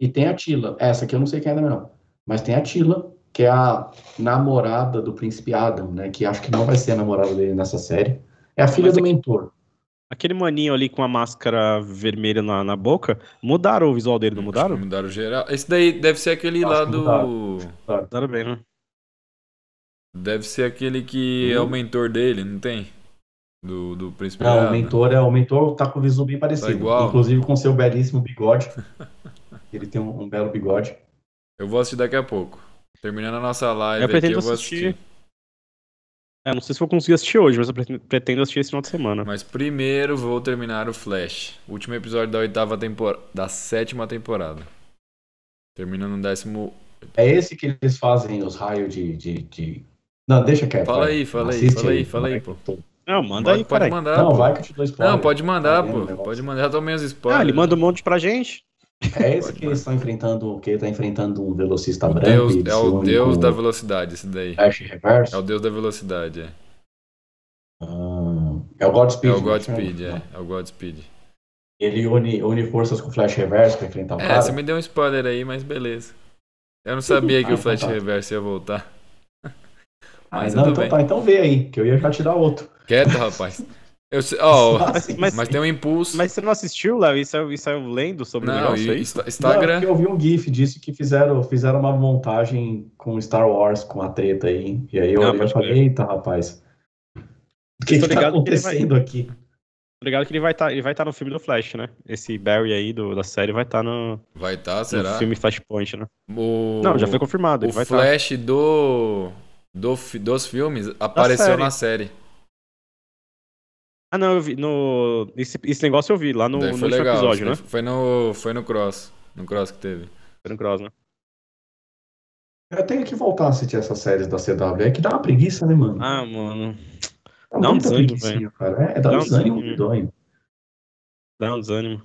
E tem a Tila. Essa aqui eu não sei quem é também não. Mas tem a Tila, que é a namorada do príncipe Adam, né? Que acho que não vai ser a namorada dele nessa série. É a filha Mas do que- mentor. Aquele maninho ali com a máscara vermelha na, na boca, mudaram o visual dele, não mudaram? Mudaram geral. Esse daí deve ser aquele Acho lá do. mudaram. Mudaram bem, né? Deve ser aquele que é o mentor dele, não tem? Do, do príncipe Não, o Adam. mentor é o mentor tá com o visual bem parecido. igual. Inclusive com seu belíssimo bigode. Ele tem um, um belo bigode. Eu vou assistir daqui a pouco. Terminando a nossa live Eu aqui, pretendo eu vou assistir. assistir. É, não sei se vou conseguir assistir hoje, mas eu pretendo- assistir esse final de semana. Mas primeiro vou terminar o Flash. Último episódio da oitava temporada. Da sétima temporada. Terminando no décimo. É esse que eles fazem os raios de. de, de... Não, deixa quieto. Fala aí, fala aí, fala aí, fala aí, pô. Não, manda aí, pode mandar, Não, pô. vai que eu te dou spoiler. Não, pode mandar, Tá pô. Pode mandar, já tomei os Ah, spoilers. ele manda um monte pra gente. É esse que eles estão enfrentando, que ele tá enfrentando um velocista O branco Deus, é o Deus da velocidade, esse daí. Flash Reverse. É o Deus da velocidade, é. Ah, é o Godspeed. É o né, Godspeed, chama? é. É o Godspeed. Ele une, une forças com o Flash Reverse pra enfrentar o É, cara. você me deu um spoiler aí, mas beleza. Eu não sabia que Ah, o Flash então tá. Reverse ia voltar. Ah, Mas não, tudo então bem. tá, então vê aí, que eu ia já te dar outro. Quieto, rapaz. Eu sei, Assim, mas- mas tem um impulso. Mas você não assistiu, Léo? Isso é, isso é lendo sobre o Não, negócio, é Não, Instagram. porque eu vi um GIF disso que fizeram, fizeram uma montagem com Star Wars, com a treta aí. E aí eu, Ah, eu falei, eita, rapaz. O que, tá vai- acontecendo aqui? Tô ligado que ele vai estar ele vai tá no filme do Flash, né? Esse Barry aí do, da série vai estar no, Vai estar, no será? filme Flashpoint, né? O... Não, já foi confirmado. O Ele vai tá. Flash do, do dos filmes apareceu série. na série. Ah, não, eu vi. No, esse, esse negócio eu vi lá no, no último legal. episódio, né? Foi no, foi no Cross. No Cross que teve. Foi no Cross, né? Eu tenho que voltar a assistir essas séries da CW. É que dá uma preguiça, né, mano? Ah, mano. Dá dá um muita desânimo, preguicinha, cara. É, dá Dá um desânimo desânimo. Dá um desânimo.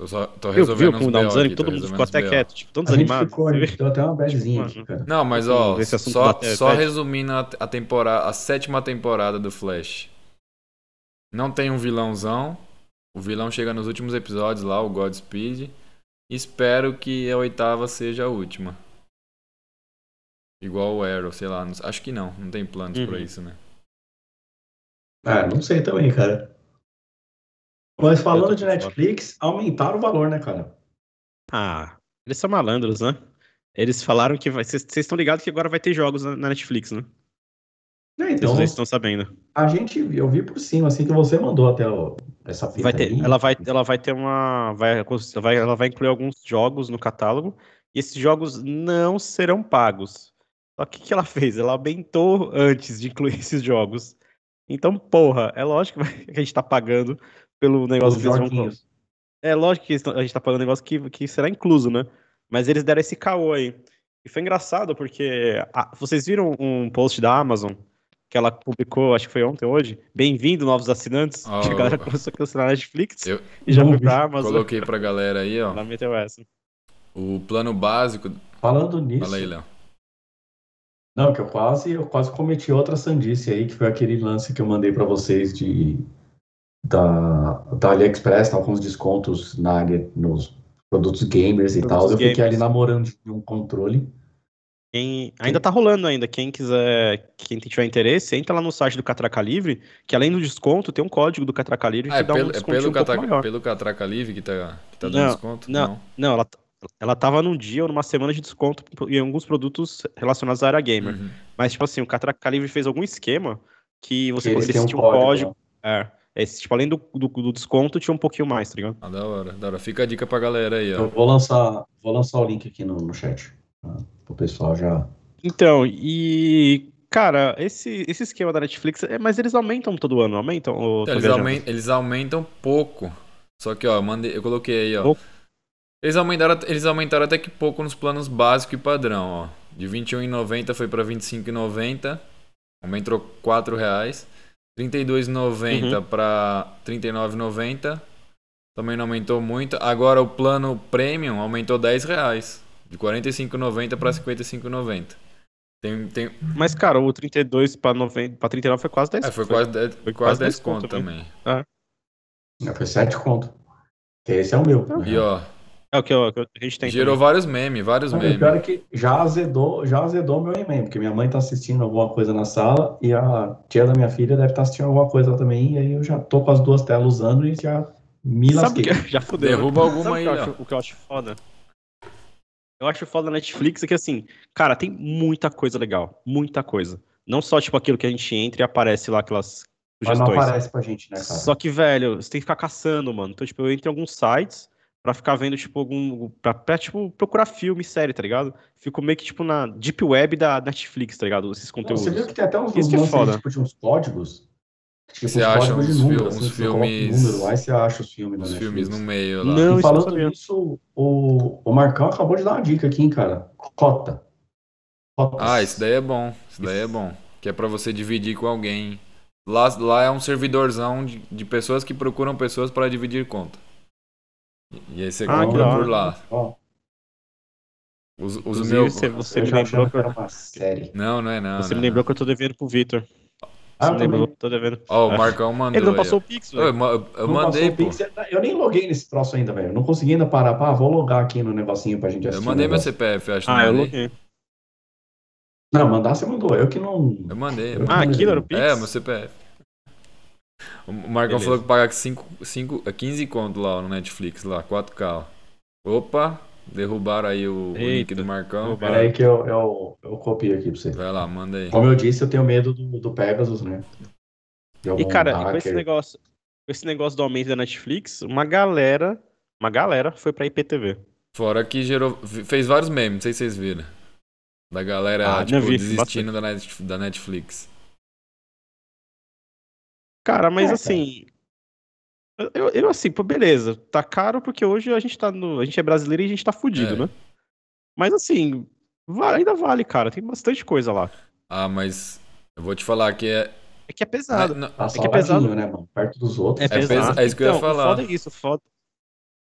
Tô, só, tô resolvendo viu uns como dá um desânimo? aqui, Todo mundo ficou até quieto, tipo, tão A gente desanimado. ficou, deu até uma badzinha aqui, cara. Não, mas ó, só, bate- só resumindo a, a temporada, a sétima temporada do Flash. Não tem um vilãozão. O vilão chega nos últimos episódios lá, o Godspeed. Espero que a oitava seja a última. Igual o Arrow, sei lá. acho que não, não tem planos pra Uhum. isso, né? Ah, não sei também, cara. Mas falando de. Netflix, aumentaram o valor, né, cara? Ah, eles são malandros, né? Eles falaram que vai. Vocês estão ligados que agora vai ter jogos na, na Netflix, né? É, Então, vocês estão sabendo. a gente, eu vi por cima, assim, que você mandou até essa fita Vai ter, aí. ela, vai, ela vai ter uma. Vai, vai, ela vai incluir alguns jogos no catálogo. E esses jogos não serão pagos. Só que o que ela fez? Ela aumentou antes de incluir esses jogos. Então, porra, é lógico que a gente tá pagando pelo negócio Os que eles vão. É lógico que a gente tá pagando um negócio que, que será incluso, né? Mas eles deram esse caô aí. E foi engraçado porque a- vocês viram um post da Amazon que ela publicou, acho que foi ontem ou hoje? Bem-vindo, novos assinantes. Oh. Que a galera começou a cancelar a Netflix Eu- e já foi pra Amazon. Coloquei pra galera aí, ó. Ela meteu essa. O plano básico. Falando nisso, Fala aí, Léo. não, que eu quase, eu quase cometi outra sandice aí, que foi aquele lance que eu mandei pra vocês de da, da AliExpress, tava com os descontos na área, nos produtos gamers e Produtos tal. Eu fiquei gamers. ali namorando de um controle. Quem, ainda tá rolando ainda. Quem quiser, quem tiver interesse, entra lá no site do Catraca Livre, que além do desconto, tem um código do Catraca Livre Ah, que é dá pelo, um é desconto pelo, um pouco catraca, maior. pelo Catraca Livre que tá, que tá dando Não, desconto? não. Não, ela, ela tava num dia ou numa semana de desconto em alguns produtos relacionados à área gamer. Uhum. Mas, tipo assim, o Catraca Livre fez algum esquema que você têm um tinham código. código. lá. É, esse, tipo, além do, do, do desconto, tinha um pouquinho mais, tá ligado? Ah, da hora, da hora. Fica a dica pra galera aí, Eu ó. vou lançar, vou lançar o link aqui no, no chat. Tá? O pessoal já. Então, e. Cara, esse, esse esquema da Netflix, é, mas eles aumentam todo ano, aumentam? Ou Então, eles, aumentam, eles aumentam pouco. Só que, ó, eu, mandei, eu coloquei aí, ó. Pouco? Eles aumentaram, eles aumentaram até que pouco nos planos básico e padrão, ó. De R$ 21,90 foi pra R$ 25,90. Aumentou 4 reais. R$ 32,90 Uhum. pra R$ 39,90. Também não aumentou muito. Agora o plano premium aumentou 10 reais. De R$ 45,90 pra R$ 55,90. Tem, tem, Mas, cara, o 32 pra, 90, pra 39 foi quase 10 é, foi quase 10, foi quase quase 10 10 conto conto também. Já foi 7 conto. Esse é o meu. E ó, É o que, eu- que a gente tem. gerou também. vários memes, vários Não, o memes. pior é que já azedou, já azedou meu e-mail, porque minha mãe tá assistindo alguma coisa na sala e a tia da minha filha deve estar assistindo alguma coisa também, e aí eu já tô com as duas telas usando e já me Sabe lasquei. que já fudeu. Derruba alguma Sabe aí, que acho- o que eu acho foda? Eu acho foda na Netflix é que assim, cara, tem muita coisa legal. Muita coisa. Não só, tipo, aquilo que a gente entra e aparece lá aquelas Mas não aparece pra gente, né, cara? Só que, velho, você tem que ficar caçando, mano. Então, tipo, eu entro em alguns sites pra ficar vendo, tipo, algum. Pra, pra, tipo, procurar filme, série, tá ligado? Fico meio que, tipo, na Deep Web da Netflix, tá ligado? Esses Não, conteúdos. Você viu que tem até uns, Isso uns que é tipo, de uns códigos? Tipo, Você uns acha códigos uns de número, assim, uns filmes- número lá e você acha os filmes Os filmes no meio lá. Não, E falando nisso, o, o Marcão acabou de dar uma dica aqui, hein, cara. Cota. Cotas. Ah, isso daí é bom. Isso daí é bom. Que é pra você dividir com alguém. Lá, lá é um servidorzão de, de pessoas que procuram pessoas para dividir conta. E aí você Ah, que compra por lá. Ó, Usa, usa o Inclusive, meu. você, você eu me lembrou que que eu, era uma série. Não, não é não. você não, me lembrou que eu tô devendo pro Vitor. Ah, Você eu lembrou que eu tô devendo. Ó, o É. Marcão mandou. Ele não aí, passou ó. o Pix, Eu, velho. eu- eu Não mandei, o. Pix, Eu nem loguei nesse troço ainda, velho. Eu não consegui ainda parar. Pá, vou logar aqui no negocinho pra gente Eu assistir. mandei o meu. CPF, acho. Ah, não eu mandei? loguei. Não, mandar você mandou. Eu que não. Eu mandei. Eu- Ah, aquilo era o Pix? É, meu CPF. O Marcão Beleza. falou que paga 5, 5, 15 conto lá no Netflix, lá, 4K. ó. Opa, derrubaram aí o, o link do Marcão. derrubaram. Pera aí que eu, eu, eu copio aqui pra você. Vai lá, manda aí. Como eu disse, eu tenho medo do, do Pegasus, né? E, cara, e com esse negócio, com esse negócio do aumento da Netflix, uma galera, uma galera foi pra IPTV. Fora que gerou. Fez vários memes, não sei se vocês viram. Da galera, Ah, tipo, vi, desistindo da, Net- da Netflix. Cara, mas É, assim. Eu, eu, assim, pô, beleza. Tá caro porque hoje a gente tá no. A gente é brasileiro e a gente tá fudido, É. né? Mas assim, va- ainda vale, cara. Tem bastante coisa lá. Ah, mas eu vou te falar que é. É que é pesado. não, Tá é que é pesado. né, mano? Perto dos outros. É pes- pesado. é isso que eu ia Então, falar. O foda é isso, o foda.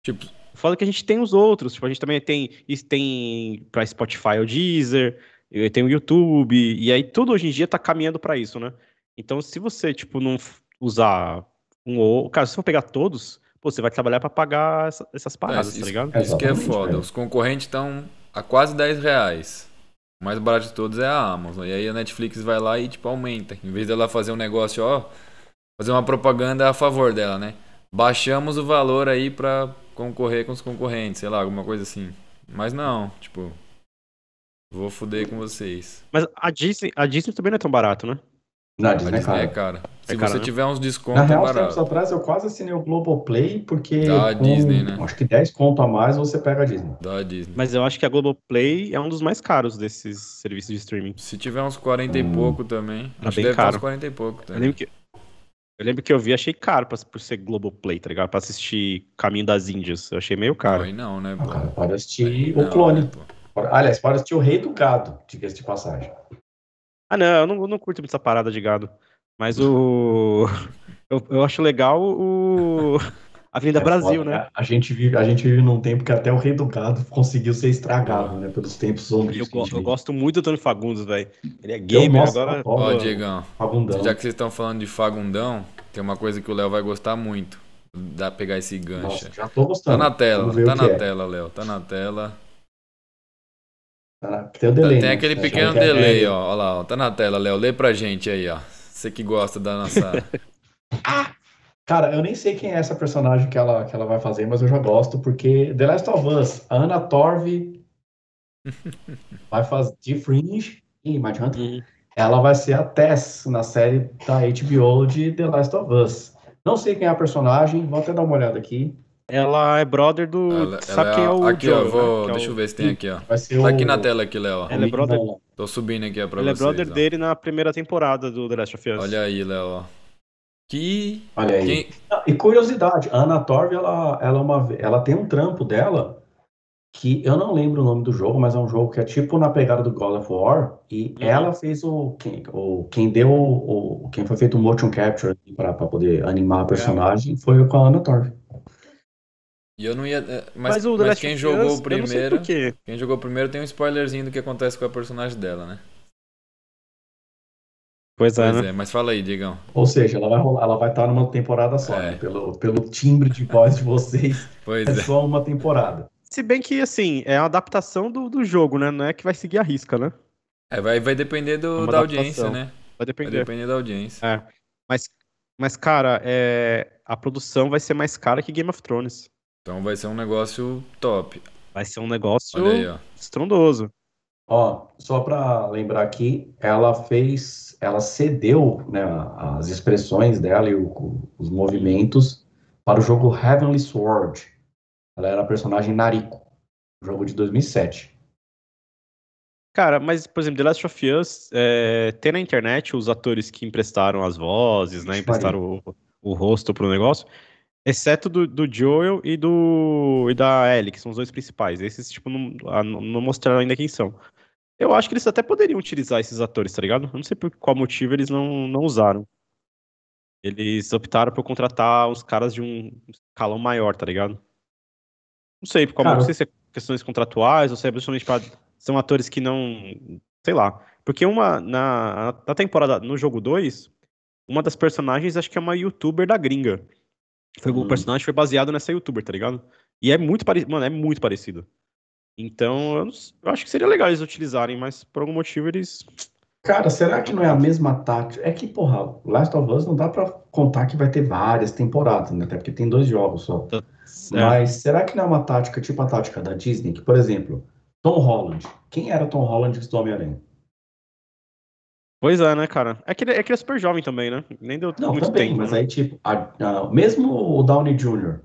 Tipo, Foda que a gente tem os outros, tipo, a gente também tem, isso tem pra Spotify o Deezer, e tem o YouTube, e aí tudo hoje em dia tá caminhando pra isso, né? Então, se você, tipo, não usar um ou... Cara, se for pegar todos, pô, você vai trabalhar pra pagar essa- essas paradas, isso- tá ligado? Isso que é foda. velho. Os concorrentes estão a quase 10 reais. O mais barato de todos é a Amazon. E aí a Netflix vai lá e tipo aumenta. Em vez dela fazer um negócio, ó, fazer uma propaganda a favor dela, né? Baixamos o valor aí pra concorrer com os concorrentes, sei lá, alguma coisa assim. Mas não, tipo, vou fuder com vocês. Mas a Disney, a Disney também não é tão barato, né? Na Disney, Disney é cara. cara. Se É cara, você né? tiver uns Na descontos, é real, uns tempos atrás eu quase assinei o Globoplay, porque Da com, Disney, né? acho que 10 conto a mais você pega a Disney. Da Disney. Mas eu acho que a Globoplay é um dos mais caros desses serviços de streaming. Se tiver uns 40 e Hum. pouco também. Tá acho que bem deve ter uns caro. 40 e pouco Eu também. lembro que, eu lembro que eu vi, achei caro pra, por ser Globoplay, tá ligado? Pra assistir Caminho das Índias. Eu achei meio caro. Aí não, né, Ah, pô? cara, pode assistir Aí o não, clone. né, pô? Aliás, pode assistir o Rei do Gado, diga-se de passagem. Ah, não, eu não, eu não curto muito essa parada de gado. Mas o. Eu, eu acho legal o. Avenida É Brasil, né? A gente, vive, a gente vive num tempo que até o Rei do Gado conseguiu ser estragado, né? Pelos tempos sombrios. Eu, eu gosto muito do Antônio Fagundes, velho. Ele é Eu, gamer agora. Ó, o Diegão, Fagundão. já que vocês estão falando de Fagundão, tem uma coisa que o Léo vai gostar muito. Dá pra pegar esse gancho. Nossa, já tô Tá gostando. na tela, tá na é. tela, Léo. Tá na tela. Tá Tem o delay, Tem né? aquele Você pequeno é- delay, ó. Ó lá, ó. Tá na tela, Léo. Lê pra gente aí, ó. Você que gosta da nossa. Cara, eu nem sei quem é essa personagem que ela, que ela vai fazer, mas eu já gosto, porque The Last of Us, a Anna Torv vai fazer de Fringe e Mind Hunter. Uhum. Ela vai ser a Tess na série da HBO de The Last of Us. Não sei quem é a personagem, vou até dar uma olhada aqui. Ela é brother do. Ela- sabe ela quem é o Aqui, Joel, ó. Vou... né? Que é Deixa o- eu ver se tem aqui, ó. Tá o... aqui na tela aqui, Léo. Ela é brother- Tô subindo aqui ó, pra Ele é vocês. brother ó. dele na primeira temporada do The Last of Us. Olha aí, Léo, ó. Que. Olha aí. Quem... Ah, E curiosidade, a Anna Torv, ela, ela, é uma, ela tem um trampo dela que eu não lembro o nome do jogo, mas é um jogo que é tipo na pegada do God of War, e Uhum. ela fez o quem, o, quem deu o, quem foi feito o motion capture para poder animar a personagem foi com a Anna Torv. E eu não ia. é, Mas, Mas, mas quem jogou Us, primeiro. Quem jogou o primeiro tem um spoilerzinho do que acontece com a personagem dela, né? Pois é, Pois né? é, mas fala aí, Digão. Ou seja, ela vai rolar, ela vai estar numa temporada só, É. né? Pelo, pelo timbre de voz de vocês, Pois é é. só uma temporada. Se bem que, assim, é uma adaptação do, do jogo, né? Não é que vai seguir a risca, né? É, vai, vai depender do, Uma da audiência, né? Vai Vai depender. depender da audiência. É. Mas, mas cara, é... a produção vai ser mais cara que Game of Thrones. Então vai ser um negócio top. Vai ser um negócio aí, ó. estrondoso. Ó, só para lembrar aqui, ela fez, ela cedeu, né, as expressões dela e o- os movimentos para o jogo Heavenly Sword. Ela era a personagem Nariko, jogo de 2007. Cara, mas, por exemplo, The Last of Us, é, tem na internet os atores que emprestaram as vozes, né? Emprestaram o, o rosto pro negócio. Exceto do, do Joel e do e da Ellie, que são os dois principais. Esses, tipo, não, ah, não não mostraram ainda quem são. Eu acho que eles até poderiam utilizar esses atores, tá ligado? Eu não sei por qual motivo eles não, não usaram. Eles optaram por contratar os caras de um escalão maior, tá ligado? Não sei, por qual Cara, não sei se é questões contratuais ou se é principalmente pra, são atores que não. Sei lá. Porque uma. Na, na temporada. No jogo 2, uma das personagens acho que é uma youtuber da gringa. Foi, O Hum. personagem foi baseado nessa youtuber, tá ligado? E é muito parecido. Mano, é muito parecido. Então, eu, não eu acho que seria legal eles utilizarem, mas por algum motivo eles. Cara, será que não é a mesma tática? É que, porra, Last of Us não dá pra contar que vai ter várias temporadas, né? Até porque tem dois jogos só. É, Mas será que não é uma tática tipo a tática da Disney? Que, por exemplo, Tom Holland. Quem era Tom Holland do Homem-Aranha? Pois é, né, cara? É que, ele, é que ele é super jovem também, né? Nem deu Não, muito também, tempo. mas né? aí, tipo, a- a- mesmo o Downey Jr.,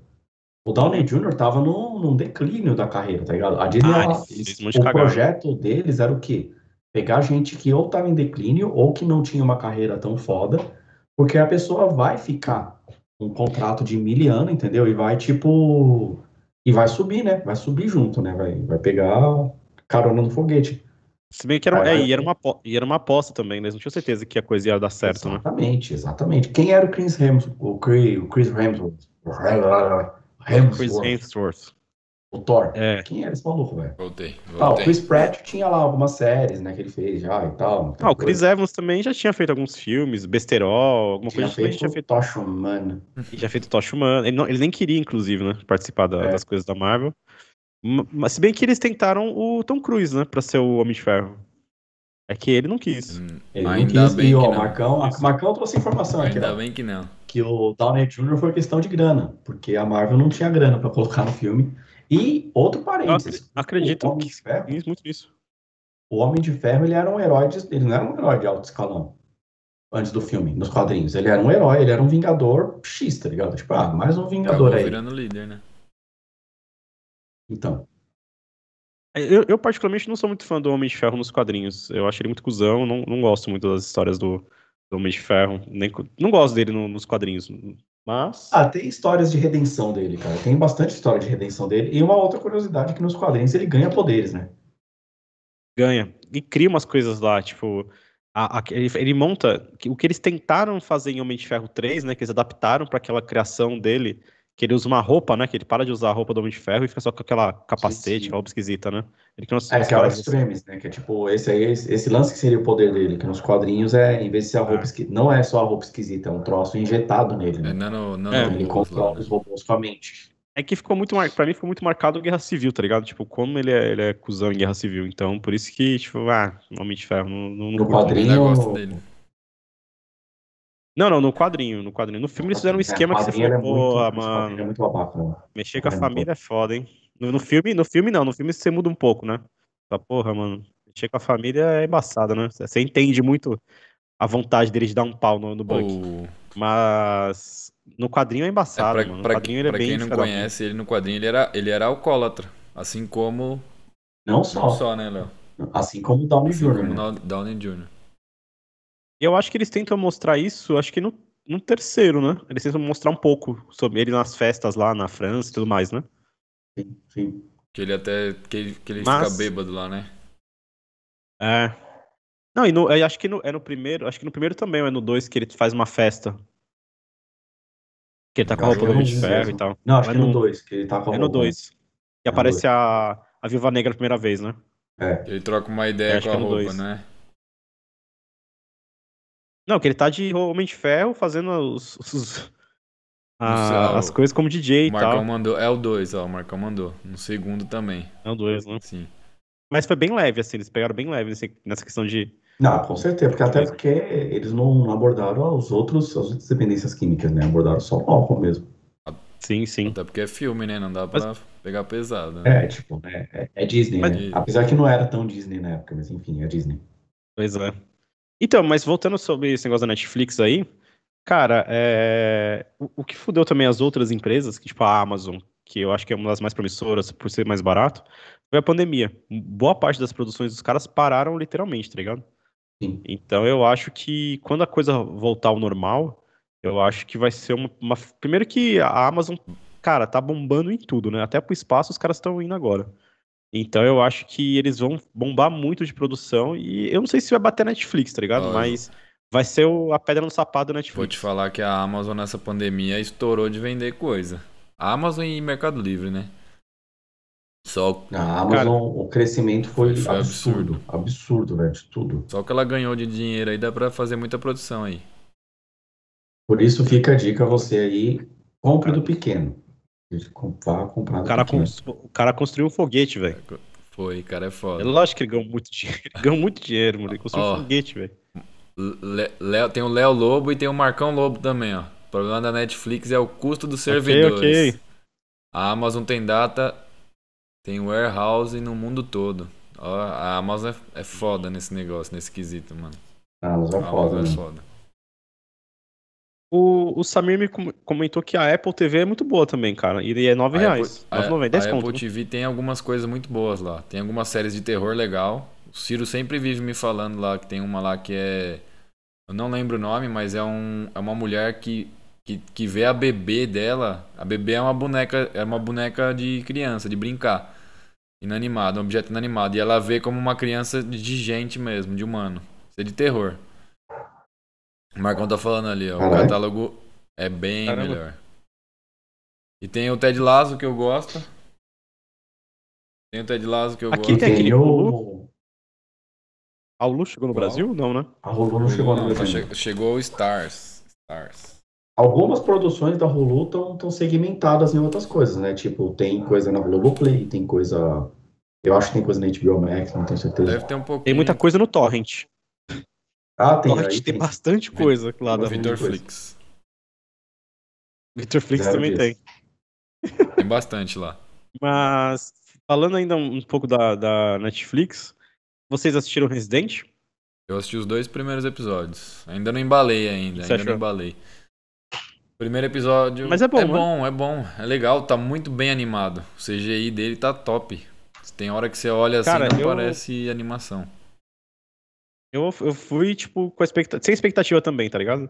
o Downey Jr. tava num, num declínio da carreira, tá ligado? A Disney, Ah, ela- eles- o cagada. projeto deles era o quê? Pegar gente que ou tava em declínio ou que não tinha uma carreira tão foda, porque a pessoa vai ficar um contrato de mil anos, entendeu? E vai, tipo, e vai subir, né? Vai subir junto, né? Vai, vai pegar carona no foguete. Se bem que era, é, e era, uma, e era uma aposta também, né? Eles não tinham certeza que a coisa ia dar certo, né? Exatamente, exatamente. Quem era o Chris Hemsworth? O Chris, o Chris Hemsworth? Chris Hemsworth, Hemsworth. o Thor. É. Quem era esse maluco, velho? Voltei, Ah, o voltei. Chris Pratt tinha lá algumas séries, né, que ele fez já e tal. Ah, o Chris Evans também já tinha feito alguns filmes, Besterol, alguma tinha coisa feito, tinha feito. Tocha Humana. E já feito Tocha Humana. Ele, não- ele nem queria, inclusive, né? Participar da- É. das coisas da Marvel. Ma- Mas se bem que eles tentaram o Tom Cruise, né? Pra ser o Homem de Ferro. É que ele não quis. Hum, Ele não Ainda quis, bem e, ó, que não. Marcão, Isso. Marcão trouxe informação aqui, Ainda bem que não. que o Downey Jr. foi questão de grana, porque a Marvel não tinha grana pra colocar no filme. E outro Eu parênteses, acre- acredito o Homem que de Ferro, muito nisso. o Homem de Ferro, ele era um herói, de- ele não era um herói de alto escalão antes do filme, nos quadrinhos. Ele era um herói, ele era um vingador X, tá ligado? Tipo, ah, mais um vingador Acabou aí. virando líder, né? Então, É, Eu, eu, particularmente, não sou muito fã do Homem de Ferro nos quadrinhos. Eu acho ele muito cuzão, não, não gosto muito das histórias do, do Homem de Ferro. Nem, não gosto dele no- nos quadrinhos. Mas. ah, tem histórias de redenção dele, cara. Tem bastante história de redenção dele. E uma outra curiosidade é que nos quadrinhos ele ganha poderes, né? ganha e cria umas coisas lá, tipo, a- a- ele, ele monta o que eles tentaram fazer em Homem de Ferro 3, né, que eles adaptaram para aquela criação dele, que ele usa uma roupa, né, que ele para de usar a roupa do Homem de Ferro e fica só com aquela capacete, sim. aquela roupa esquisita, né? Ele umas, É, que é o paradas- Extremis, né? Que é tipo, esse aí, esse, lance que seria o poder dele, que nos quadrinhos é, em vez de ser a roupa É. esquisita, não é só a roupa esquisita, é um troço injetado nele, É né? É, nano Ele robôs lá, controla né? os robôs com a mente. É que ficou muito, mar... pra mim ficou muito marcado Guerra Civil, tá ligado? Tipo, como ele é, ele é cuzão em Guerra Civil, então por isso que, tipo, ah, Homem de Ferro, não, não, não No quadrinho- dele. Não, não, no quadrinho, no quadrinho. No filme eles fizeram um É, esquema que você falou, é muito- mano, é muito babaca, né? Mexer com a É, família é foda, hein? No, no filme, no filme não, no filme você muda um pouco, né? Fala, porra, mano, mexer com a família é embaçado, né? Você entende muito a vontade deles de dar um pau no, no Buck. O... Mas no quadrinho é É, embaçado, pra, mano. No pra- quadrinho ele é pra bem quem não conhece, ele no quadrinho ele era, ele era alcoólatra. Assim como. Não só, Não só, né, Léo? assim como o Downey Assim Jr., como né? Downey Jr. E eu acho que eles tentam mostrar isso, acho que no, no terceiro, né? Eles tentam mostrar um pouco sobre ele nas festas lá na França e tudo mais, né? Sim, sim. Que ele até. Que ele, que ele Mas- fica bêbado lá, né? É. Não, e no, eu acho que no, é no primeiro, acho que no primeiro também, é no dois que ele faz uma festa. Que ele tá com a roupa do de é Ferro dois. e tal. Não, acho Mas que é no 2, que ele tá com a É no roupa, né? 2. Que É aparece a, a Viva Negra a primeira vez, né? É. Ele troca uma É, ideia acho com a é roupa, dois. né? Não, que ele tá de Homem de Ferro fazendo os, os- a- céu. as coisas como DJ O e Marcão tal. mandou. É o 2, ó. O Marcão mandou. No segundo também. É o 2, né? Sim. Mas foi bem leve, assim, eles pegaram bem leve nesse- nessa questão de. Não, com certeza, porque até porque eles não abordaram os outros, as outras dependências químicas, né? Abordaram só o álcool mesmo. Sim, sim. Até porque é filme, né? Não dá pra pegar pesado. Né? É, tipo, é, é- é Disney, Mas- né? Apesar que não era tão Disney na época, mas enfim, é Disney. Pois é. Então, mas voltando sobre esse negócio da Netflix aí, cara, é... o, o que fudeu também as outras empresas, que, tipo a Amazon, que eu acho que é uma das mais promissoras por ser mais barato, foi a pandemia. Boa parte das produções dos caras pararam literalmente, tá ligado? Sim. Então eu acho que quando a coisa voltar ao normal, eu acho que vai ser uma, uma- Primeiro que a Amazon, cara, tá bombando em tudo, né? Até pro espaço os caras estão indo agora. Então eu acho que eles vão bombar muito de produção e eu não sei se vai bater Netflix, tá ligado? Olha. Mas vai ser o- a pedra no sapato da Netflix. Vou te falar que a Amazon nessa pandemia estourou de vender coisa. A Amazon e Mercado Livre, né? Só, A Amazon, o crescimento foi, Foi- foi absurdo. Absurdo, velho, de tudo. só que ela ganhou de dinheiro aí, dá pra fazer muita produção aí. Por isso fica a dica você aí, compre do pequeno. Vá comprar O cara, pequeno. cons- o cara construiu um foguete, velho. Foi, cara, é É foda. lógico que ele ganhou muito dinheiro. Ele ganhou muito dinheiro, mano. Ele construiu Ó. um foguete, velho. Le- tem o Léo Lobo e tem o Marcão Lobo também, ó. O problema da Netflix é o custo dos Ok, servidores. ok. A Amazon tem data, tem warehouse no mundo todo. Ó, a Amazon é, é foda nesse negócio, nesse quesito, mano. A Amazon é A foda, Amazon é né? foda. O, o Samir me com- comentou que a Apple TV é muito boa também, cara. E é 9 A reais. Apple- a- 9,90, 10 a conto. Apple né? TV tem algumas coisas muito boas lá. Tem algumas séries de terror legal. O Ciro sempre vive me falando lá que tem uma lá que é. Eu não lembro o nome, mas é, um, é uma mulher que, que, que vê a bebê dela. A bebê é uma boneca, é uma boneca de criança, de brincar. Inanimado, um objeto inanimado. E ela vê como uma criança de de gente mesmo, de humano. Isso é de terror. O Marcão tá falando ali, ó. O Caralho. catálogo é bem Caramba. melhor. E tem o Ted Lasso que eu gosto. Tem o Ted Lasso que eu Aqui gosto. tem aquele o... A Hulu chegou no Qual? Brasil? Não, né? A Hulu não chegou no Brasil. che- chegou o Stars. Stars. Algumas produções da Hulu estão segmentadas em outras coisas, né? Tipo, tem coisa na Globoplay, tem coisa. Eu acho que tem coisa na HBO Max, não tenho certeza. Deve ter um pouquinho. Tem muita coisa no Torrent. Ah, tem. Torrent tem tem. bastante coisa lá da Tem Vitor coisa. Flix. Victor Flix Zero também tem. Tem bastante lá. Mas, falando ainda um pouco da, da Netflix, vocês assistiram Resident? Eu assisti os dois primeiros episódios. Ainda não embalei ainda, Você ainda não achou? embalei. Primeiro episódio. Mas é bom, É né? bom, é bom. É legal, tá muito bem animado. O CGI dele tá top. Tem hora que você olha assim Cara, não eu- parece animação. Eu, eu fui, tipo, com expectativa, sem expectativa também, tá ligado?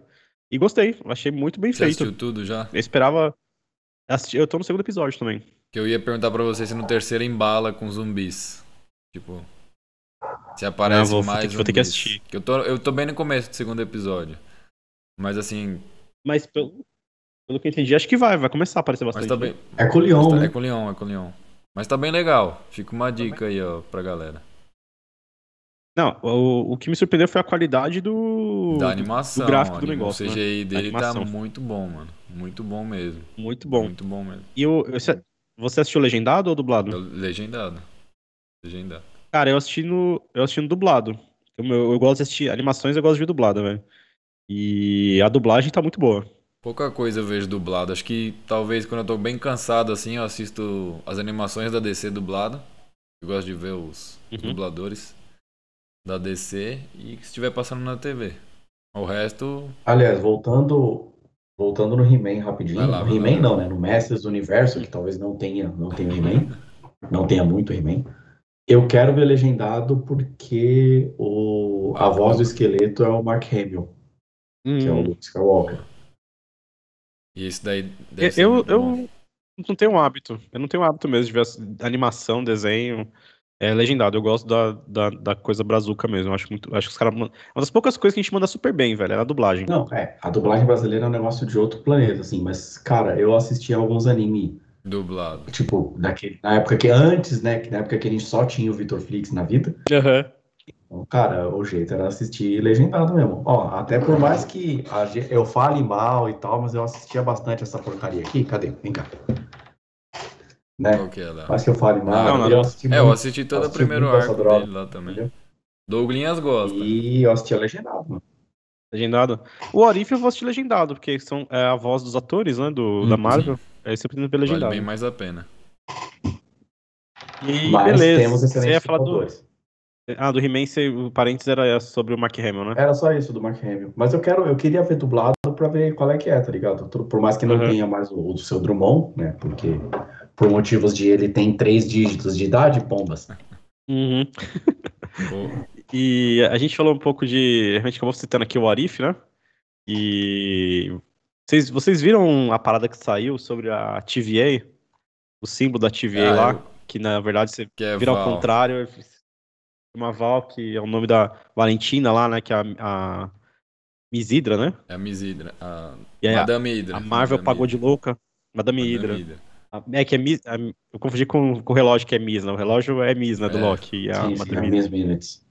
E gostei, achei muito bem Você feito. assistiu tudo já? Eu esperava. assistir- Eu tô no segundo episódio também. Que eu ia perguntar pra você se no terceiro embala com zumbis. Tipo. Se aparece Ah, vou- vou mais ter que- vou ter que zumbis. assistir. Que eu, tô, eu tô bem no começo do segundo episódio. Mas assim. Mas pelo, pelo que eu entendi, acho que vai, vai começar a aparecer Mas bastante. tá né? bem. É com o Leon, tá- né? É com o Leon, é com o Leon. Mas tá bem legal. Fica uma dica aí, ó, pra galera. Não, o, o que me surpreendeu foi a qualidade do. Da animação. do gráfico do negócio, O né? CGI dele tá muito bom, mano. Muito bom mesmo. Muito bom. Muito bom mesmo. E o, você- assistiu legendado ou dublado? Eu- Legendado. Legendado. Cara, eu assisti no, eu assisti no dublado. Eu, eu, eu gosto de assistir animações, eu gosto de ver dublada, velho. E a dublagem tá muito boa. Pouca coisa eu vejo dublado. Acho que talvez quando eu tô bem cansado assim, eu assisto as animações da DC dublada. Eu gosto de ver os, os Uhum. dubladores da DC e se estiver passando na TV. O resto, Aliás, voltando, voltando no He-Man rapidinho. Lá, no He-Man não, né? No Mestres do Universo, que talvez não tenha, não tenha He-Man, não tenha muito He-Man. Eu quero ver legendado porque o, a Ah, voz do não. esqueleto é o Mark Hamill, que é o Hum, Luke Skywalker. e esse daí deve ser eu, muito bom. eu não tenho um hábito. Eu não tenho um hábito mesmo de ver animação, desenho. É legendado. Eu gosto da, da, da coisa brazuca mesmo. Eu Acho muito. Acho que os caras. mandam- Uma das poucas coisas que a gente manda super bem, velho. É na dublagem. Não, é, a dublagem brasileira é um negócio de outro planeta, assim, mas, cara, eu assisti alguns anime, dublado. tipo, daquele, na época que antes, né, que na época que a gente só tinha o Vitor Flix na vida, Aham. Então, Cara, o jeito era assistir legendado mesmo. Ó, até por mais que a eu fale mal e tal, mas eu assistia bastante essa porcaria aqui. Cadê? Vem cá. Né? Qual que é lá? Mais que eu fale mal, Não, não, eu não. assisti É, eu assisti todo o assisti primeiro arco droga, dele lá também. entendeu? Douglinhas gosta. E eu assistia legendado, mano. Legendado. O Orif eu vou assistir legendado, porque são é a voz dos atores, né? Do, da Hum, Marvel. Aí você precisa ver Vale legendado. bem mais a pena. E Mas beleza. temos Você ia falar do. dubladores. Ah, do He-Man, o parênteses era sobre o Mark Hamill, né? Era só isso do Mark Hamill. Mas eu quero, eu queria ver dublado pra ver qual é que é, tá ligado? Por mais que não Uhum. tenha mais o, o do seu Drummond, né? Porque por motivos de ele tem três dígitos de idade, pombas. Uhum. E a gente falou um pouco de. A gente acabou citando aqui o Arif, né? E. Vocês, vocês viram a parada que saiu sobre a TVA? O símbolo da TVA Ah, lá? eu- Que na verdade você que é vira ao Val. contrário. é Uma Val, que é o nome da Valentina lá, né? Que é a, a Misidra, né? É a Miss Hydra. A E aí a, Madame Hydra. a Marvel Madame pagou de Hydra. louca. Madame Madame Hydra. Hydra. É que é Mis, a- eu confundi com, com o relógio que é Miss, né? O relógio é Miss, né? Do É. Loki. E a Sim, Hydra. Miss Minutes.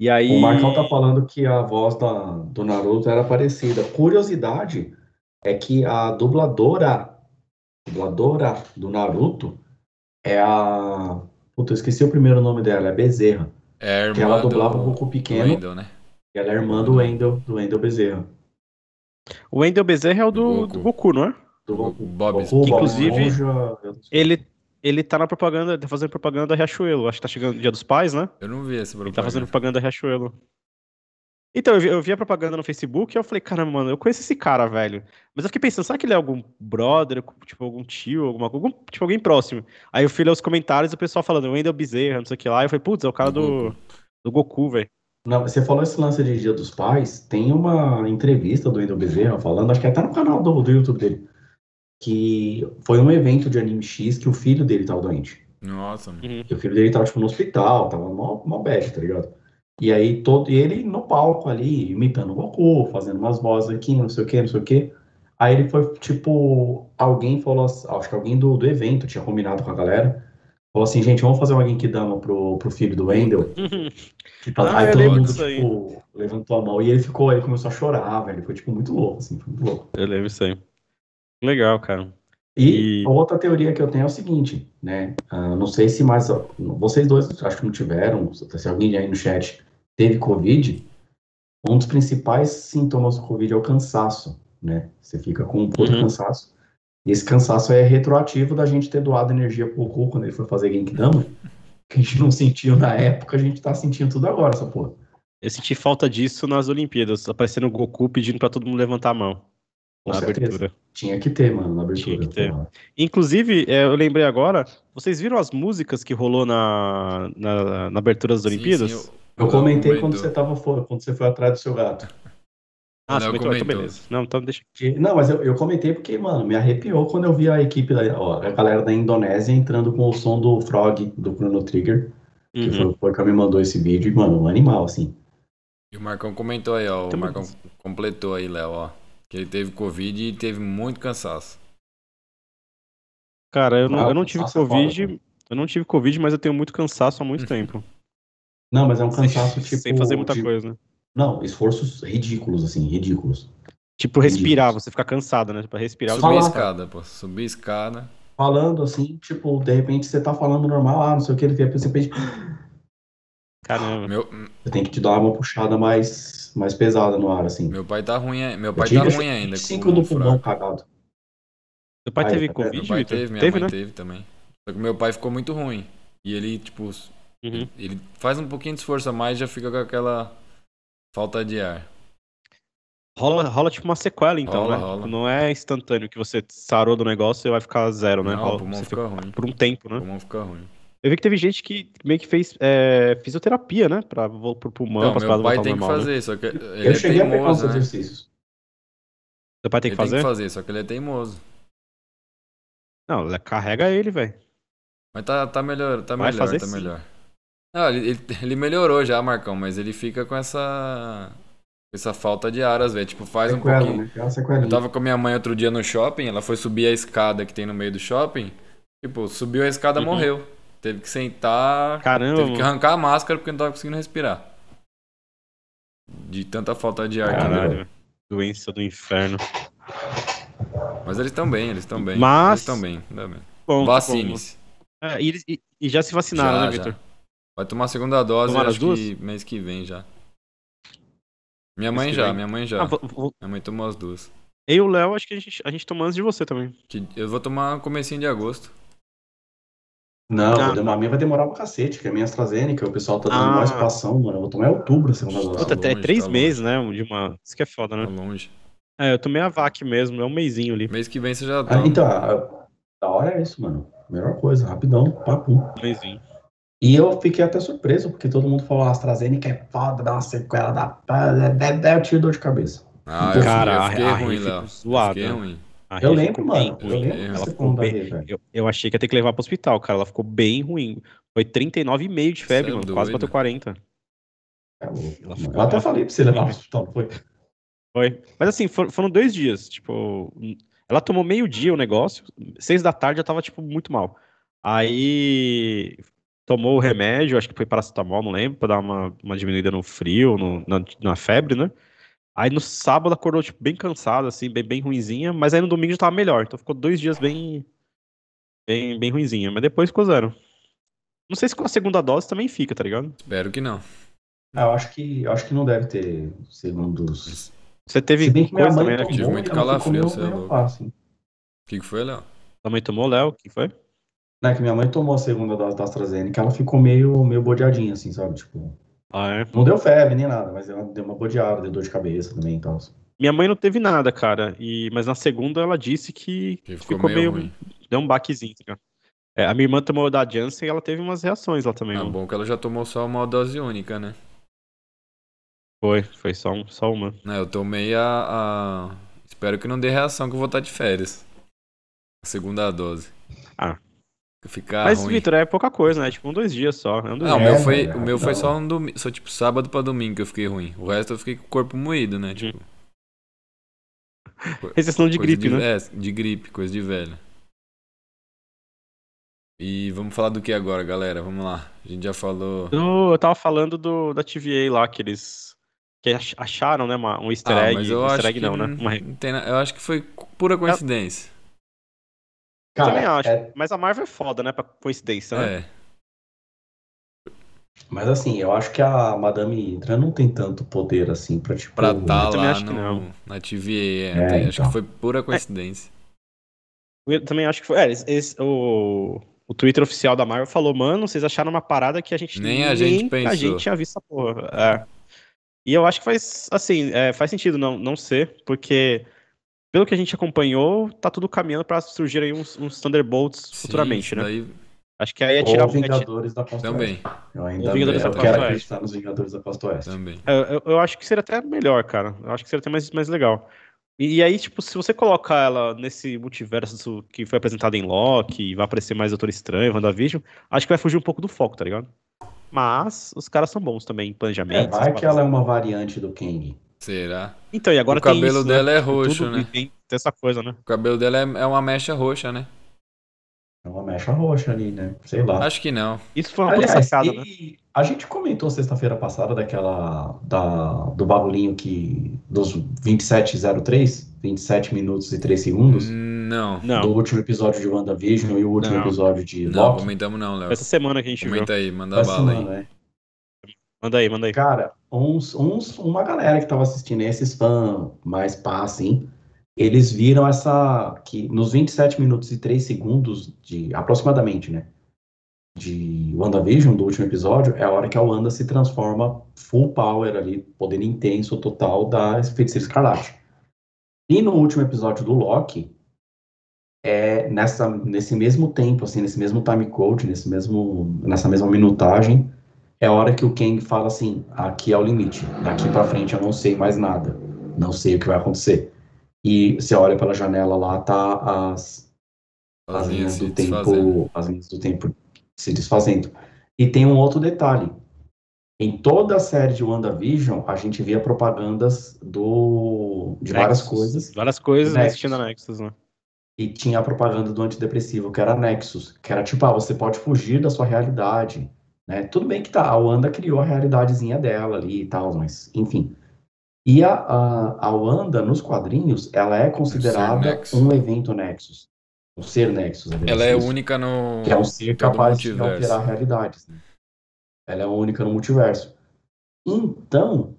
E aí. O Marcão tá falando que a voz da, do Naruto era parecida. Curiosidade é que a dubladora, dubladora do Naruto é a. Puta, eu esqueci o primeiro nome dela, é Bezerra. É a irmã Que ela dublava o do, Goku do pequeno Wendell, né? e ela é irmã do Wendel, do Wendel Bezerra. O Wendell Bezerra é o do, Do do Goku. Goku, não é? Do O Goku. Bob Goku. Bob Inclusive, Ele, ele tá na propaganda, tá fazendo propaganda da Riachuelo. Acho que tá chegando o Dia dos Pais, né? Eu não vi essa Ele propaganda. tá fazendo propaganda da Riachuelo. Então, eu vi, eu vi a propaganda no Facebook e eu falei, caramba, mano, eu conheço esse cara, velho. Mas eu fiquei pensando, será que ele é algum brother, tipo, algum tio, alguma algum, tipo, alguém próximo? Aí eu fui ler os comentários e o pessoal falando, Wendel Bezerra, não sei o que lá. E eu falei, putz, é o cara Do do, Goku. do Goku, velho. Não, você falou esse lance de Dia dos Pais, tem uma entrevista do Wendel Bezerra falando, acho que até no canal do, do YouTube dele, que foi um evento de anime X que o filho dele tava doente. Nossa, mano. E o filho dele tava, tipo, no hospital, tava mó, mó bad, tá ligado? E aí, todo, e ele no palco ali, imitando o Goku, fazendo umas vozes aqui, não sei o que, não sei o que. Aí ele foi, tipo, alguém falou, assim- acho que alguém do, do evento tinha combinado com a galera. Falou assim, gente, vamos fazer uma Genkidama pro, pro filho do Wendel. Que tá- Ah, aí eu todo mundo, tipo, levantou a mão e ele ficou, ele começou a chorar, velho. Foi, tipo, muito louco, assim, foi muito louco. Eu lembro isso aí. Legal, cara. E E- outra teoria que eu tenho é o seguinte, né? ah, não sei se mais. Vocês dois acho que não tiveram, se alguém aí no chat teve Covid, um dos principais sintomas do Covid é o cansaço, né? Você fica com um puto Uhum. cansaço. E esse cansaço é retroativo da gente ter doado energia pro Goku quando ele foi fazer Genkidama. Que a gente não sentiu na época, a gente tá sentindo tudo agora, essa porra. Eu senti falta disso nas Olimpíadas, aparecendo o Goku pedindo pra todo mundo levantar a mão Com na certeza. abertura. Tinha que ter, mano, na abertura. Tinha que ter. Inclusive, é, eu lembrei agora, vocês viram as músicas que rolou na, na, na abertura das Sim, Olimpíadas? sim, Eu o- comentei o quando você tava fora, quando você foi atrás do seu gato. Ah, O você Léo comentou, então beleza. Não, então deixa. Que- Não, mas eu, eu comentei porque, mano, me arrepiou quando eu vi a equipe, da, ó, a galera da Indonésia entrando com o som do Frog, do Chrono Trigger, que Uhum. foi, foi que me mandou esse vídeo, e, mano, um animal, assim. E o Marcão comentou aí, ó. O Então, Marcão completou aí, Léo, ó. Que ele teve Covid e teve muito cansaço. Cara, eu não, Ah, eu não tive é Covid, eu não tive Covid, mas eu tenho muito cansaço há muito tempo. Não, mas é um Sem- cansaço, tipo... Sem fazer muita de- coisa, né? Não, esforços ridículos, assim, ridículos. Tipo, respirar, Ridículos. você ficar cansado, né? Pra respirar. Subir escada, pô. Subir escada. Falando, assim, tipo, de repente você tá falando normal, ah, não sei o que, de repente Caramba. Meu, você tem que te dar uma puxada mais, mais pesada no ar, assim. meu pai tá ruim, meu Eu pai tá ruim ainda. 25 com do o pulmão cagado. Seu pai Aí, teve tá? Covid, Meu pai teve, minha Teve, mãe né? teve também. Só que meu pai ficou muito ruim. E ele, tipo, Uhum. ele faz um pouquinho de esforço a mais e já fica com aquela falta de ar. Rola, rola tipo uma sequela, então, Rola, né? rola. Não é instantâneo que você sarou do negócio e vai ficar zero, né? Não, Rola- o pulmão fica fica ruim. por um tempo, O né? pulmão fica ruim. Eu vi que teve gente que meio que fez é, fisioterapia, né? Pra, pro pulmão, Então, pra meu pai tem ao que normal, né? fazer, só que ele eu é cheguei a pegar teimoso, né? exercícios. Seu pai tem que Ele tem fazer? que fazer, só que ele é teimoso. Não, carrega ele, velho. Mas tá, tá melhor, tá Vai melhor, fazer tá sim. melhor. Não, ele, ele, melhorou já, Marcão, mas ele fica com essa essa falta de ar às vezes, tipo, faz um Sequela, pouquinho. né? Eu tava com a minha mãe outro dia no shopping, ela foi subir a escada que tem no meio do shopping. Tipo, subiu a escada, Uhum. morreu. Teve que sentar, Caramba, teve que arrancar a máscara porque não tava conseguindo respirar. De tanta falta de ar Caralho. Doença do inferno. Mas eles estão bem, eles estão bem. Mas- Eles estão bem, ainda bem. Bom. Vacine-se. É, e, e- e já se vacinaram, Já, né, já. Vitor? Vai tomar a segunda dose, Tomaram acho as duas? que mês que vem já. Minha Mês mãe já, vem? minha mãe já. Ah, vou- vou- Minha mãe tomou as duas. eu e o Léo, acho que a gente, a gente tomou antes de você também. Eu vou tomar no comecinho de agosto. Não, Ah. a minha vai demorar pra cacete, que é a minha AstraZeneca, o pessoal tá dando Ah. mais espação, mano. Eu vou tomar em outubro a segunda dose. Puta, é longe, três tá meses, né? De uma... Isso que é foda, Tá né? longe. É, eu tomei a VAC mesmo, é um mêsinho ali. Mês que vem você já Ah, toma. então, a- da hora é isso, mano. Melhor coisa, rapidão, papo. Mêsinho. E eu fiquei até surpreso, porque todo mundo falou, a AstraZeneca é foda, dá uma sequela da... Daí eu tiro dor de cabeça. Ah, eu fiquei, Cara, eu a- fiquei ruim, Léo. Eu zoada. fiquei ruim. Eu lembro, mano. bem Eu lembro Ela que você ficou bem-. Eu, eu achei que ia ter que levar pro hospital, cara. Ela ficou bem ruim. Foi 39,5 de febre, Cê é mano. Quase bateu 40. É louco, Ela ficou- Eu até ela falei pra você levar pro hospital, não foi? Foi. Mas assim, for- foram dois dias. Tipo, ela tomou meio-dia o negócio, seis da tarde já tava, tipo, muito mal. Aí tomou o remédio, acho que foi paracetamol, não lembro, pra dar uma, uma diminuída no frio, no- na, na febre, né? Aí no sábado acordou, tipo, bem cansada, assim, bem, bem ruinzinha, mas aí no domingo já tava melhor. Então ficou dois dias bem, bem, bem ruinzinha. Mas depois ficou zero. Não sei se com a segunda dose também fica, tá ligado? Espero que não. Ah, eu acho que, eu acho que não deve ter segundos... Você teve Se bem que coisa também, né? Tive muito calafrio, você é louco. fácil. O que, que foi, Léo? Sua mãe tomou, Léo? O que foi? Não, é que minha mãe tomou a segunda dose da AstraZeneca, ela ficou meio, meio bodeadinha, assim, sabe? Tipo, Ah, é? não deu febre nem nada, mas ela deu uma bodeada, deu dor de cabeça também e tal. Minha mãe não teve nada, cara. E, mas na segunda ela disse que Que ficou, ficou, meio. meio. Deu um baquezinho, ligado? É, a minha irmã tomou da Janssen e ela teve umas reações lá também. Ah, mano. bom que ela já tomou só uma dose única, né? Foi, foi só, um, só uma. Não, eu tomei a, a- Espero que não dê reação que eu vou estar de férias. A segunda dose. Ah. Ficar mas, ruim. Vitor, é pouca coisa, né? Tipo, um, dois dias só. É um dois Não, o É, meu dias. foi, velho, o meu foi só um domingo, só tipo sábado pra domingo que eu fiquei ruim. O resto eu fiquei com o corpo moído, né? Tipo, Recessão de Coisa gripe, né? É, de gripe, coisa de velho. E vamos falar do que agora, galera? Vamos lá. A gente já falou. Eu, eu tava falando do, da TVA lá, que eles que ach- acharam, né, uma- um easter Ah, egg. mas eu um easter acho egg que não, né? Uma- tem eu acho que foi pura coincidência. Eu também Cara, acho. é- Mas a Marvel é foda, né, pra coincidência, né? É. mas assim, eu acho que a Madame Hydra não tem tanto poder assim pra, tipo... Pra estar também lá acho que no, não. na TVA. É, É, tem- Acho então. que foi pura coincidência. Eu também acho que foi. É, esse- esse- o, o Twitter oficial da Marvel falou, mano, vocês acharam uma parada que a gente Nem a gente a pensou." gente tinha visto essa porra. É. E eu acho que faz, assim, é, faz sentido não, não ser, porque pelo que a gente acompanhou, tá tudo caminhando pra surgir aí uns, uns Thunderbolts Sim, futuramente, né? daí Acho que aí é tirar Ou é ti- Vingadores da Costa também. Oeste. Eu ainda Vingadores eu da quero acreditar nos Vingadores da Costa Oeste. Também. É, Eu, eu acho que seria até melhor, cara. Eu acho que seria até mais, mais legal. E, e aí, tipo, se você colocar ela nesse multiverso que foi apresentado em Loki, e vai aparecer mais Doutor Estranho, WandaVision, acho que vai fugir um pouco do foco, tá ligado? Mas os caras são bons também em É, planejamento. vai essas que ela é uma variante do Kang. Será? Então, e agora o tem cabelo isso, né? dela é roxo, Tudo- né? Tem, tem essa coisa, né? O cabelo dela é, é uma mecha roxa, né? É uma mecha roxa ali, né? Sei lá. Acho que não. Isso foi uma Aliás, sacada, né? a gente comentou sexta-feira passada daquela da, do bagulhinho que dos 2703, 27 minutos e 3 segundos, Não. Não, do último episódio de WandaVision e o último Não. episódio de Não, Loki. comentamos não, Léo. essa semana que a gente viu. Comenta aí, manda Essa bala aí. semana, né? Manda aí, manda aí. Cara, uns, uns, uma galera que tava assistindo, esses fãs mais pá, assim, eles viram essa. que nos 27 minutos e 3 segundos, de aproximadamente, né? De WandaVision, do último episódio, é a hora que a Wanda se transforma full power ali, poder intenso total da Feiticeira Escarlate. E no último episódio do Loki, é nessa, nesse mesmo tempo, assim, nesse mesmo time code, nesse mesmo, nessa mesma minutagem, é a hora que o Kang fala assim: aqui é o limite, daqui pra frente eu não sei mais nada, não sei o que vai acontecer. E você olha pela janela lá, tá as, as linhas do desfazendo. tempo, as linhas do tempo se desfazendo. E tem um outro detalhe. Em toda a série de WandaVision, a gente via propagandas do de várias Nexus. coisas Várias coisas Nexus. existindo na Nexus, né? e tinha a propaganda do antidepressivo, que era Nexus, que era tipo, ah, você pode fugir da sua realidade, né? Tudo bem que tá, a Wanda criou a realidadezinha dela ali e tal, mas enfim. E a, a, a Wanda, nos quadrinhos, ela é considerada um evento Nexus. Um ser Nexus. Ela é isso. única no. Que é um ser capaz de alterar realidades. né? Ela é única no multiverso. Então,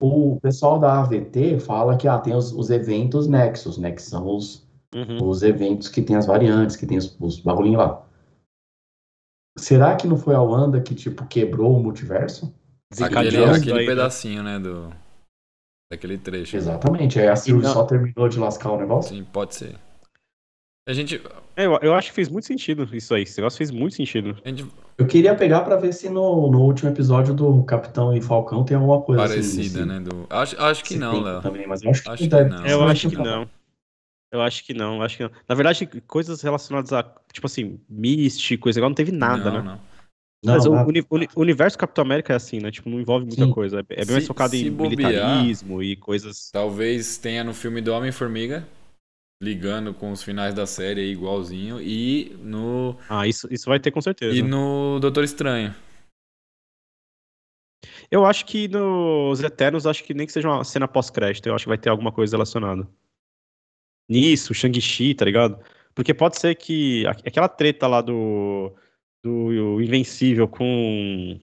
o pessoal da AVT fala que ah, tem os, os eventos Nexus, né? Que são os, Uhum. os eventos que tem as variantes, que tem os, os bagulhinhos lá. Será que não foi a Wanda que, tipo, quebrou o multiverso? Aquele, aquele aí, né? pedacinho, né? Do, daquele trecho. Exatamente. Aí a Sylvie não- só terminou de lascar o negócio? Sim, pode ser. A gente. É, Eu, eu acho que fez muito sentido isso aí. Esse negócio fez muito sentido. Gente Eu queria pegar pra ver se no, no último episódio do Capitão e Falcão tem alguma coisa assim. parecida, nesse- né? Do, acho, acho que não, Léo. Também, mas eu acho que, Acho que deve- não. Eu acho que não. Eu acho que não, eu acho que não. Na verdade, coisas relacionadas a, tipo assim, Mist, coisa igual, não teve nada, não, né? Não. Não, Mas o, uni- uni- o universo Capitão América é assim, né? Tipo, não envolve muita Sim. coisa. É, é bem Se- mais focado em bobear- militarismo e coisas. Talvez tenha no filme do Homem-Formiga, ligando com os finais da série aí, igualzinho, e no, Ah, isso, isso vai ter com certeza. e no Doutor Estranho. Eu acho que nos Eternos, acho que nem que seja uma cena pós-crédito, eu acho que vai ter alguma coisa relacionada. Nisso, Shang-Chi, tá ligado? Porque pode ser que aqu- aquela treta lá do, do Invencível com,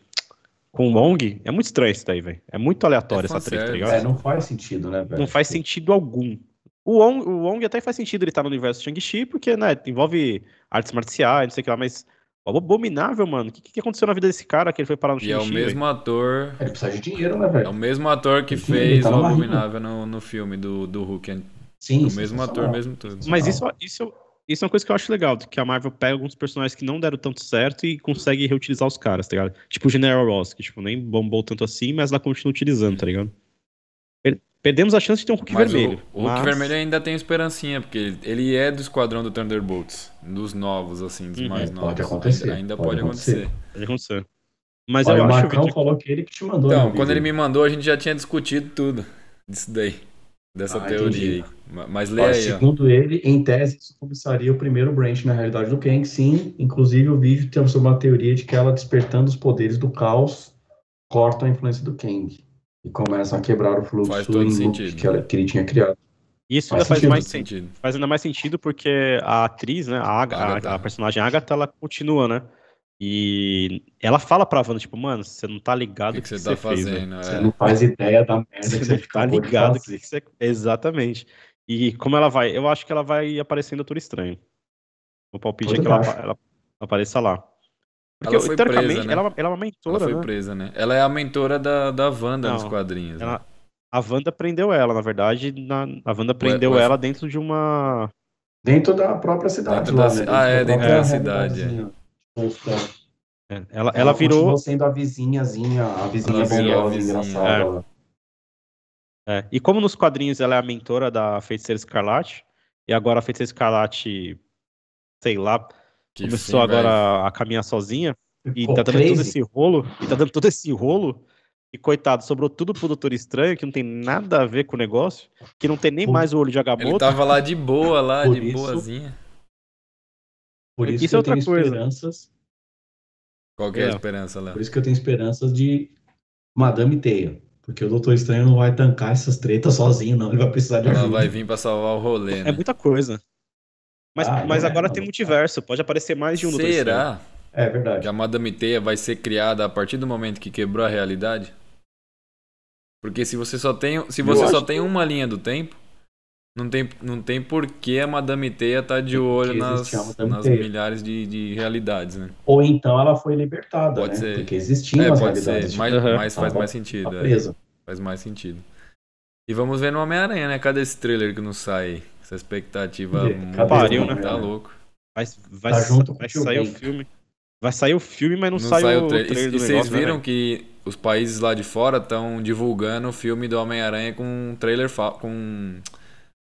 com o Wong é muito estranho isso daí, velho. É muito aleatório É essa treta, tá ligado? É, não faz sentido, né, velho? Não faz sentido algum. O Wong, o Wong até faz sentido ele estar no universo Shang-Chi, porque, né, envolve artes marciais, não sei o que lá, mas o Abominável, mano, o que, que aconteceu na vida desse cara que ele foi parar no E é o Shang-Chi? mesmo ator. Ele precisa de dinheiro, né, É o velho? mesmo ator que fez tá o Abominável no, no filme do, do Hulk. Sim, o mesmo ator, mesmo tudo. Mas isso, isso, isso é uma coisa que eu acho legal, que a Marvel pega alguns personagens que não deram tanto certo e consegue reutilizar os caras, tá ligado? Tipo o General Ross, que tipo, nem bombou tanto assim, mas ela continua utilizando, tá ligado? Per- Perdemos a chance de ter um Hulk Mas vermelho. o, o Hulk mas- Vermelho ainda tem esperancinha, porque ele, ele é do esquadrão do Thunderbolts. Dos novos, assim, dos Uhum. mais É, novos. pode acontecer, Ainda, pode pode acontecer. acontecer. Pode acontecer. Mas Olha, eu o acho, Marcão Vitor, falou que ele que te mandou. Então, né, quando ele Vitor? me mandou, a gente já tinha discutido tudo disso daí. Dessa Ah, teoria aí. Ma- Mas Ó, aí, ó. segundo ele, em tese, isso começaria o primeiro branch na realidade do Kang, sim. Inclusive, o vídeo tem sobre uma teoria de que ela despertando os poderes do caos corta a influência do Kang e começam a quebrar o fluxo Faz todo sentido. que, ela- que ele tinha criado. Isso Faz ainda faz sentido, mais Faz sentido. sentido. Faz ainda mais sentido porque a atriz, né, a, Aga- a- a personagem Agatha, ela continua, né? E ela fala pra Wanda, tipo, mano, você não tá ligado que, o que que, você tá fez, né? fazendo? Você É. não faz ideia da merda que Você você não tá ligado o que, que você... Exatamente. E como ela vai, eu acho que ela vai aparecer em Doutor Estranho. O palpite é Eu que ela, ela apareça lá. Porque, Ela foi teoricamente, presa, né? ela, ela é uma Ela mentora, foi né? presa, né? Ela é a mentora da, da Wanda nos Não, quadrinhos. né? Ela, a Wanda prendeu ela, na verdade, na, a Wanda prendeu ué. ela dentro de uma... Dentro da própria cidade Dentro lá, da né? ah, é, dentro da cidade, é. É, Ela, ela virou... continuou sendo a vizinhazinha, a vizinha Ela virou a bondosa, vizinha, engraçada. é. É, e como nos quadrinhos ela é a mentora da Feiticeira Escarlate, e agora a Feiticeira Escarlate, sei lá, Que começou fim, agora a caminhar sozinha, e Ficou tá dando todo crazy. esse rolo, e tá dando todo esse rolo, e coitado, sobrou tudo pro Doutor Estranho, que não tem nada a ver com o negócio, que não tem nem Por- mais o olho de Ele Agamotto. tava lá de boa, lá, Por de isso- boazinha. Por isso, Isso que é eu outra tenho coisa. esperanças. Qual que é a É. esperança, Léo? Por isso que eu tenho esperanças de Madame Teia. Porque o Doutor Estranho não vai tancar essas tretas sozinho, não. Ele vai precisar de Ela ajuda. vai vir pra salvar o rolê, É né? muita coisa. Mas, Ah, mas é, agora não. tem multiverso, pode aparecer mais de um Doutor Estranho. Será É verdade. que a Madame Teia vai ser criada a partir do momento que quebrou a realidade? Porque se você só tem, se você só tem uma linha do tempo, não tem, não tem por que a Madame Teia tá de olho nas, nas milhares de, de realidades, né? Ou então ela foi libertada, Pode né? ser. Porque existiam É, as pode realidades. ser, mas, Aham. mas faz mais sentido. Tá é. Faz mais sentido. E vamos ver no Homem-Aranha, né? Cadê esse trailer que não sai? Essa expectativa muito- Pariu, tá né? Homem-Aranha? louco. Vai, vai, Tá junto vai sair o filme. Vai sair o filme, mas não, Não sai, sai o o trailer. trailer E, do e vocês negócio, né, viram velho? que os países lá de fora estão divulgando o filme do Homem-Aranha com um trailer com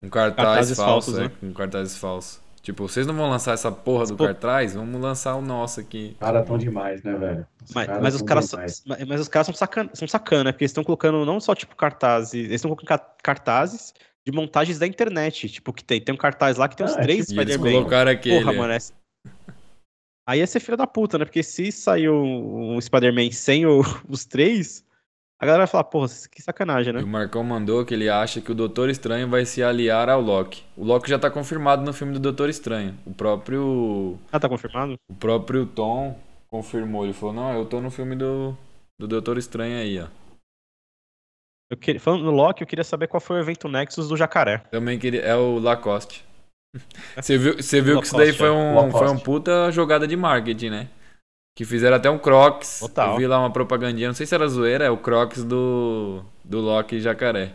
um cartaz Cartazes falso, falsos, né? né? Com cartazes falsos. Tipo, vocês não vão lançar essa porra do Pô. cartaz? Vamos lançar o nosso aqui. Os caras tão demais, né, velho? Mas, mas os caras, demais. mas, os caras são sacana, são sacana, porque eles estão colocando não só tipo cartazes, eles estão colocando ca- cartazes de montagens da internet, tipo que tem, tem um cartaz lá que tem uns Ah, é três tipo- eles Spider-Man. colocaram aquele. Porra, mano, essa... Aí ia ser filha da puta, né? Porque se saiu um Spider-Man sem o- os três, a galera vai falar, porra, que sacanagem, E né? o Marcão mandou que ele acha que o Doutor Estranho vai se aliar ao Loki. O Loki já tá confirmado no filme do Doutor Estranho. O próprio Ah, tá confirmado? o próprio Tom confirmou. Ele falou: "Não, eu tô no filme do do Doutor Estranho aí, ó". Eu queria, falando no Loki, eu queria saber qual foi o evento Nexus do Jacaré. Também queria é o Lacoste. Você viu, você viu que isso daí foi é. um Lacoste. foi um puta jogada de marketing, né? Que fizeram até um Crocs. Total. Eu vi lá uma propagandinha, não sei se era zoeira, é o Crocs do do Loki Jacaré.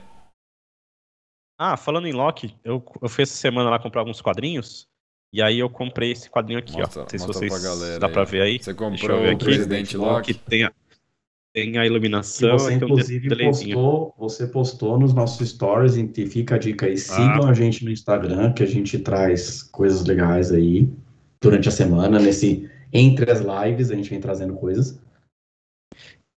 Ah, falando em Loki, eu, eu fui essa semana lá comprar alguns quadrinhos. E aí eu comprei esse quadrinho aqui, Mostra- ó. Não sei se vocês. pra galera dá aí. pra ver aí. Você Deixa eu comprou ver o aqui. Presidente Loki? Que tem a, tem a iluminação você, e tem um de- inclusive, delayzinho. postou, você postou nos nossos stories, e fica a dica aí, sigam Ah. a gente no Instagram, que a gente traz coisas legais aí durante a semana, nesse entre as lives, a gente vem trazendo coisas.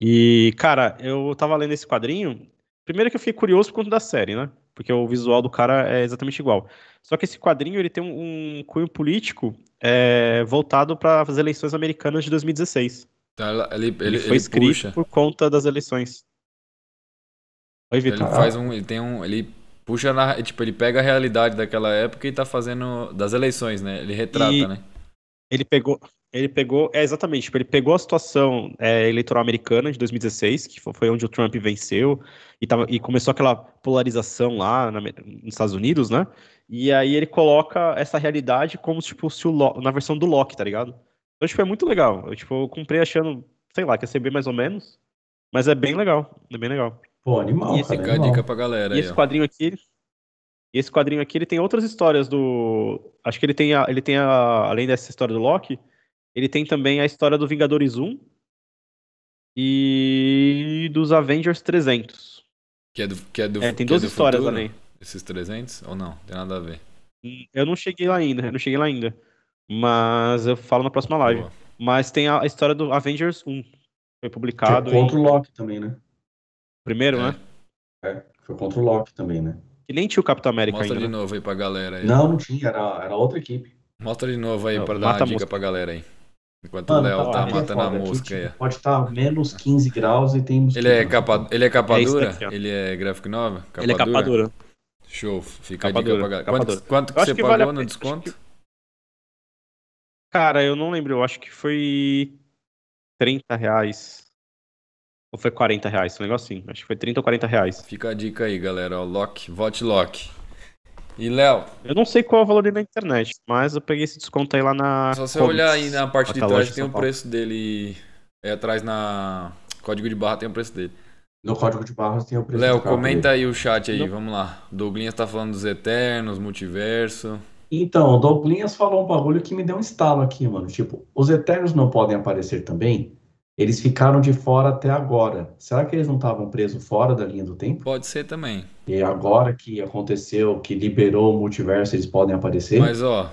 E, cara, eu tava lendo esse quadrinho. Primeiro que eu fiquei curioso por conta da série, né? Porque o visual do cara é exatamente igual. Só que esse quadrinho ele tem um, um cunho político é, voltado para as eleições americanas de 2016. Então, ele, ele, Ele, ele, foi escrito puxa. por conta das eleições. Oi, Ele Vitor. faz um. Ele tem um. Ele puxa na. Tipo, ele pega a realidade daquela época e tá fazendo. Das eleições, né? Ele retrata, E- né? Ele pegou, ele pegou, é exatamente, tipo, ele pegou a situação é, eleitoral americana de 2016, que fo- foi onde o Trump venceu e, tava, e começou aquela polarização lá na nos Estados Unidos, né? E aí ele coloca essa realidade como tipo se o Lo- na versão do Loki, tá ligado? Então, tipo, é muito legal. Eu, tipo, eu comprei achando, sei lá, que ia ser bem mais ou menos, mas é bem legal, é bem legal. Pô, animal, E esse cara, Fica a animal. dica pra galera E aí, esse ó. quadrinho aqui, e esse quadrinho aqui, ele tem outras histórias do. Acho que ele tem, a, ele tem a, além dessa história do Loki, ele tem também a história do Vingadores 1 e dos Avengers 300. Que é do, que é do, É, tem que é duas do histórias futuro? também. Esses 300? Ou não? Tem nada a ver. Hum, Eu não cheguei lá ainda, eu não cheguei lá ainda. Mas eu falo na próxima live. Boa. Mas tem a, história do Avengers 1. Foi Que é publicado contra em o Loki também, né? primeiro, É. né? É, foi contra o Loki também, né? E nem tinha o Capitão América Mostra ainda. de né? novo aí pra galera aí. Não, não tinha, era, era outra equipe. Mostra de novo aí Não, pra dar uma a dica mosca. pra galera aí. Enquanto Mano, o Léo tá aqui é matando a foda, aqui, mosca aí. Pode estar menos 15 graus e tem Ele mosquito. é capa, ele é capa É dura? daqui, ó. ele é graphic novel? Capa Ele é capa dura. Show, fica Capa a dica dura, pra Quanto, quanto que você que pagou vale a no pena, desconto? Cara, eu não lembro, eu acho que foi 30 reais. Ou foi 40 reais, um negocinho. Acho que foi 30 ou 40 reais. Fica a dica aí, galera. Ó, Lock, vote Lock. E Léo, Eu não sei qual é o valor dele na internet, mas eu peguei esse desconto aí lá na. se você Comics, olhar aí na parte de trás, tem o Paulo. preço dele. É atrás na código de barra tem o preço dele. No código de barras tem o preço Léo, comenta dele. aí o chat aí, Não. vamos lá. Douglinhas tá falando dos Eternos, Multiverso. Então, o Douglinhas falou um bagulho que me deu um estalo aqui, mano. Tipo, os Eternos não podem aparecer também? Eles ficaram de fora até agora. Será que eles não estavam presos fora da linha do tempo? Pode ser também. E agora que aconteceu, que liberou o multiverso, eles podem aparecer? Mas ó,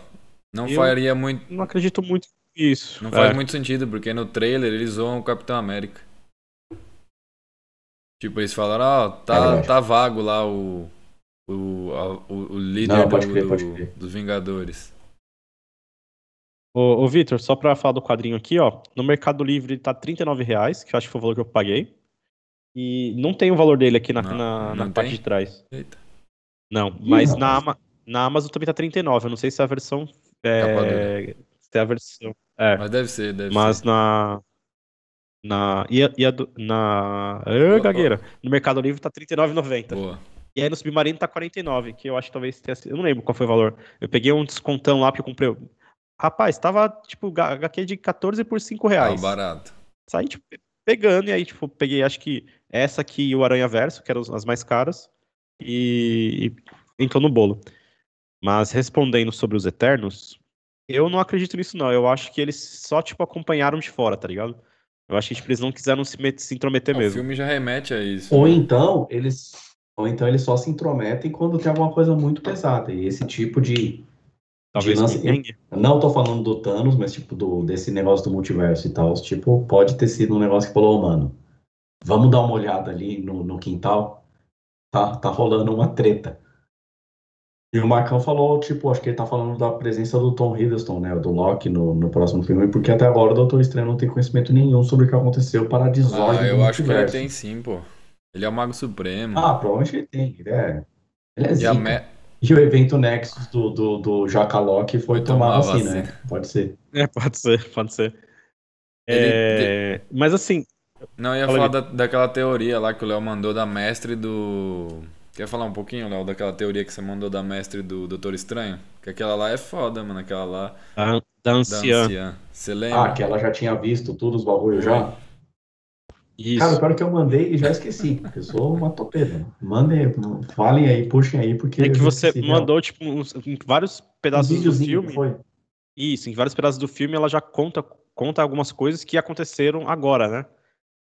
não Eu- faria muito. Não acredito muito nisso. Não faz É. muito sentido, porque no trailer eles zoam o Capitão América. Tipo, eles falaram, ó, É tá, verdade. tá vago lá o. O, a- o, o líder Não, pode do- crer, do- pode crer. dos Vingadores. Ô, ô Vitor, só pra falar do quadrinho aqui, ó. No Mercado Livre ele tá 39 reais, que eu acho que foi o valor que eu paguei. E não tem o valor dele aqui na, Não, na, na não parte tem? de trás. Eita. Não, mas na, Ama- na Amazon também tá 39. Eu não sei se é a versão. É, se é a versão. É, Mas deve ser, deve mas ser. na. Na. E a, e a do- na. Gagueira. No Mercado Livre tá R$ 39,90. Boa. E aí no Submarino tá 49, que eu acho que talvez tenha sido. Eu não lembro qual foi o valor. Eu peguei um descontão lá porque eu comprei. Rapaz, tava tipo HQ de 14 por 5 Ah, reais. barato. Saí, tipo, pegando, e aí, tipo, peguei, acho que essa aqui e o Aranha Verso, que eram as mais caras, e, e entrou no bolo. Mas respondendo sobre os Eternos, eu não acredito nisso, não. Eu acho que eles só, tipo, acompanharam de fora, tá ligado? Eu acho que tipo, eles não quiseram se, met- se intrometer O mesmo. filme já remete a isso. Ou então, eles, ou então eles só se intrometem quando tem alguma coisa muito pesada. E esse tipo de. Talvez de lance-. Não tô falando do Thanos, mas tipo do, desse negócio do multiverso e tal. Tipo, pode ter sido um negócio que falou, mano, vamos dar uma olhada ali no, no quintal. Tá, tá rolando uma treta. E o Marcão falou, tipo, acho que ele tá falando da presença do Tom Hiddleston, né? Do Loki no, no próximo filme, porque até agora o Doutor Estranho não tem conhecimento nenhum sobre o que aconteceu para a Ah, desordem do eu acho que ele tem sim, pô. Ele é o Mago Supremo. Ah, provavelmente ele tem. Ele é, ele é e a zica. me... E o evento Nexus do, do, do Jacalock foi Foi tomar a vacina, vacina. né? Pode ser. É, pode ser, pode ser. Ele- É, Mas assim, Não, eu ia Fala falar da, daquela teoria lá que o Léo mandou da mestre do. Quer falar um pouquinho, Léo, daquela teoria que você mandou da mestre do Doutor Estranho? Que aquela lá é foda, mano. Aquela lá da da anciã. anciã. Você Ah, lembra? que ela já tinha visto todos os bagulhos já? Isso. Cara, o pior é que eu mandei e já esqueci. Eu sou uma topeira. Mandem, falem aí, puxem aí, porque. É que você esqueci, mandou, tipo, uns- em vários Um pedaços do videozinho, filme. foi? Isso, em vários pedaços do filme ela já conta, conta algumas coisas que aconteceram agora, né?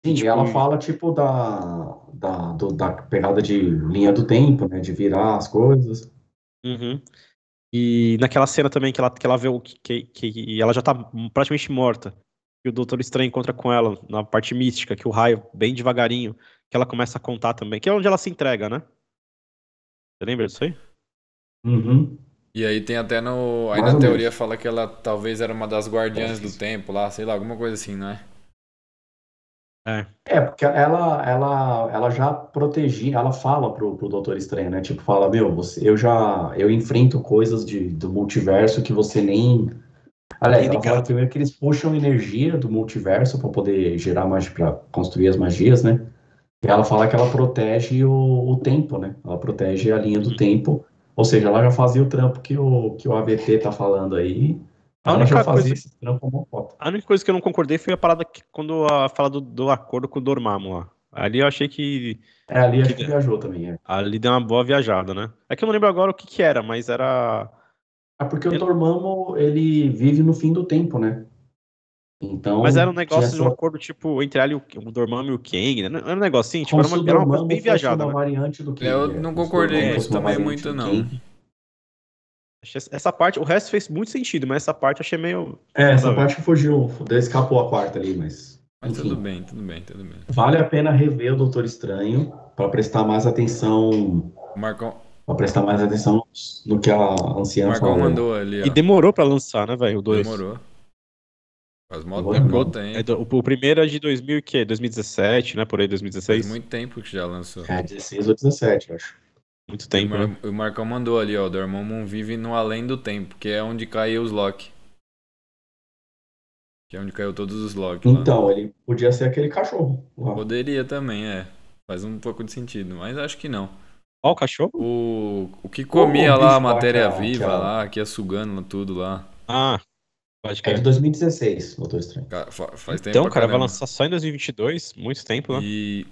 Sim, Tipo- ela fala, tipo, da, da, do- da pegada de linha do tempo, né? De virar as coisas. Uhum. E naquela cena também que ela, que ela vê o que, que, que ela já tá praticamente morta. E o Doutor Estranho encontra com ela na parte mística, que o raio, bem devagarinho, que ela começa a contar também, que é onde ela se entrega, né? Você lembra disso aí? Uhum. E aí tem até no. Aí na teoria fala que ela talvez era uma das guardiãs do tempo lá, sei lá, alguma coisa assim, não é? É, porque ela, ela, ela já protegia, ela fala pro, pro Doutor Estranho, né? Tipo, fala, meu, você, eu já, eu enfrento coisas de, do multiverso que você nem... Aliás, Nem ela fala primeiro que eles puxam energia do multiverso para poder gerar magia, para construir as magias, né? E ela fala que ela protege o, o tempo, né? Ela protege a linha do Uhum. tempo, ou seja, ela já fazia o trampo que o, que o AVT tá falando aí, A ela única já fazia coisa- esse trampo como foto. A única coisa que eu não concordei foi a parada que, quando a fala do, do acordo com o Dormammu lá. Ali eu achei que É, ali acho Que- que viajou também, é. ali deu uma boa viajada, né? É que eu não lembro agora o que que era, mas era... É porque o Ele- Dormammu, ele vive no fim do tempo, né? Então, Mas era um negócio de um acordo, tipo, entre ali o, o Dormammu e o Kang, né? Era um negocinho, tipo, era uma, o era uma coisa bem viajada, uma né? variante do Kang. Eu é. não o concordei com isso também muito, não. Essa parte, o resto fez muito sentido, mas essa parte eu achei meio... É, essa ver. parte fugiu, escapou a quarta ali, mas... Mas enfim. tudo bem, tudo bem, tudo bem. Vale a pena rever o Doutor Estranho para prestar mais atenção O Marcão, Pra prestar mais atenção no que a O anciã Marcão falou. mandou ali, ó. E demorou pra lançar, né, velho? O 2. Demorou. Faz mó tempo tem. É do- o, primeiro é de 2000 e quê? 2017, né? Por aí, 2016. Faz muito tempo que já lançou. É 16 ou 17, eu acho. Muito tempo, o, né? Mar- o Marcão mandou ali, ó. Dormammu vive no além do tempo, que é onde caiu os Loki. Que é onde caiu todos os Loki lá. Então, ele podia ser aquele cachorro. lá. Poderia também, é. Faz um pouco de sentido, mas acho que não. Ó, o cachorro? O, o que comia o lá a bicho lá matéria que é- viva que é- lá, que ia sugando tudo lá. Ah, pode É crer. de 2016, Doutor Estranho. Ca- fa- Faz tempo Então, cara, vai lançar só em 2022? Muito tempo, né? E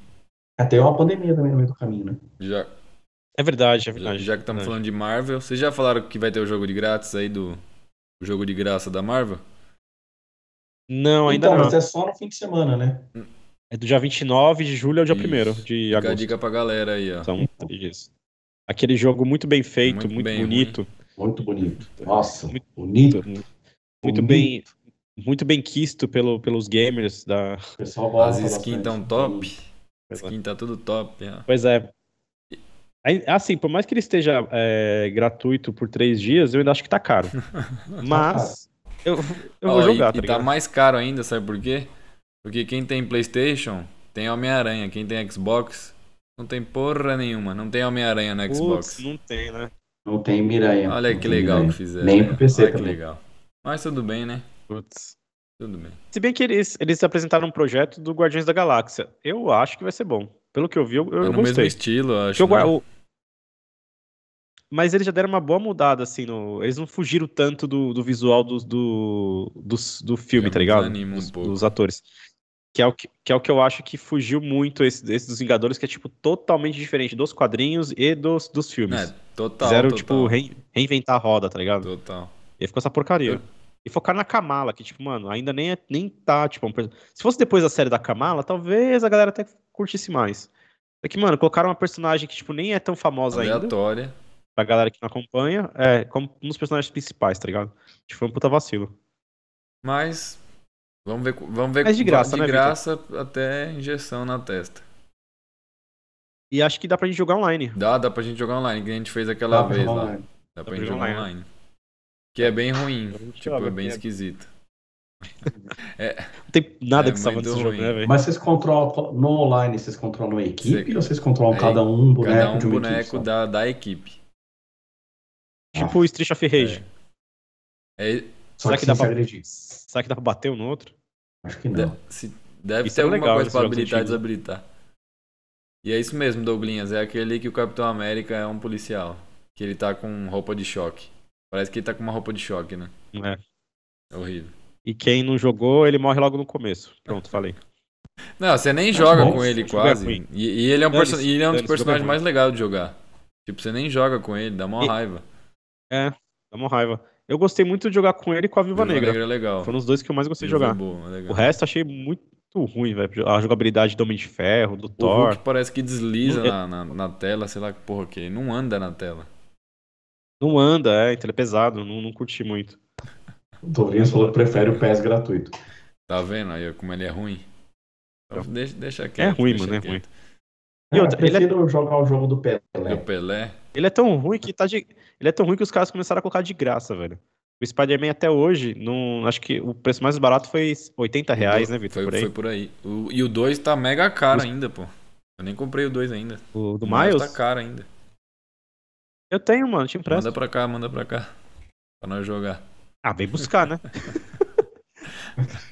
Até uma pandemia também no meio do caminho, né? já, É verdade, é já, verdade. já que estamos verdade. falando de Marvel, vocês já falaram que vai ter o jogo de grátis aí do. O jogo de graça da Marvel? Não, ainda então, não. mas é só no fim de semana, né? É do dia 29 de julho ao dia Isso. 1 de Fica a agosto. dica pra galera aí, ó. São três dias. Aquele jogo muito bem feito, Muito muito, bem bonito. Muito bonito. Nossa, Muito- bonito. Muito, bonito. bem muito bem quisto pelo, pelos gamers da. O pessoal As gosta skins bastante. tão top. É. Skin tá tudo top. Pois é. Assim, por mais que ele esteja é, gratuito por três dias, eu ainda acho que tá caro. Mas eu, eu Ó, vou e- jogar, e, tá tá ligado? mais caro ainda, sabe por quê? Porque quem tem Playstation tem Homem-Aranha. Quem tem Xbox não tem porra nenhuma. Não tem Homem-Aranha no Xbox. Putz, não tem, né? Não tem Miranha. Olha Não que tem legal Miranha. que fizeram. Nem pro PC Olha que também. legal. Mas tudo bem, né? Putz. Tudo bem. Se bem que eles, eles apresentaram um projeto do Guardiões da Galáxia. Eu acho que vai ser bom. Pelo que eu vi, eu, eu é no mesmo gostei. estilo, eu acho. o Gua- né? Mas eles já deram uma boa mudada, assim, no... eles não fugiram tanto do, do visual do, do, do, do filme, Já tá ligado? um dos, pouco. dos atores. Que é, o que, que é o que eu acho que fugiu muito esse, esse dos Vingadores, que é, tipo, totalmente diferente dos quadrinhos e dos, dos filmes. É, total. Fizeram, total, tipo, rein- reinventar a roda, tá ligado? Total. E aí ficou essa porcaria. E focar na Kamala, que, tipo, mano, ainda nem, é, nem tá, tipo... um Se fosse depois da série da Kamala, talvez a galera até curtisse mais. É que, mano, colocaram uma personagem que, tipo, nem é tão famosa ainda, Aleatória. pra galera que não acompanha, é, como um dos personagens principais, tá ligado? Tipo, foi um puta vacilo. Mas. Vamos ver. Vamos ver Mas de graça, de né, Vitor? graça até injeção na testa. E acho que dá pra gente jogar online. Dá, dá pra gente jogar online, que a gente fez aquela Dá vez lá. online. Dá pra pra gente jogar online, online. Que é bem ruim. Tipo, é bem é. esquisito. Não tem nada É que salva nesse jogo, né, velho? Mas vocês controlam no online, vocês controlam a equipe Cê- ou vocês controlam é, cada um boneco Cada um de uma equipe boneco só? da, da equipe. Tipo o Street of Rage. É, Só Será que, que dá pra- agredir. Será que dá pra bater um no outro? Acho que de- não. se- deve Isso ter é alguma legal coisa pra habilitar e desabilitar. E é isso mesmo, Douglinhas. É aquele que o Capitão América é um policial. Que ele tá com roupa de choque. Parece que ele tá com uma roupa de choque, né? É. É horrível. E quem não jogou, ele morre logo no começo. Pronto, falei. Não, você nem joga bom, com ele é quase. E, e ele é um, perso- e ele é um dos é personagens mais legais de jogar. Tipo, você nem joga com ele, dá mó E- raiva. É, dá uma raiva. Eu gostei muito de jogar com ele e com a Viúva Viúva Negra. é legal. Foram os dois que eu mais gostei de Viúva jogar. é boa, é legal. O resto achei muito ruim, velho. A jogabilidade do Homem de Ferro, do O Thor. Hulk parece que desliza Não- na, na, na tela, sei lá que porra que. Não anda na tela. Não anda, é, então ele é pesado, não, não curti muito. O Dovrinhas falou que prefere o PES gratuito. Tá vendo aí como ele é ruim? Então, deixa, deixa É quieto. ruim, deixa mano, é quieto. ruim. É, E eu outra, ele é- prefiro jogar o jogo do Pelé. Do Pelé. Ele é tão ruim que tá de... Ele é tão ruim que os caras começaram a colocar de graça, velho. O Spider-Man até hoje, não... acho que o preço mais barato foi 80 reais, né, Vitor? Foi Por aí. foi por aí. O- e o 2 tá mega caro ainda, pô. Eu nem comprei o 2 ainda. O do O Miles Miles? tá caro ainda. Eu tenho, mano, te empresto. Manda pra cá, manda pra cá. Pra nós jogar. Ah, vem buscar, né?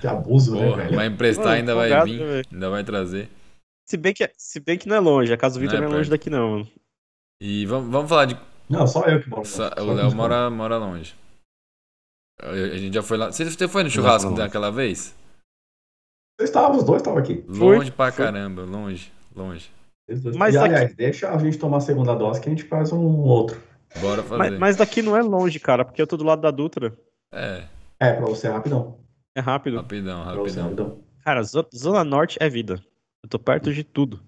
Que abuso, né, Porra, velho? vai emprestar, Mano, ainda vai vir. né, velho? Ainda vai trazer. Se bem, que, se bem que não é longe, a casa do Não Vitor é não é longe daqui, não. mano. E vamos, vamos falar de. Não, só eu que moro Só O Léo mora, mora longe. A gente já foi lá. Você foi no churrasco daquela vez? Vocês estavam, os dois estavam aqui. Longe pra foi. caramba, longe, longe. Mas e, aqui- aliás, deixa a gente tomar a segunda dose que a gente faz um outro. Bora fazer. Mas, mas daqui não é longe, cara, porque eu tô do lado da Dutra. É, É, pra você rapidão. É rápido. rapidão, Pra você rapidão. rapidão. Cara, zo- Zona Norte é vida. Eu tô perto de tudo.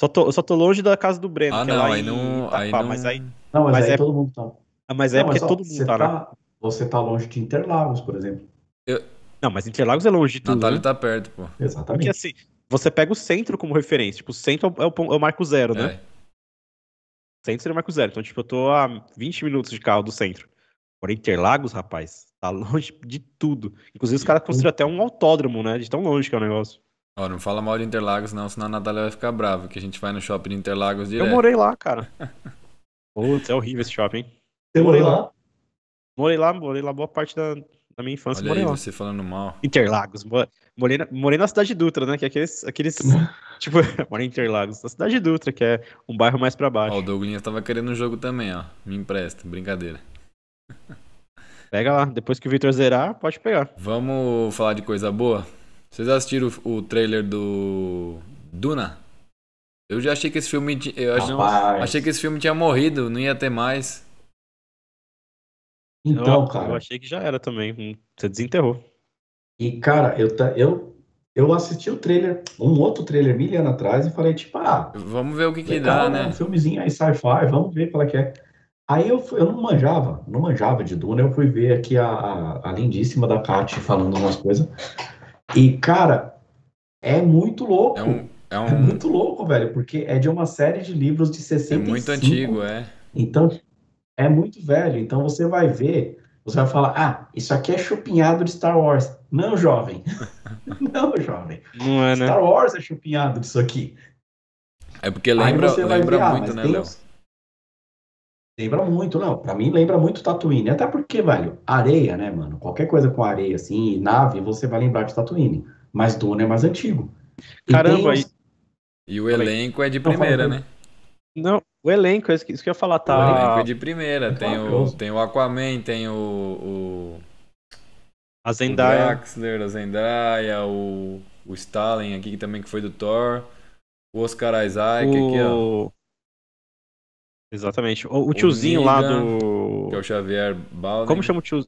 Só tô, eu só tô longe da casa do Breno, Ah, que é não, lá aí em não. Aí Itaquá, não. Mas aí, Não, mas, Mas aí é- todo mundo tá. ah, mas é Não, porque ó, todo você mundo tá, né? tá, Você tá longe de Interlagos, por exemplo. Não, mas Interlagos é longe de tudo, Natália né? tá perto, pô. Porque Exatamente. assim, você pega o centro como referência. Tipo, o centro é o, é o é o marco zero, né? É. centro seria Marco Zero. Então, tipo, eu tô a 20 minutos de carro do centro. Porém, Interlagos, rapaz, tá longe de tudo. Inclusive, os caras construíram até um autódromo, né? De tão longe que é o negócio. Ó, não fala mal de Interlagos, não, senão a Natália vai ficar brava, que a gente vai no shopping de Interlagos direto. Eu morei lá, cara. Putz, é horrível esse shopping. Você morei lá? Morei lá, morei lá boa parte da, da minha infância. Olha morei aí, lá. você falando mal. Interlagos. mo- Morei na, morei na cidade de Dutra, né? Que é aqueles. aqueles tipo, morei em Interlagos. Na cidade de Dutra, que é um bairro mais pra baixo. Ó, o Douglas tava querendo um jogo também, ó. Me empresta, brincadeira. Pega lá. Depois que o Victor zerar, pode pegar. Vamos falar de coisa boa? Vocês assistiram o, o trailer do Duna? Eu já achei que esse filme. Eu ach- Rapaz. achei que esse filme tinha morrido, não ia ter mais. Então, eu, cara. Eu achei que já era também. Hum, Você desenterrou. E, cara, eu, eu, eu assisti o trailer, um outro trailer mil anos atrás, e falei, tipo, ah, Vamos ver o que que dá, né? né? Um filmezinho aí, sci-fi, vamos ver qual é que é. Aí eu, fui- eu não manjava, não manjava de Duna, eu fui ver aqui a, a, a lindíssima da Kat falando umas coisas. E, cara, é muito louco. É um. É, É um, muito louco, velho, porque é de uma série de livros de é 65. muito antigo, é. Então, é muito velho. Então você vai ver, você vai falar, ah, isso aqui é chupinhado de Star Wars. Não, jovem. Não, jovem. Não é, né? Star Wars é chupinhado disso aqui. É porque lembra, lembra ver, ah, muito, mas né, Léo? os- Lembra muito, não. Pra mim lembra muito Tatooine. Até porque, velho, areia, né, mano? Qualquer coisa com areia, assim, e nave, você vai lembrar de Tatooine. Mas Duna é mais antigo. E Caramba, tem os- E o elenco é de primeira, né? Não, o elenco, é isso que eu ia falar, O elenco tá. é de primeira. Tem o, tem o Aquaman, tem o, o, A o Zendaya. Draxler, a Zendaya, o, o Stalin aqui que também que foi do Thor, o Oscar Isaac aqui, ó, O... Exatamente. O, o tiozinho lá do. que é o Xavier Baldwin. Como chama o tio...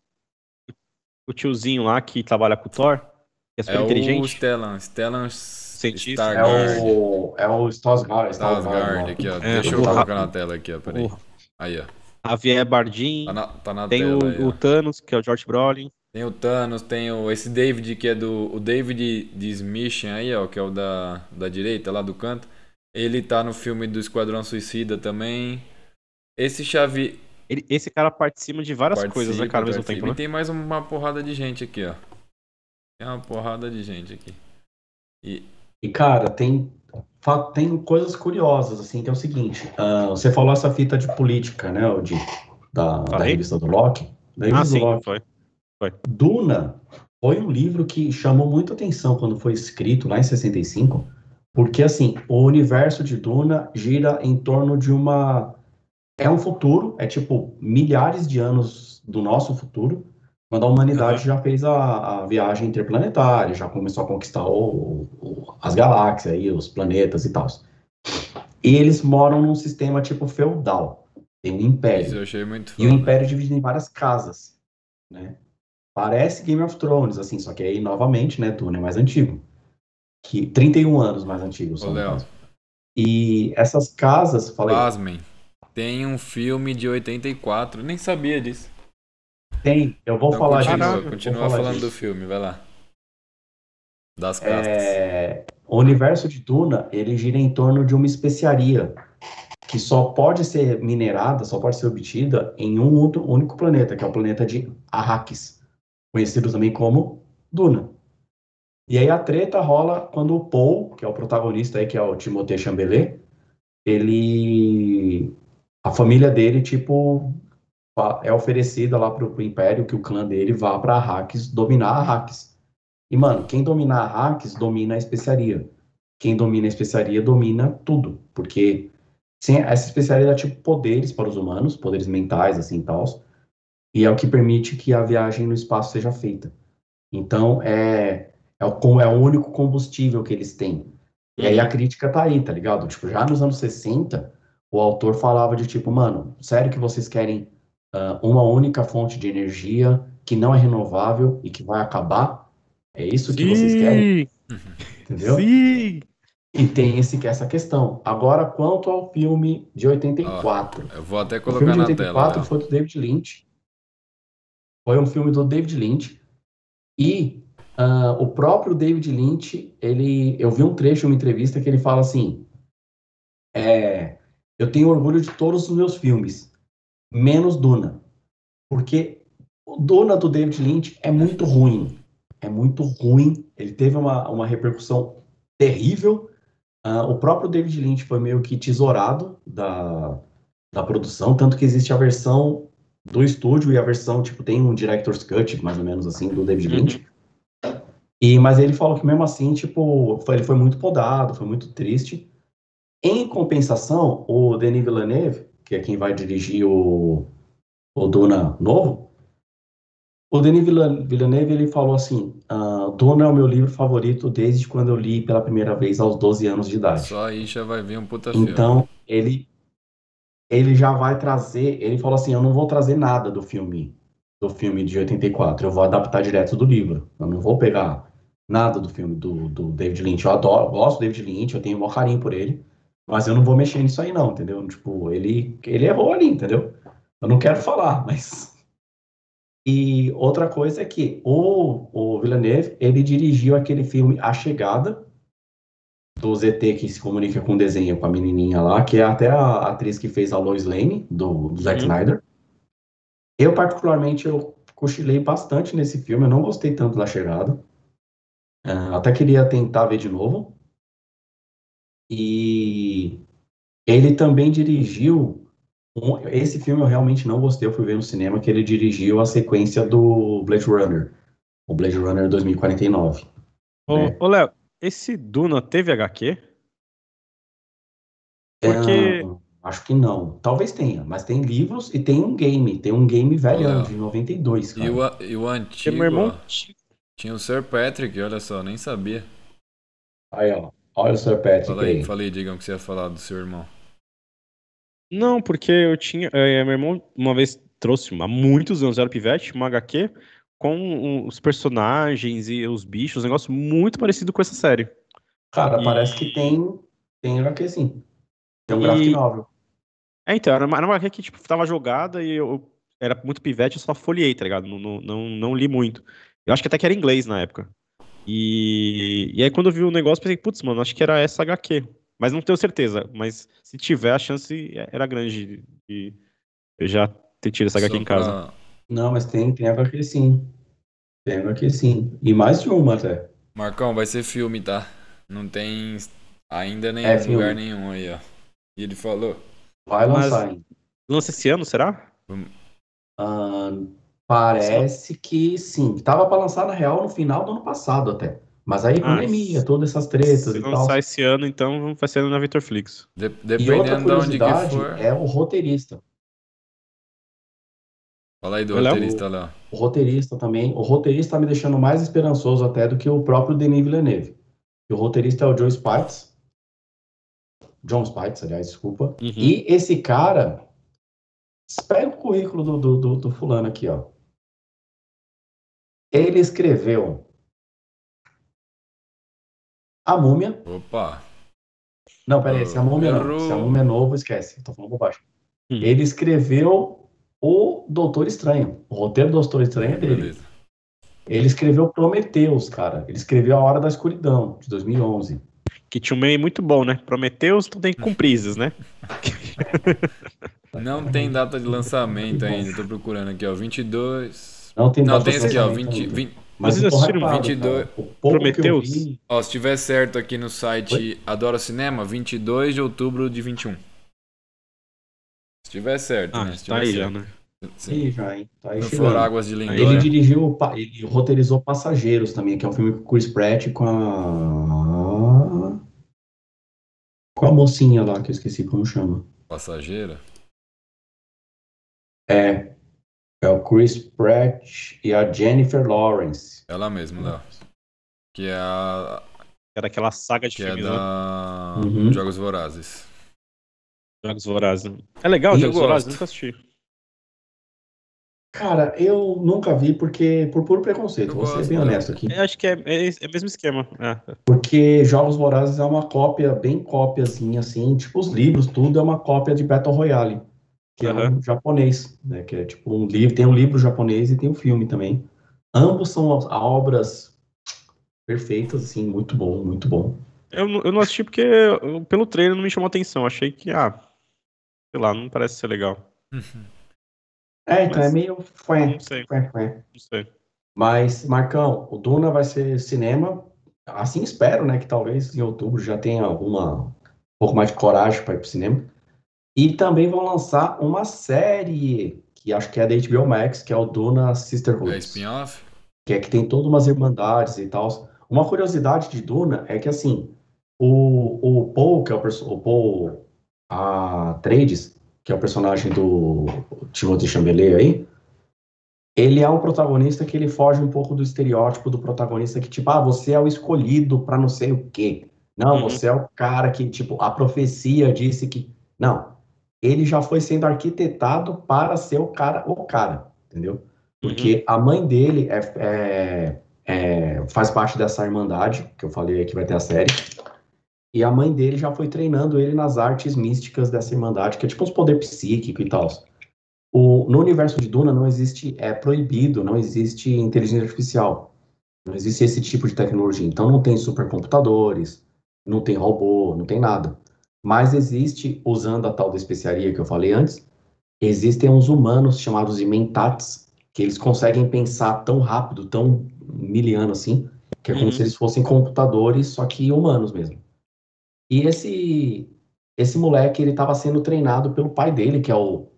o tiozinho lá que trabalha com o Thor? Que é super É o inteligente? Stellan, Stellan Cientista. é Stargard. o, é o Skarsgård. Skarsgård aqui, ó. É, Deixa eu o- colocar na tela aqui, ó, peraí. O Aí, ó. Javier Bardem. Tá na, tá na Tem tela o, aí, o Thanos, que é o George Brolin. Tem o Thanos, tem o, esse David que é do. O David de Smission aí, ó, que é o da, da direita, lá do canto. Ele tá no filme do Esquadrão Suicida também. Esse Xavi. Ele- esse cara participa de várias coisas, né, participa, cara, ao mesmo participa. tempo, né? E tem mais uma porrada de gente aqui, ó. Tem uma porrada de gente aqui. E E, cara, tem, tem coisas curiosas, assim, que é o seguinte. ah, você falou essa fita de política, né, o de, da, da revista do Loki. Da Ah, revista sim, do Loki. foi. Duna foi um livro que chamou muita atenção quando foi escrito lá em 65, porque assim, o universo de Duna gira em torno de uma é um futuro, é tipo milhares de anos do nosso futuro, quando a humanidade já fez a, a viagem interplanetária, já começou a conquistar o- o- as galáxias e os planetas e tal. E eles moram num sistema tipo feudal, tem um império. isso eu achei muito E o foda. Império é dividido em várias casas, né? Parece Game of Thrones, assim, só que aí, novamente, né, Duna é mais antigo. Que 31 anos mais antigo, só Ô, Léo. E essas casas, falei, Pasmem. Tem um filme de 84. Nem sabia disso. tem, eu vou Então falar continua, disso. Continua falar falando disso. do filme, vai lá. Das castas. É, o universo de Duna, ele gira em torno de uma especiaria que só pode ser minerada, só pode ser obtida em um outro- único planeta, que é o planeta de Arrakis, conhecido também como Duna. E aí a treta rola quando o Paul, que é o protagonista aí, que é o Timothée Chambelé, ele... a família dele, tipo, é oferecida lá pro, pro Império que o clã dele vá pra Arrakis dominar Arrakis. E, mano, quem domina Arrakis domina a especiaria. Quem domina a especiaria domina tudo, porque sem essa especiaria dá tipo poderes para os humanos, poderes mentais, assim, tal, e é o que permite que a viagem no espaço seja feita. Então, é, é, o, é o único combustível que eles têm. E aí a crítica tá aí, tá ligado? Tipo, já nos anos 60, o autor falava de tipo, mano, sério que vocês querem ah, uma única fonte de energia que não é renovável e que vai acabar? É isso que vocês querem? Entendeu? Sim! E tem esse, essa questão. Agora, quanto ao filme de 84. Eu vou até o filme colocar de na 84 tela. Léo. foi do David Lynch. Foi um filme do David Lynch. E ah, o próprio David Lynch, ele, eu vi um trecho, uma entrevista que ele fala assim: é, Eu tenho orgulho de todos os meus filmes, menos Duna. Porque o Duna do David Lynch é muito ruim. É muito ruim. Ele teve uma, uma repercussão terrível. Uh, o próprio David Lynch foi meio que tesourado da, da produção, tanto que existe a versão do estúdio e a versão, tipo, tem um director's cut, mais ou menos assim, do David Lynch. E, mas ele falou que mesmo assim, tipo, foi, ele foi muito podado, foi muito triste. Em compensação, o Denis Villeneuve, que é quem vai dirigir o, o Duna novo, o Denis Villeneuve, ele falou assim, uh, Duna é o meu livro favorito desde quando eu li pela primeira vez aos 12 anos de idade. Só aí já vai vir um puta filme. Então, ele ele já vai trazer, ele falou assim, eu não vou trazer nada do filme, do filme de 84, eu vou adaptar direto do livro. Eu não vou pegar nada do filme do, do David Lynch. Eu adoro, gosto do David Lynch, eu tenho um carinho por ele, mas eu não vou mexer nisso aí não, entendeu? Tipo, ele, ele errou ali, entendeu? Eu não quero falar, mas... E outra coisa é que o, o Villeneuve, ele dirigiu aquele filme A Chegada, do ZT que se comunica com o desenho com a menininha lá, que é até a atriz que fez a Lois Lane, do, do Zack uhum. Snyder. Eu, particularmente, eu cochilei bastante nesse filme, eu não gostei tanto da chegada. Uh, até queria tentar ver de novo. E ele também dirigiu. Um, esse filme eu realmente não gostei, eu fui ver no cinema, que ele dirigiu a sequência do Blade Runner, o Blade Runner 2049. Ô, né? ô Léo, esse Duna teve HQ? Porque. É, acho que não. Talvez tenha, mas tem livros e tem um game. Tem um game velho de 92. Cara. E, o, e o antigo. Meu irmão... Tinha o Sir Patrick, olha só, nem sabia. Aí, ó. Olha o Sir Patrick. Fala aí, falei, digam que você ia falar do seu irmão. Não, porque eu tinha. É, meu irmão uma vez trouxe há muitos anos, era pivete, uma HQ com os personagens e os bichos, um negócio muito parecido com essa série. Cara, e... parece que tem, tem HQ sim. Tem um e... graphic novel. É, então, era uma, era uma HQ que tipo, tava jogada e eu era muito pivete, eu só folhei, tá ligado? Não, não, não, não li muito. Eu acho que até que era inglês na época. E, e aí quando eu vi o negócio, pensei, putz, mano, acho que era essa HQ. Mas não tenho certeza. Mas se tiver, a chance era grande de eu já ter tido essa HQ em casa. Não, mas tem, tem HQ sim. Tem HQ sim. E mais de uma até. Marcão, vai ser filme, tá? Não tem ainda nem é lugar nenhum aí, ó. E ele falou. Vai lançar, hein? Lança esse ano, será? Uh, parece que sim. Tava para lançar, na real, no final do ano passado até. Mas aí, ah, pandemia, todas essas tretas se e tal. Se lançar esse ano, então vai ser na Victor Flix. De dependendo e outra curiosidade de onde que for. é o roteirista. Fala aí do roteirista lá. O roteirista também. O roteirista tá me deixando mais esperançoso até do que o próprio Denis Villeneuve. E o roteirista é o Joe Spites. John Spites, aliás, desculpa. Uhum. E esse cara. Pega o currículo do, do, do, do fulano aqui, ó. Ele escreveu A Múmia. Opa! Não, peraí, se a Múmia não. Se a Múmia é novo, esquece. Tô falando bobagem. Hum. Ele escreveu o Doutor Estranho. O roteiro do Doutor Estranho é dele. Beleza. Ele escreveu Prometeus, cara. Ele escreveu A Hora da Escuridão, de 2011. Que tinha um meme muito bom, né? Prometeus, então tem cumprises, né? Não tem data de lançamento ainda, tô procurando aqui, ó. 22. Não tem Não, tem aqui, ó. 20, 20... Mas vocês assistiram 22. Prometeus? Vi... Ó, se tiver certo aqui no site Oi? Adora Cinema, 22 de outubro de 21. Se tiver certo, ah, né? Se tá aí certo. já, né? Sim, já, hein? Tá aí Águas de Lindóia. Ele dirigiu, ele roteirizou Passageiros também, que é um filme com o Chris Pratt com a... Com a mocinha lá, que eu esqueci como chama. Passageira? É. É o Chris Pratt e a Jennifer Lawrence. Ela mesma, Léo. Que é a... Era aquela saga de que filmes, é da... Né? Uhum. Jogos Vorazes. Jogos Vorazes. É legal, Jogos Vorazes, nunca assisti. Cara, eu nunca vi porque por puro preconceito, eu vou ser bem honesto aqui. Eu acho que é, é, é o mesmo esquema. É. Porque Jogos Vorazes é uma cópia, bem cópiazinha, assim, tipo os livros, tudo é uma cópia de Battle Royale, que uhum. é um japonês, né? Que é tipo um livro, tem um livro japonês e tem um filme também. Ambos são obras perfeitas, assim, muito bom, muito bom. Eu, eu não assisti porque pelo trailer não me chamou atenção. Achei que, ah, sei lá, não parece ser legal. É, então Mas- é meio. Fué, Não sei, fué, fué. não sei. Mas, Marcão, o Duna vai ser cinema. Assim espero, né? Que talvez em outubro já tenha alguma um pouco mais de coragem para ir pro cinema. E também vão lançar uma série que acho que é da HBO Max, que é o Duna Sisterhood. É spin-off? que é que tem todas umas irmandades e tal. Uma curiosidade de Duna é que, assim, o, o Paul, que é o, o Paul Atreides, que é o personagem do Timothée Chalamet aí, ele é um protagonista que ele foge um pouco do estereótipo do protagonista que, tipo, ah, você é o escolhido pra não sei o quê. Não, Uhum. você é o cara que, tipo, a profecia disse que... Não, ele já foi sendo arquitetado para ser o cara, o cara, entendeu? Porque a mãe dele é, é- é- faz parte dessa irmandade, que eu falei que vai ter a série. E a mãe dele já foi treinando ele nas artes místicas dessa irmandade, que é tipo uns poder psíquico e tal. O, no universo de Duna não existe, é proibido, não existe inteligência artificial. Não existe esse tipo de tecnologia. Então não tem supercomputadores, não tem robô, não tem nada. Mas existe, usando a tal da especiaria que eu falei antes, existem uns humanos chamados de mentats, que eles conseguem pensar tão rápido, tão miliano assim, que é como Uhum. se eles fossem computadores, só que humanos mesmo. E esse esse moleque, ele estava sendo treinado pelo pai dele, que é o,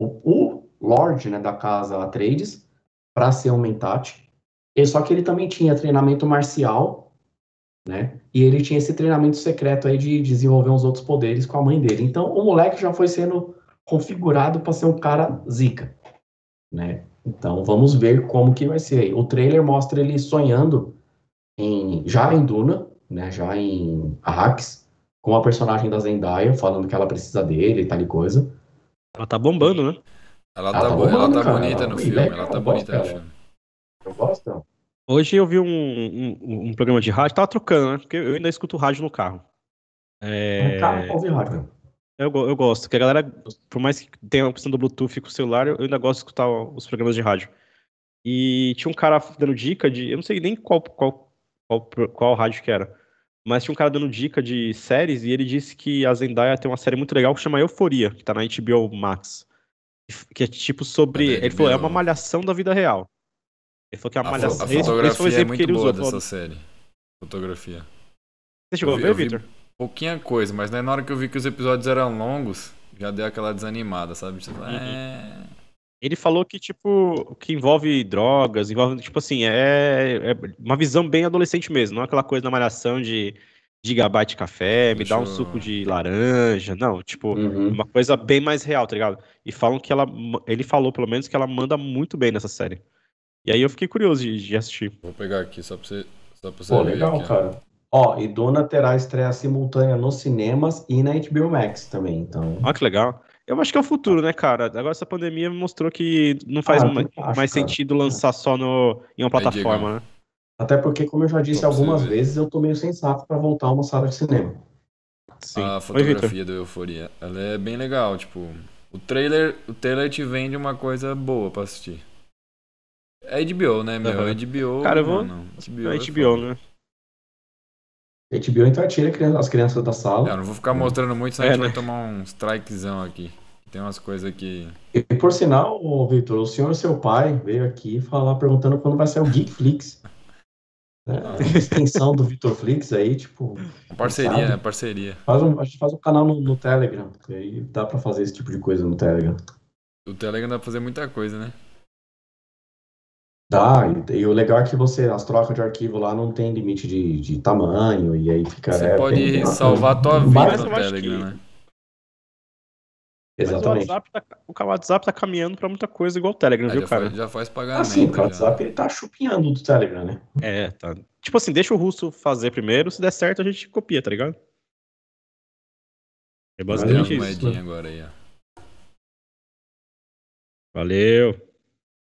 o, o Lorde né, da casa Atreides, para ser um mentat. E só que ele também tinha treinamento marcial, né? E ele tinha esse treinamento secreto aí de desenvolver uns outros poderes com a mãe dele. Então, o moleque já foi sendo configurado para ser um cara zica, né? Então, vamos ver como que vai ser aí. O trailer mostra ele sonhando em já em Duna, né? Já em Arrakis, com a personagem da Zendaya, falando que ela precisa dele e tal e coisa. Ela tá bombando, né? Ela Ela tá, tá bo- ela bombando, tá cara. bonita no Ela- filme, Rebecca, ela tá bonita no filme. Eu gosto. Hoje eu vi um, um, um programa de rádio, tava trocando, né? Porque eu ainda escuto rádio no carro. É, Cara, pra ouvir rádio, eu, eu gosto, que a galera, por mais que tenha a opção do Bluetooth com o celular, eu ainda gosto de escutar os programas de rádio. E tinha um cara dando dica de. Eu não sei nem qual, qual, qual, qual rádio que era. Mas tinha um cara dando dica de séries e ele disse que a Zendaya tem uma série muito legal que chama Euforia, que tá na HBO Max. Que é tipo sobre. É ele falou, é uma malhação da vida real. Ele falou que é A, fo- malhação. a Esse- esse foi o fotografia é exemplo que muito ele boa usou. dessa série. Fotografia. Você chegou Eu a vi- ver, vi- Victor? Pouquinha coisa, mas né, na hora que eu vi que os episódios eram longos, já deu aquela desanimada, sabe? Tipo, Uhum. é... Ele falou que, tipo, que envolve drogas, envolve, tipo assim, é, é uma visão bem adolescente mesmo, não é aquela coisa da malhação de gigabyte de café, me Deixa dá um eu- suco de laranja, não, tipo, Uhum. uma coisa bem mais real, tá ligado? E falam que ela, ele falou pelo menos que ela manda muito bem nessa série. E aí eu fiquei curioso de, de assistir. Vou pegar aqui só pra você, só pra você Pô, ver legal, aqui, cara. Ó, e Duna terá estreia simultânea nos cinemas e na HBO Max também, então. Olha que legal. Eu acho que é o futuro, né, cara? Agora essa pandemia mostrou que não faz Ah, acho, mais cara. sentido lançar só no, em uma plataforma, né? Até porque, como eu já disse algumas vezes, eu tô meio sensato pra voltar a uma sala de cinema. Sim. A Oi, fotografia do Euforia, ela é bem legal, tipo, o trailer, o trailer te vende uma coisa boa pra assistir. É HBO, né, meu? Aham. HBO, Cara, eu vou- mano, HBO, É é HBO, né? HBO então tira criança- as crianças da sala. É, eu não vou ficar mostrando muito, senão É, a gente né? vai tomar um strikezão aqui. Tem umas coisas que... E por sinal, ô, Victor, o senhor, seu pai, veio aqui falar, perguntando quando vai sair o Geekflix. É, a extensão do Victor Flix aí, tipo, Parceria, sabe? né? Parceria. faz um, a gente faz um canal no, no Telegram, aí dá pra fazer esse tipo de coisa no Telegram. O Telegram dá pra fazer muita coisa, né? Dá, e, e o legal é que você, as trocas de arquivo lá não tem limite de, de tamanho, e aí fica. Você é, pode tem- salvar a tua vida no Telegram, que- né? Mas o Exatamente. WhatsApp, tá, o WhatsApp tá caminhando pra muita coisa igual o Telegram, É, viu, já, cara? faz, já faz pagamento. Assim, o já. WhatsApp ele tá chupinhando do Telegram, né? É, tá. Tipo assim, deixa o russo fazer primeiro, se der certo a gente copia, tá ligado? É basicamente uma isso. moedinha agora aí, ó. Valeu.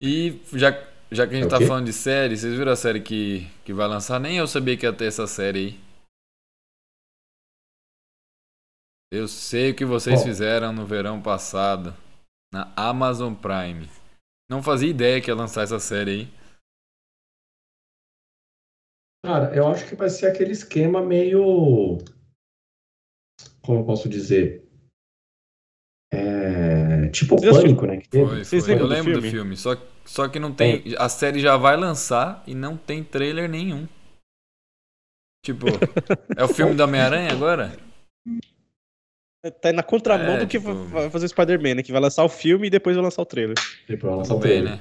E já, já que a gente É tá falando de série, vocês viram a série que, que vai lançar? Nem eu sabia que ia ter essa série aí. Eu sei o que vocês Qual? fizeram no verão passado na Amazon Prime. Não fazia ideia que ia lançar essa série aí. Cara, eu acho que vai ser aquele esquema meio. Como eu posso dizer? É, tipo o Vocês? Pânico, né? Que teve. Foi, Vocês foi. lembram Eu do lembro do filme? filme. Só, só que não tem. A série já vai lançar e não tem trailer nenhum. Tipo, é o filme do Homem-Aranha agora? Tá na contramão É, do que tipo- vai fazer o Spider-Man, né? Que vai lançar o filme e depois vai lançar o trailer. Tipo, ela só Vamos ver, teve. né?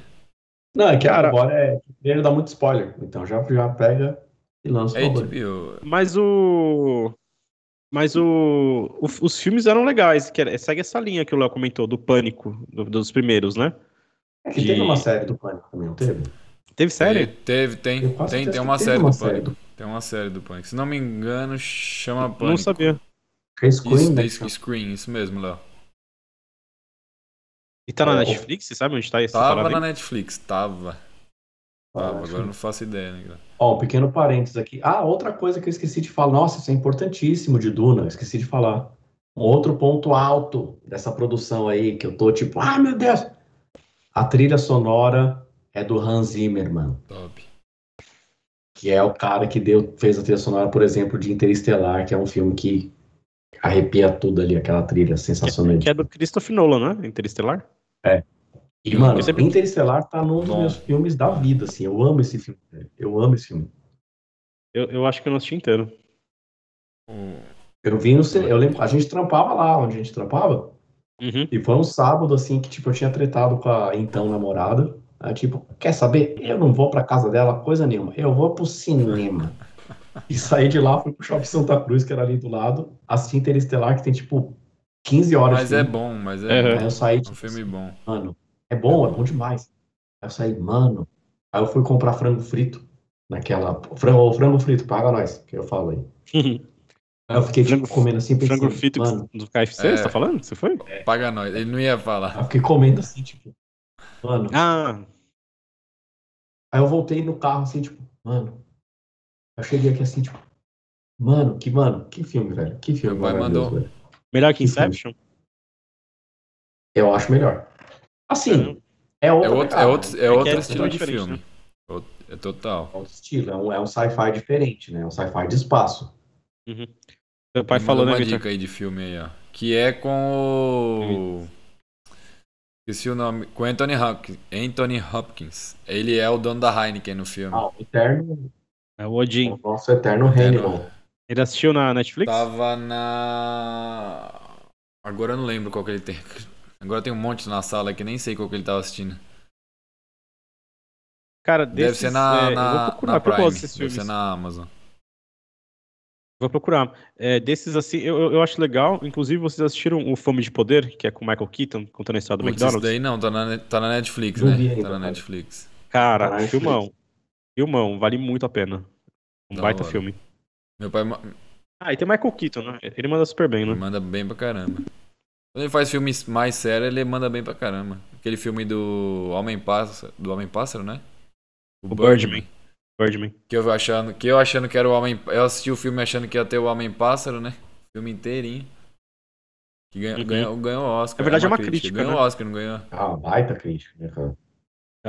Não, é que Cara- agora é. Ele dá muito spoiler. Então já, já pega e lança É o. HBO. Mas o. Mas o, o- os filmes eram legais, que era- segue essa linha que o Léo comentou, do pânico, do- dos primeiros, né? É que teve de- uma série do Pânico também, não teve? Teve série? Teve, tem. Tem, tem uma teve série uma do série Pânico. Tem uma série do Pânico. Se não me engano, chama Pânico. Não sabia. Fez Scream, Isso, né? Screen, isso mesmo, Léo. E tá na É, Netflix, você sabe onde tá esse Tava na? Netflix, tava. Ah, agora eu não faço ideia, né? cara? Ó, um pequeno parênteses aqui. Ah, outra coisa que eu esqueci de falar. Nossa, isso é importantíssimo de Duna. eu Esqueci de falar. Um outro ponto alto dessa produção aí, que eu tô tipo, ah, meu Deus! A trilha sonora é do Hans Zimmer, mano. Top. Que é o cara que deu, fez a trilha sonora, por exemplo, de Interestelar, que é um filme que arrepia tudo ali, aquela trilha sensacional. Que é do Christopher Nolan, né? Interestelar. E, mano, Eu sempre- Interestelar tá num dos Bom. meus filmes da vida, assim. Eu amo esse filme. Eu amo esse filme. Eu, eu acho que eu não assisti inteiro. Eu vi no cinema. Eu lembro, a gente trampava lá onde a gente trampava. Uhum. E foi um sábado, assim, que, tipo, eu tinha tretado com a então namorada. Aí, tipo, quer saber? Eu não vou pra casa dela, coisa nenhuma. Eu vou pro cinema. E saí de lá, fui pro Shopping Santa Cruz, que era ali do lado. Assisti Interestelar, que tem, tipo, 15 horas. Mas de é filme. bom, mas é, bom. Aí eu saí, É um tipo, filme bom. mano, é bom, é bom demais. Aí eu saí, mano. Aí eu fui comprar frango frito naquela. Frango, frango frito, paga nós, que eu falo aí. Aí eu fiquei, tipo, Frango- comendo assim, pensando, Frango frito mano. do KFC, É. você tá falando? Você foi? Paga nós. Ele não ia falar. Aí eu fiquei comendo assim, tipo, mano. Ah, Aí eu voltei no carro, assim, tipo, mano. Eu cheguei aqui assim, tipo, mano, que, mano, que filme, velho. Que filme, Meu pai mandou. velho. melhor que Que filme. Inception? Eu acho melhor. Assim, é É outro, é pegada, outro, né? é outro é estilo de filme. Out- É total. É outro estilo, é um, é um sci-fi diferente, né? É um sci-fi de espaço. Seu pai Me falou, né, uma Victor? dica aí de filme aí, ó. Que é com o. Esqueci o nome. Com Anthony Hopkins. Anthony Hopkins. Ele é o dono da Heineken no filme. Ah, o eterno, É o Odin. o nosso eterno Hannibal. Ele assistiu na Netflix? Tava na. Agora eu não lembro qual que ele tem. Agora tem um monte na sala que nem sei qual que ele tava assistindo. Cara, Deve desses, ser na, é, eu na, vou procurar, na Prime. Deve filmes. ser na Amazon. Vou procurar. É, desses assim, eu, eu- acho legal. Inclusive, vocês assistiram o Fome de Poder, que é com o Michael Keaton, contando a história do Putz, McDonald's? daí não, tá na, tá na Netflix, né? vi ainda, Tá na cara. Netflix. Cara, Tá na filmão. Filmão, vale muito a pena. Um Da baita hora. filme. Meu pai Ah, e tem Michael Keaton, né? Ele manda super bem, né? manda bem pra caramba. Quando ele faz filmes mais sérios, ele manda bem pra caramba. Aquele filme do Homem-Pássaro, do Homem-Pássaro, né? O Birdman. Birdman. Que eu achando, que eu achando que era o Homem, eu assisti o filme achando que ia ter o Homem-Pássaro, né? O filme inteirinho. Que ganhou, Uhum. ganhou, ganhou o Oscar. Na verdade, é uma crítica, Ganhou né? o Oscar, não ganhou? Ah, uma baita crítica, né, cara?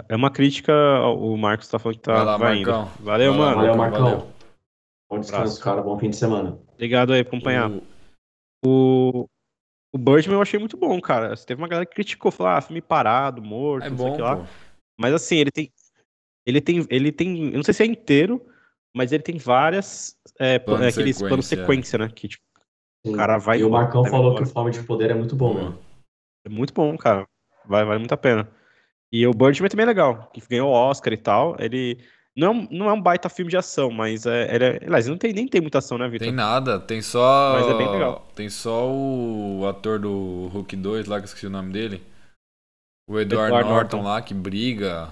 É uma crítica, o Marcos tá falando que tá Vai lá, vai indo. Marcão. Valeu, Vai mano. Valeu, Marcão, valeu. Bom descanso, Abraço. cara. Bom fim de semana. Obrigado aí por acompanhar. O- O, o Birdman eu achei muito bom, cara. Teve uma galera que criticou, falou, ah, filme parado, morto, É não sei o bom, que lá. Mas assim, ele tem. Ele tem. Ele tem. Eu não sei se é inteiro, mas ele tem várias. É, Plano é, aqueles sequência, planos sequência, né? Que tipo, o cara vai. E o Marcão falou embora. que o Fome de Poder é muito bom, Boa. né? É muito bom, cara. Vai, vale muito a pena. E o Birdman também é legal, que ganhou o Oscar e tal. Ele. Não, é um- não é um baita filme de ação, mas é, ele é. Aliás, não tem, nem tem muita ação, né, Vitor? Tem nada, tem só. Mas é bem legal. Tem só o ator do Hulk 2 lá, que eu esqueci o nome dele. O Edward, Edward Norton, Norton. lá, que briga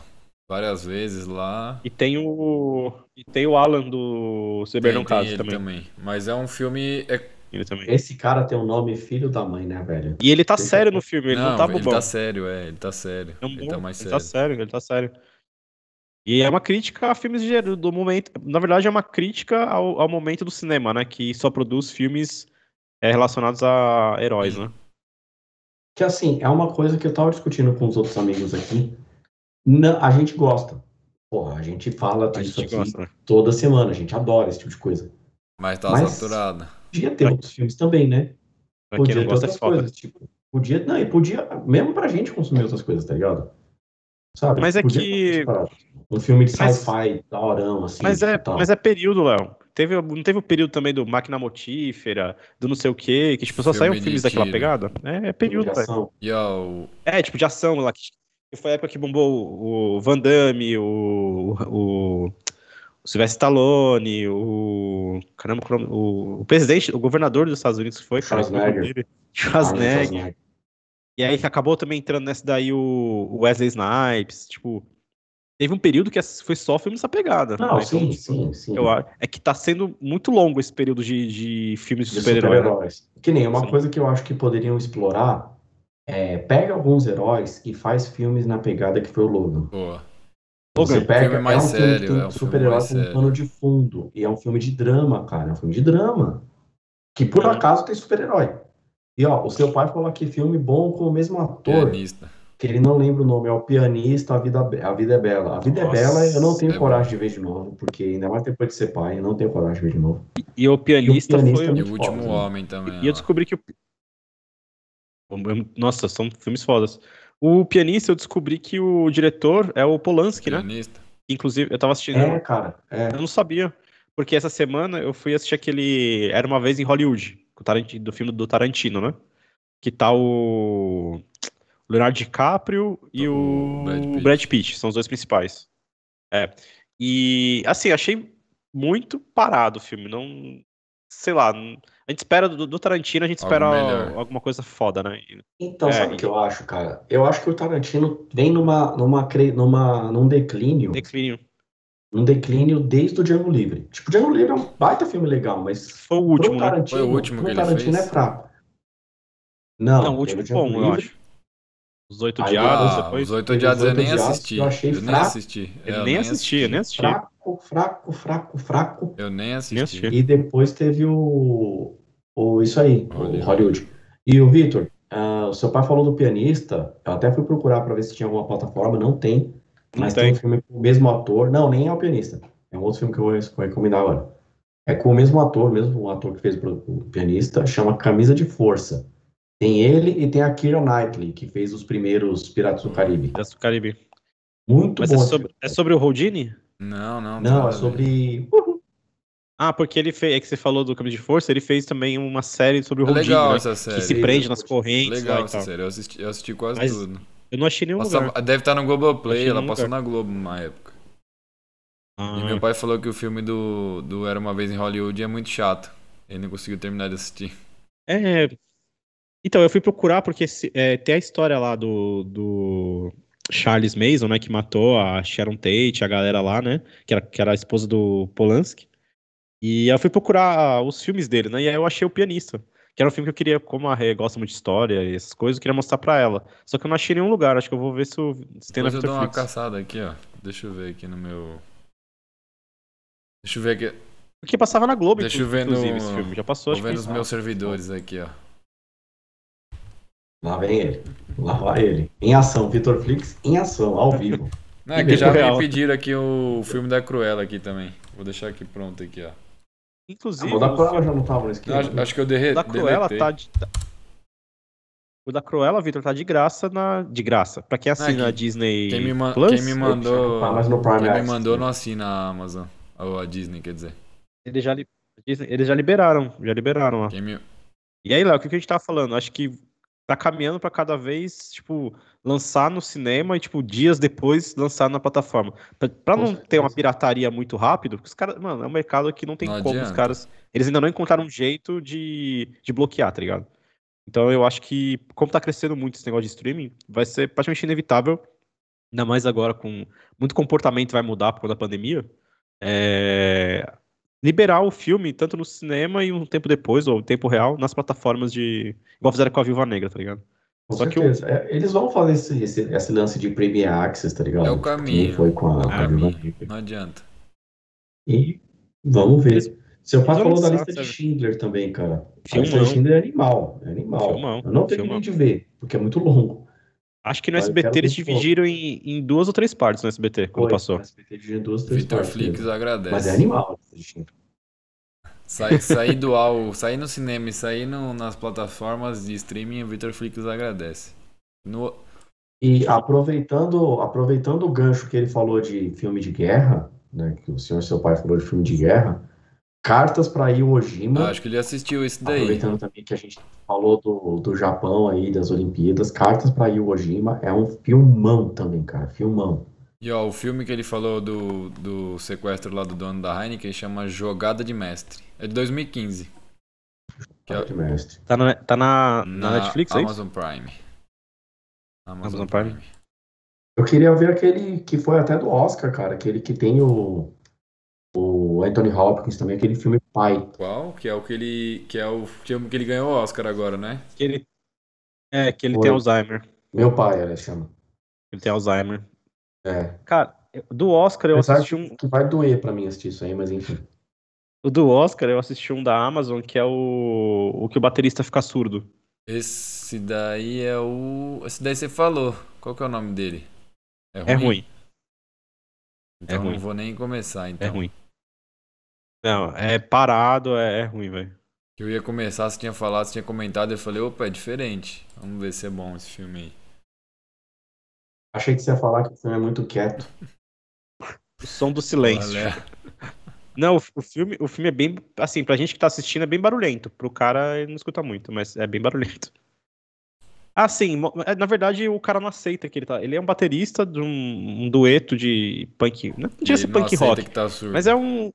várias vezes lá. E tem o. E tem o Alan do Se Beber Tem, Não tem Case ele também. também. Mas é um filme. é- Ele também. Esse cara tem um nome filho da mãe, né, velho? E ele tá Tem- sério no filme, ele não, tá ele bobão. tá sério, é, ele tá sério. É um ele bom- tá mais ele sério. tá sério, ele tá sério. E é uma crítica a filmes de gênero do momento. Na verdade, é uma crítica ao, ao momento do cinema, né? Que só produz filmes é, relacionados a heróis, né? Que assim, é uma coisa que eu tava discutindo com os outros amigos aqui. Não, a gente gosta. Porra, a gente fala A disso gente aqui gosta, né? toda semana, a gente adora esse tipo de coisa. Mas tá Mas- saturado. Podia ter outros filmes também, né? Pra quem Podia não ter gosta, é outras coisas, tipo. Podia, não, e podia, mesmo pra gente consumir outras coisas, tá ligado? Sabe? Mas é Podia que- Um filme de Mas- sci-fi, da horão, assim. Mas é, tal. mas é período, Léo. Teve, não teve o período também do Máquina Motífera, do não sei o quê, que tipo, só Filme saíam filmes daquela pegada? É, é período, velho. É, tipo, de ação lá. Que foi a época que bombou o Van Damme, o, o, o Sylvester Stallone, o. Caramba, é o o, presidente, o governador dos Estados Unidos que foi, cara, Schwarzenegger. Schwarzenegger. E aí que acabou também entrando nessa daí o o Wesley Snipes. Tipo, teve um período que foi só filme nessa pegada. Não, né? sim, Então, sim, sim. eu acho- é que tá sendo muito longo esse período de, de filmes de de né? super-heróis. Que nem uma Sim. coisa que eu acho que poderiam explorar é pega alguns heróis e faz filmes na pegada que foi o Logan. boa. Você Logan, pega, filme mais é um filme que sério, tem é um super-herói com um sério. pano de fundo. E é um filme de drama, cara. É um filme de drama. Que por Uhum. acaso tem super-herói. E ó, o seu pai falou aqui filme bom com o mesmo ator, Pianista. que ele não lembra o nome, é o pianista, a vida, a vida é bela. A vida Nossa, é bela, eu não tenho é coragem de ver de novo, porque ainda mais depois de ser pai, eu não tenho coragem de ver de novo. E o pianista, pianista foi. é E o Último foda, né? Homem também. E eu ó. descobri que o. Nossa, são filmes fodas. O pianista, eu descobri que o diretor é o Polanski, né? Pianista. Inclusive, eu tava assistindo. É, cara, é. Eu não sabia. Porque essa semana eu fui assistir aquele. Era uma vez em Hollywood, o Tarantino- do filme do Tarantino, né? Que tá o. Leonardo DiCaprio e O Brad Pitt. Brad Pitt, são os dois principais. É. E, assim, achei muito parado o filme. Não. Sei lá. A gente espera do, do Tarantino, a gente espera alguma coisa foda, né? Então, É, sabe o e- que eu acho, cara? Eu acho que o Tarantino vem numa, numa, numa, num declínio, Declínio. Num declínio desde o Django Livre. Tipo, o Django Livre é um baita filme legal, mas Foi o pro último, né? Tarantino, Foi o último pro que ele Tarantino fez? é fraco. Não, Não, o último bom, eu Livre, acho. Os Oito Ah, depois. os Oito Odiados Os eu nem Odiados, assisti. eu achei Eu nem fraco. assisti. Eu É, nem assisti, eu nem assisti. Fraco, fraco, fraco, fraco. Eu nem assisti. E depois teve o, o isso aí, o Hollywood. Hollywood. E o Vitor, ah, o seu pai falou do pianista. Eu até fui procurar para ver se tinha alguma plataforma, não tem. Não Mas tem. tem um filme com o mesmo ator. Não, nem é o pianista. É um outro filme que eu vou recomendar agora. É com o mesmo ator, mesmo o ator que fez o pianista, chama Camisa de Força. Tem ele e tem a Keira Knightley, que fez os primeiros Piratas do Caribe. Piratas do Caribe. Muito Mas bom. é sobre, é sobre o Houdini? Não, não. Não, nada é sobre. Ah, porque ele fez. É que você falou do Camisa de Força, ele fez também uma série sobre o É Houdini, legal né? essa série. Que se prende nas correntes Legal lá essa tal. série. Eu assisti, eu assisti quase Mas tudo. Eu não achei nenhum Passava- lugar. deve estar no Globoplay, ela passou lugar. na Globo numa época. Ah, E meu pai falou que o filme do, do Era Uma Vez em Hollywood é muito chato. Ele não conseguiu terminar de assistir. É. Então, eu fui procurar porque se- é, tem a história lá do, do Charles Mason, né? Que matou a Sharon Tate, a galera lá, né? Que era, que era a esposa do Polanski. E eu fui procurar os filmes dele, né? E aí eu achei o pianista. Que era um filme que eu queria, como a Rê gosta muito de história e essas coisas, eu queria mostrar pra ela. Só que eu não achei em nenhum lugar. Acho que eu vou ver se, o- se tem na Depois eu dou uma Netflix. caçada aqui, ó. Deixa eu ver aqui no meu. Deixa eu ver aqui. Porque passava na Globo, Deixa eu ver inclusive, no- esse filme. Já passou, Tô acho que vendo os meus servidores aqui, ó. Lá vem ele. Lá vai ele. Em ação, Vitor Flix, em ação, ao vivo. Não, é que já me pediram aqui o filme da Cruella aqui também. Vou deixar aqui pronto aqui, ó. Inclusive, O da Cruella já não tava no esquema. acho, acho que eu derre, O da Cruella tá de. tá- O da Cruella, Vitor, tá de graça na. De graça. Pra quem assina Ah, a Disney Quem me, ma- Plus, quem me mandou. Tá mais no Prime Quem me mandou né? não assina a Amazon. Ou a Disney, quer dizer. eles já, li- Disney- eles já liberaram. Já liberaram lá. Quem me... E aí, Léo, o que que a gente tava falando? Acho que tá caminhando pra cada vez, tipo, lançar no cinema e, tipo, dias depois lançar na plataforma. Com não ter uma pirataria muito rápido, porque os caras, mano, é um mercado que não tem Não como os adianta. caras. Eles ainda não encontraram um jeito de, de bloquear, tá ligado? Então eu acho que, como tá crescendo muito esse negócio de streaming, vai ser praticamente inevitável, ainda mais agora com muito comportamento vai mudar por conta da pandemia, é, liberar o filme tanto no cinema e um tempo depois, ou tempo real, nas plataformas de. Igual fizeram com a Viúva Negra, tá ligado? Com Só que o-. É, eles vão fazer esse, esse, esse lance de Premier Access, tá ligado? É o Que caminho. foi com a, É com a Viúva caminho. Negra. Não adianta. E vamos ver. Eles- Seu pai falou da lista de sabe? Schindler também, cara. A Filmão. lista de Schindler é animal. É animal. Filmão, Eu não terminei filmão. de ver, porque é muito longo. Acho que no eu SBT eles dividiram em, em duas ou três partes no SBT, quando Foi, passou. o SBT de duas, três Vitor partes Flix mesmo. agradece. Mas é animal Schindler. Sair, do ao, sair no cinema e sair no- nas plataformas de streaming, o Victor Flix agradece. No, E aproveitando, aproveitando o gancho que ele falou de filme de guerra, né, que o senhor seu pai falou de filme de guerra, Cartas para Iwo Jima, acho que ele assistiu esse daí. aproveitando também que a gente falou do, do Japão aí, das Olimpíadas, Cartas para Iwo Jima é um filmão também, cara, filmão. E ó, o filme que ele falou do, do sequestro lá do dono da Heineken chama Jogada de Mestre. É de 2015. Que é- de mestre. Tá na, tá na, na Netflix, é isso? Amazon Prime. Amazon, Amazon Prime. Prime. Eu queria ver aquele que foi até do Oscar, cara, aquele que tem o, o Anthony Hopkins também, aquele filme Pai. Qual? Que é o que ele. Que é o filme que ele ganhou o Oscar agora, né? Que ele, é, que ele Oi. tem Alzheimer. Meu pai, ela chama. Ele tem Alzheimer. É. Cara, do Oscar eu Apesar assisti um. que vai doer pra mim assistir isso aí, mas enfim. O do Oscar eu assisti um da Amazon, que é o. O que o baterista fica surdo. Esse daí é o. Esse daí você falou. Qual que é o nome dele? É ruim. Então É não ruim. vou nem começar, então. É ruim. Não, é parado, é, é ruim, velho. Eu ia começar, você tinha falado, você tinha comentado, eu falei, opa, é diferente. Vamos ver se é bom esse filme aí. Achei que você ia falar que o filme é muito quieto. O som do silêncio. Olha, Não, o, filme, o filme é bem. Assim, pra gente que tá assistindo é bem barulhento. Pro cara, ele não escuta muito, mas é bem barulhento. Ah, sim. é, Na verdade, o cara não aceita que ele tá. Ele é um baterista de um, um dueto de punk. Não e tinha ser não punk rock. que tá surdo. Mas é um.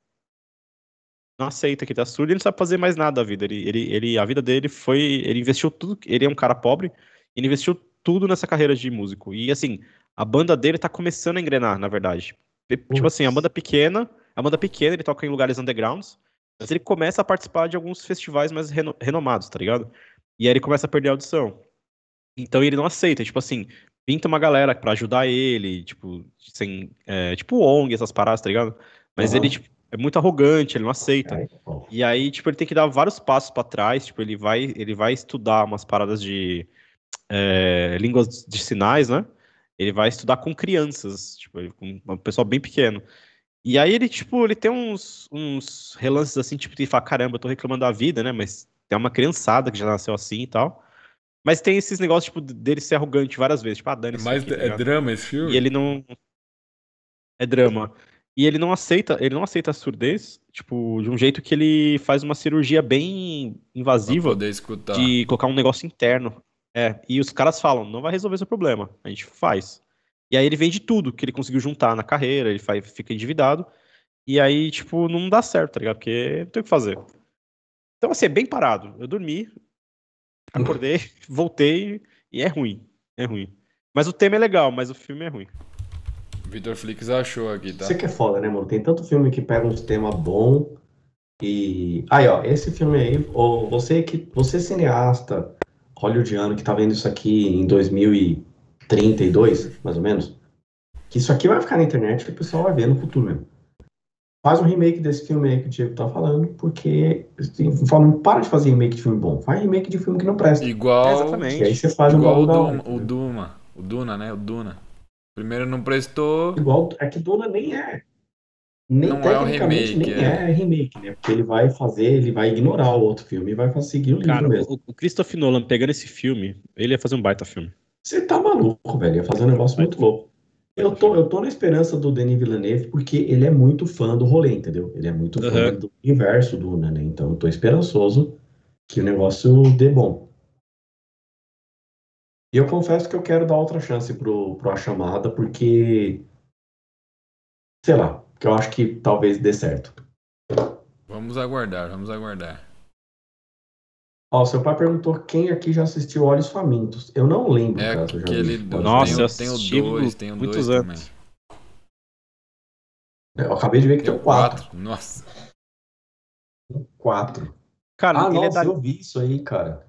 Não aceita que tá surdo ele não sabe fazer mais nada da vida. Ele, ele, ele, a vida dele foi. Ele investiu tudo. Ele é um cara pobre. Ele investiu tudo nessa carreira de músico. E assim, a banda dele tá começando a engrenar, na verdade. Pe- Tipo assim, a banda pequena. A banda pequena, ele toca em lugares undergrounds. Mas ele começa a participar de alguns festivais mais reno- renomados, tá ligado? E aí ele começa a perder a audição. Então ele não aceita, tipo assim, pinta uma galera pra ajudar ele, tipo, sem, é, tipo ONG, essas paradas, tá ligado? Mas Aham. ele, tipo, é muito arrogante, ele não aceita. E aí, tipo, ele tem que dar vários passos pra trás, tipo, ele vai, ele vai estudar umas paradas de é, línguas de sinais, né? Ele vai estudar com crianças, tipo, com um pessoal bem pequeno. E aí ele, tipo, ele tem uns, uns relances assim, tipo, de falar, caramba, eu tô reclamando da vida, né? Mas tem uma criançada que já nasceu assim e tal. Mas tem esses negócios, tipo, dele ser arrogante várias vezes, tipo, ah, dane Mas é drama esse filme? e ele não. É drama. E ele não aceita, ele não aceita a surdez, tipo, de um jeito que ele faz uma cirurgia bem invasiva de colocar um negócio interno. É, e os caras falam, não vai resolver seu problema, a gente faz. E aí ele vende tudo que ele conseguiu juntar na carreira, ele faz, fica endividado. E aí, tipo, não dá certo, tá ligado? Porque não tem o que fazer. Então, assim, é bem parado. Eu dormi, acordei, voltei e é ruim. É ruim. Mas o tema é legal, mas o filme é ruim. Vitor Flix achou aqui, tá? Isso que é foda, né, mano? Tem tanto filme que pega uns temas bom e. Aí, ó, esse filme aí, ô, você que. Você cineasta hollywoodiano que tá vendo isso aqui em 2032, mais ou menos, que isso aqui vai ficar na internet que o pessoal vai ver no futuro mesmo. Faz um remake desse filme aí que o Diego tá falando, porque. assim, Falando, para de fazer remake de filme bom, faz remake de filme que não presta. Igual, Exatamente. E aí você faz um igual o, bagulho da Duma, o Duma. O Duna, né? O Duna. Primeiro não prestou. Igual, é que Duna nem é. Nem Não é um tecnicamente remake, nem é. remake, né? Porque ele vai fazer, ele vai ignorar o outro filme e vai seguir o livro Cara, mesmo. o, o Christopher Nolan pegando esse filme, ele ia fazer um baita filme. Você tá maluco, velho. Ia fazer um negócio muito louco. Eu tô, eu tô na esperança do Denis Villeneuve porque ele é muito fã do rolê, entendeu? Ele é muito fã Uhum. do universo Duna, né? Então eu tô esperançoso que o negócio dê bom. E eu confesso que eu quero dar outra chance pro, pro A Chamada, porque. Sei lá, porque eu acho que talvez dê certo. Vamos aguardar, vamos aguardar. Ó, seu pai perguntou quem aqui já assistiu Olhos Famintos. Eu não lembro, É cara, se eu já aquele. Olhos Nossa, tem, eu o- tem o assisti 2, tem o 2 muitos também. anos. Famintos. Eu acabei de ver que Tem tem o o 4. 4. Nossa. 4. Cara, Ah, ele, é nossa, da, eu vi isso aí, cara.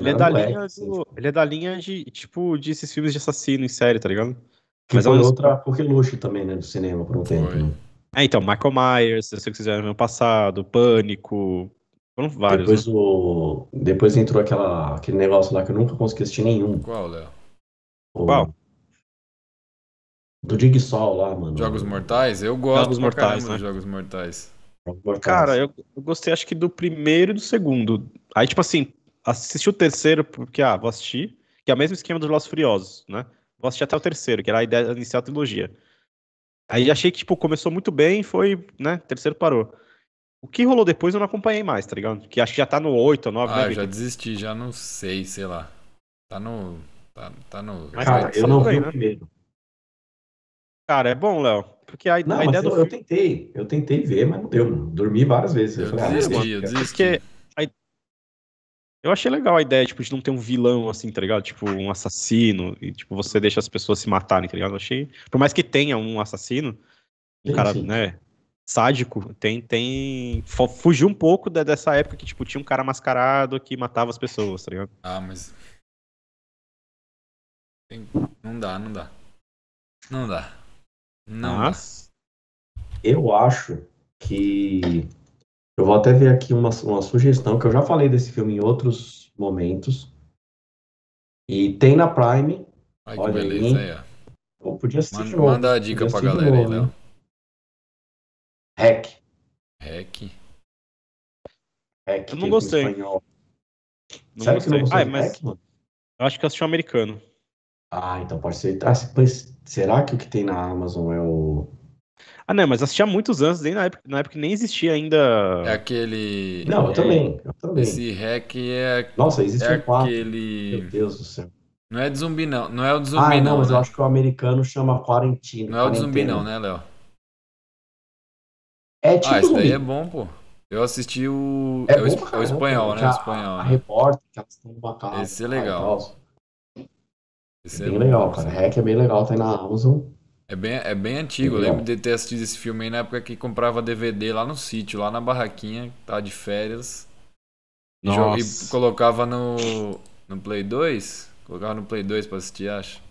Ele é da linha assim. do, ele é da linha de, tipo, de esses filmes de assassino em série, tá ligado? Que Mas é foi um dos- outra coqueluche também, né, do cinema por um tempo. Foi. né? É, então, Michael Myers, eu sei que vocês fizeram no ano passado, Pânico, foram vários, Depois, né? o... Depois entrou aquela... aquele negócio lá que eu nunca consegui assistir nenhum. Qual, Léo? O- Qual? Do Jigsaw lá, mano. Jogos Mortais? Eu gosto Jogos Mortais, caramba né? Jogos Mortais. Cara, eu, eu gostei acho que do primeiro e do segundo. Aí, tipo assim, assisti o terceiro porque, ah, vou assistir, que é o mesmo esquema dos Los Furiosos, né? Vou assistir até o terceiro, que era a ideia inicial da trilogia. Aí achei que, tipo, começou muito bem foi, né, terceiro parou. O que rolou depois eu não acompanhei mais, tá ligado? Que acho que já tá no 8 ou 9, Ah, né, já desisti, já não sei, sei lá. Tá no. Tá, tá no. Mas, Cara, eu não vi bem, o né? primeiro. Cara, é bom, Léo. Porque a, Não, a ideia eu, do eu tentei. Eu tentei ver, mas não deu. mano. Dormi várias vezes. Eu Eu falei, ah, desisti, eu desisti. Porque a- eu achei legal a ideia, tipo, de não ter um vilão, assim, tá ligado? Tipo, um assassino, e, tipo, você deixa as pessoas se matarem, tá ligado? Eu achei... Por mais que tenha um assassino, um Sim, cara, sim. né, sádico, tem... tem... fu- Fugiu um pouco da- dessa época que, tipo, tinha um cara mascarado que matava as pessoas, tá ligado? Ah, mas. Tem- Não dá, não dá. Não dá. Não dá. Mas... Eu acho que. Eu vou até ver aqui uma, uma sugestão, que eu já falei desse filme em outros momentos. E tem na Prime. Olha que Olha aí. beleza aí, ó. Eu podia assistir de Manda, novo. manda a dica Podia pra de galera aí, novo, Léo. né? Hack. Hack. Hack. Eu que não é em gostei. espanhol. Não Sério que gostei. não gostou Ah, de mas Hack, mano? eu acho que eu assisti o americano. Ah, então pode ser. Ah, mas será que o que tem na Amazon é o. Ah, não, mas assisti há muitos anos, nem na época, na época que nem existia ainda... É aquele. Não, eu é- também. Eu também. Esse hack é, Nossa, existe é um quatro. aquele. Meu Deus do céu. Não é de zumbi, não. Não é o de zumbi, Ah, não, não. mas eu né? acho que o americano chama quarentena. Não é o de zumbi, não, né, Léo? É tipo Ah, esse daí é bom, pô. Eu assisti o. É É o, é o espanhol, né? O a- espanhol, A, né? repórter, que elas estão numa casa. Esse é legal. Esse É é bem legal, cara. Hack é bem legal, tá aí na Amazon. É bem, é bem antigo. Eu lembro de ter assistido esse filme aí na época que comprava DVD lá no sítio, lá na barraquinha, tava de férias. E, jo- e Nossa. colocava no, no Play 2. Colocava no Play 2 pra assistir, acho.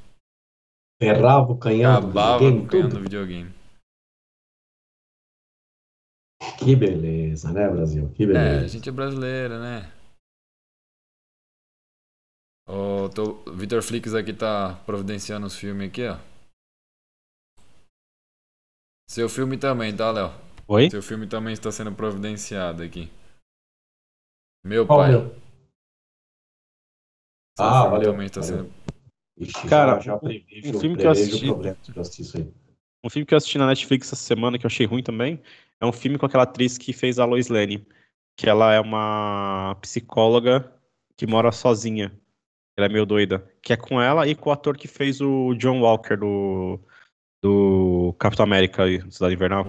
Ferrava o canhão do Acabava videogame, com o canhão no videogame. Que beleza, né, Brasil? Que É, a beleza. gente é brasileiro, né? O Vitor Flix aqui tá providenciando os filmes aqui, ó. Seu filme também, tá, Léo? Oi? Seu filme também está sendo providenciado aqui. Meu Qual pai. meu? Seu Ah, filme valeu, também está valeu. sendo. Ixi, Cara, já, já um- prevejo, um filme que eu assisti-. Um filme que eu assisti na Netflix essa semana, que eu achei ruim também, é um filme com aquela atriz que fez a Lois Lane, que ela é uma psicóloga que mora sozinha. Ela é meio doida. Que é com ela e com o ator que fez o John Walker do, do Capitão América e Cidade Invernal.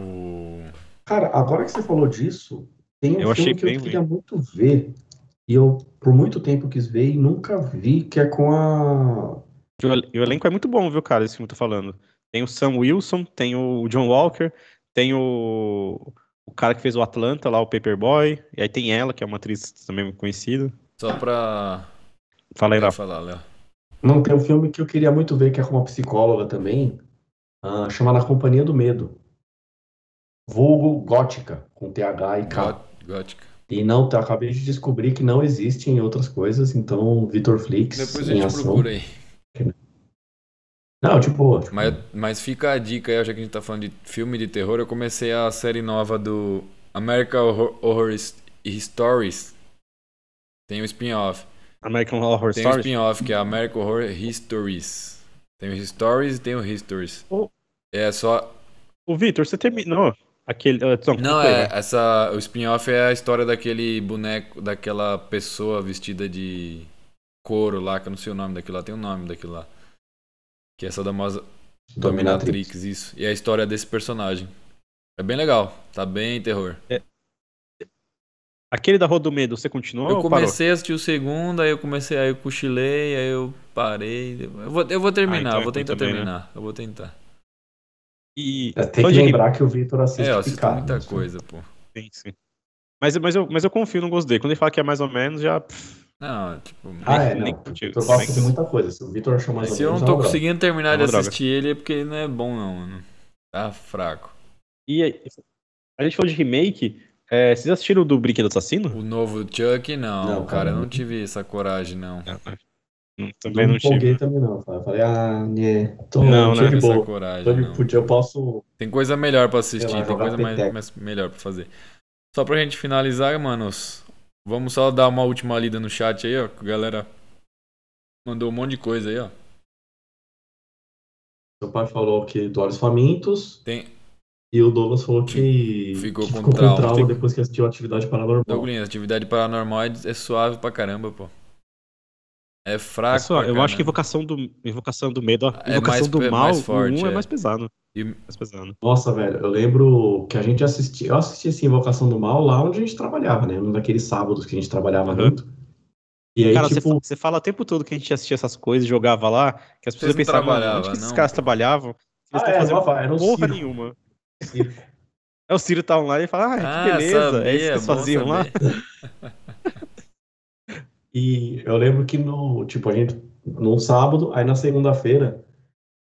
Cara, agora que você falou disso, tem um Eu achei filme que bem eu queria muito ver. E eu, por muito tempo, quis ver e nunca vi, que é com a. E o, el- o elenco é muito bom, viu, cara, esse filme que eu tô falando. Tem o Sam Wilson, tem o John Walker, tem o, o cara que fez o Atlanta lá, o Paperboy, e aí tem ela, que é uma atriz também conhecida. Só pra. Fala aí, Léo. Não, tem um filme que eu queria muito ver, que é com uma psicóloga também, ah, chamada Companhia do Medo. Vulgo Gótica, com TH e K. Gó- Gótica. E não, tá, acabei de descobrir que não existe em outras coisas, então Vitor Flix Depois a em gente ação. procura aí. Não, tipo, tipo, Mas, mas fica a dica aí, já que a gente tá falando de filme de terror, eu comecei a série nova do American Horror, Horror Stories. Tem o spin-off. American Horror Tem o Stories. spin-off que é American Horror Histories. Tem o Stories e tem o Histories. Oh. É só. O Vitor, você terminou aquele. ah, Não, Não, conclui, é. Essa, o spin-off é a história daquele boneco, daquela pessoa vestida de couro lá, que eu não sei o nome daquilo lá, tem o nome daquilo lá. Que é essa damosa Dominatrix, isso. E é a história desse personagem. É bem legal, tá bem terror. Aquele da Rua do Medo, você continuou Eu ou parou? comecei a assistir o segundo, aí eu comecei, aí eu cochilei, aí eu parei. Eu vou, eu vou terminar, então é eu vou ruim tentar também, né? terminar. Eu vou tentar. E. É, tem que lembrar que o Vitor assiste É, eu Picard, muita né? coisa, pô. Sim, sim. Mas, mas, eu, mas eu confio no gosto dele. Quando ele fala que é mais ou menos, já. Não, tipo. Ah, é, Nem- não. nem- O Vitor gosta de muita coisa. Se o Vitor achou mais ou Se eu menos, não é tô uma droga. conseguindo terminar É de droga. assistir ele é porque ele não é bom, não, mano. Tá fraco. E aí, a gente falou de remake. É, vocês assistiram o do Brinquedo Assassino? O novo Chuck, não, Não, cara, cara, eu não não. tive essa coragem, não. Não, Também não empolguei tive. também não. Eu Falei, ah, né, tô, Não, de essa boa. coragem, Tô de, não. podia, eu posso. Tem coisa melhor pra assistir, lá, tem coisa mais, mais- melhor pra fazer. Só pra gente finalizar, manos, vamos só dar uma última lida no chat aí, ó. que A galera mandou um monte de coisa aí, ó. Seu pai falou que do Olhos Famintos Tem e o Douglas falou que Ficou que com trauma. depois que assistiu a Atividade Paranormal. Douglas, atividade paranormal é suave pra caramba, pô. É fraco. É só, pra eu acho que invocação do, invocação do medo, ó, É invocação mais do mal, mais forte, o um é. é. mais pesado. E- Mais pesado. Nossa, velho, eu lembro que a gente assistia, eu assisti esse Invocação do Mal lá onde a gente trabalhava, né? Num daqueles sábados que a gente trabalhava Uhum. muito. E aí, Cara, você, tipo, você fala o tempo todo que a gente assistia essas coisas, jogava lá, que as pessoas pensavam, onde que esses não? caras trabalhavam? Eles ah, é, fazendo era um porra circo. nenhuma. Circo. É o Ciro tá online e fala, ah, que beleza, é isso que eles faziam lá. E eu lembro que no, tipo, a gente, num sábado, aí na segunda-feira,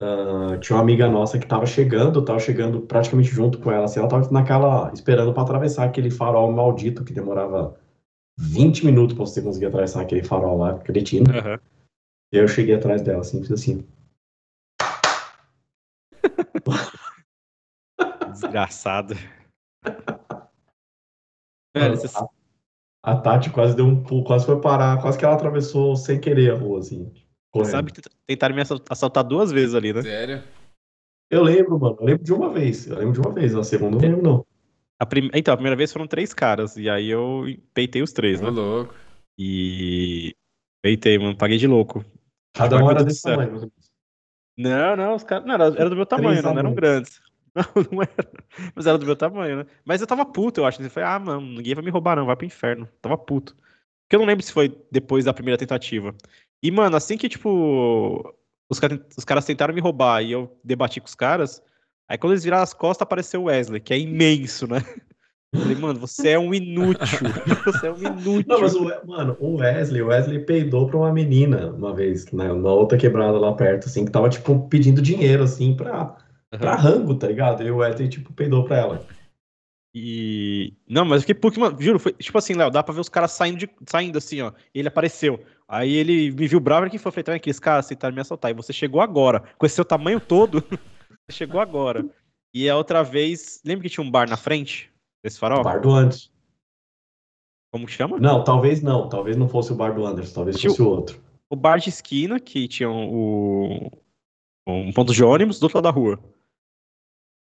ah, tinha uma amiga nossa que tava chegando, tava chegando praticamente junto com ela, assim, ela tava naquela, esperando pra atravessar aquele farol maldito que demorava 20 minutos pra você conseguir atravessar aquele farol lá, cretino. Aham. E eu cheguei atrás dela, assim, fiz assim. Desgraçado. Velho, você- a, Tati quase deu um pulo, quase foi parar, quase que ela atravessou sem querer a rua, assim. correndo. sabe que tentaram me assal- assaltar duas vezes ali, né? Sério? Eu lembro, mano, eu lembro de uma vez, eu lembro de uma vez, a segunda eu não lembro, não. A prim... Então, a primeira vez foram três caras, e aí eu peitei os três, Ô, né? louco. E. Peitei, mano, paguei de louco. Cada Meu um era desse céu. tamanho. Não, não, os caras. Não, era, era do meu tamanho, Três não, não eram grandes. Não, não era. Mas era do meu tamanho, né? Mas eu tava puto, eu acho. Eu falei, ah, mano, ninguém vai me roubar, não, vai pro inferno. Tava puto. Porque eu não lembro se foi depois da primeira tentativa. E, mano, assim que, tipo, os, os caras tentaram me roubar e eu debati com os caras, aí quando eles viraram as costas, apareceu o Wesley, que é imenso, né? Eu falei, mano, você é um inútil. Você é um inútil. Não, mas o, mano, o Wesley, o Wesley peidou pra uma menina uma vez, né, na outra quebrada lá perto, assim, que tava, tipo, pedindo dinheiro, assim, pra, pra rango, tá ligado? E o Wesley, tipo, peidou pra ela. E. Não, mas eu fiquei puto, mano. Juro, foi tipo assim, Léo, dá pra ver os caras saindo, de... saindo assim, ó. E ele apareceu. Aí ele me viu bravo e que foi feito aqui, esse cara tentaram me assaltar. E você chegou agora. Com esse seu tamanho todo, você chegou agora. E a outra vez. Lembra que tinha um bar na frente desse farol? O bar do Anderson. Como que chama? Não, talvez não, talvez não fosse o bar do Anderson, talvez Tio- fosse o outro. O bar de esquina, que tinha o. Um ponto de ônibus do outro lado da rua.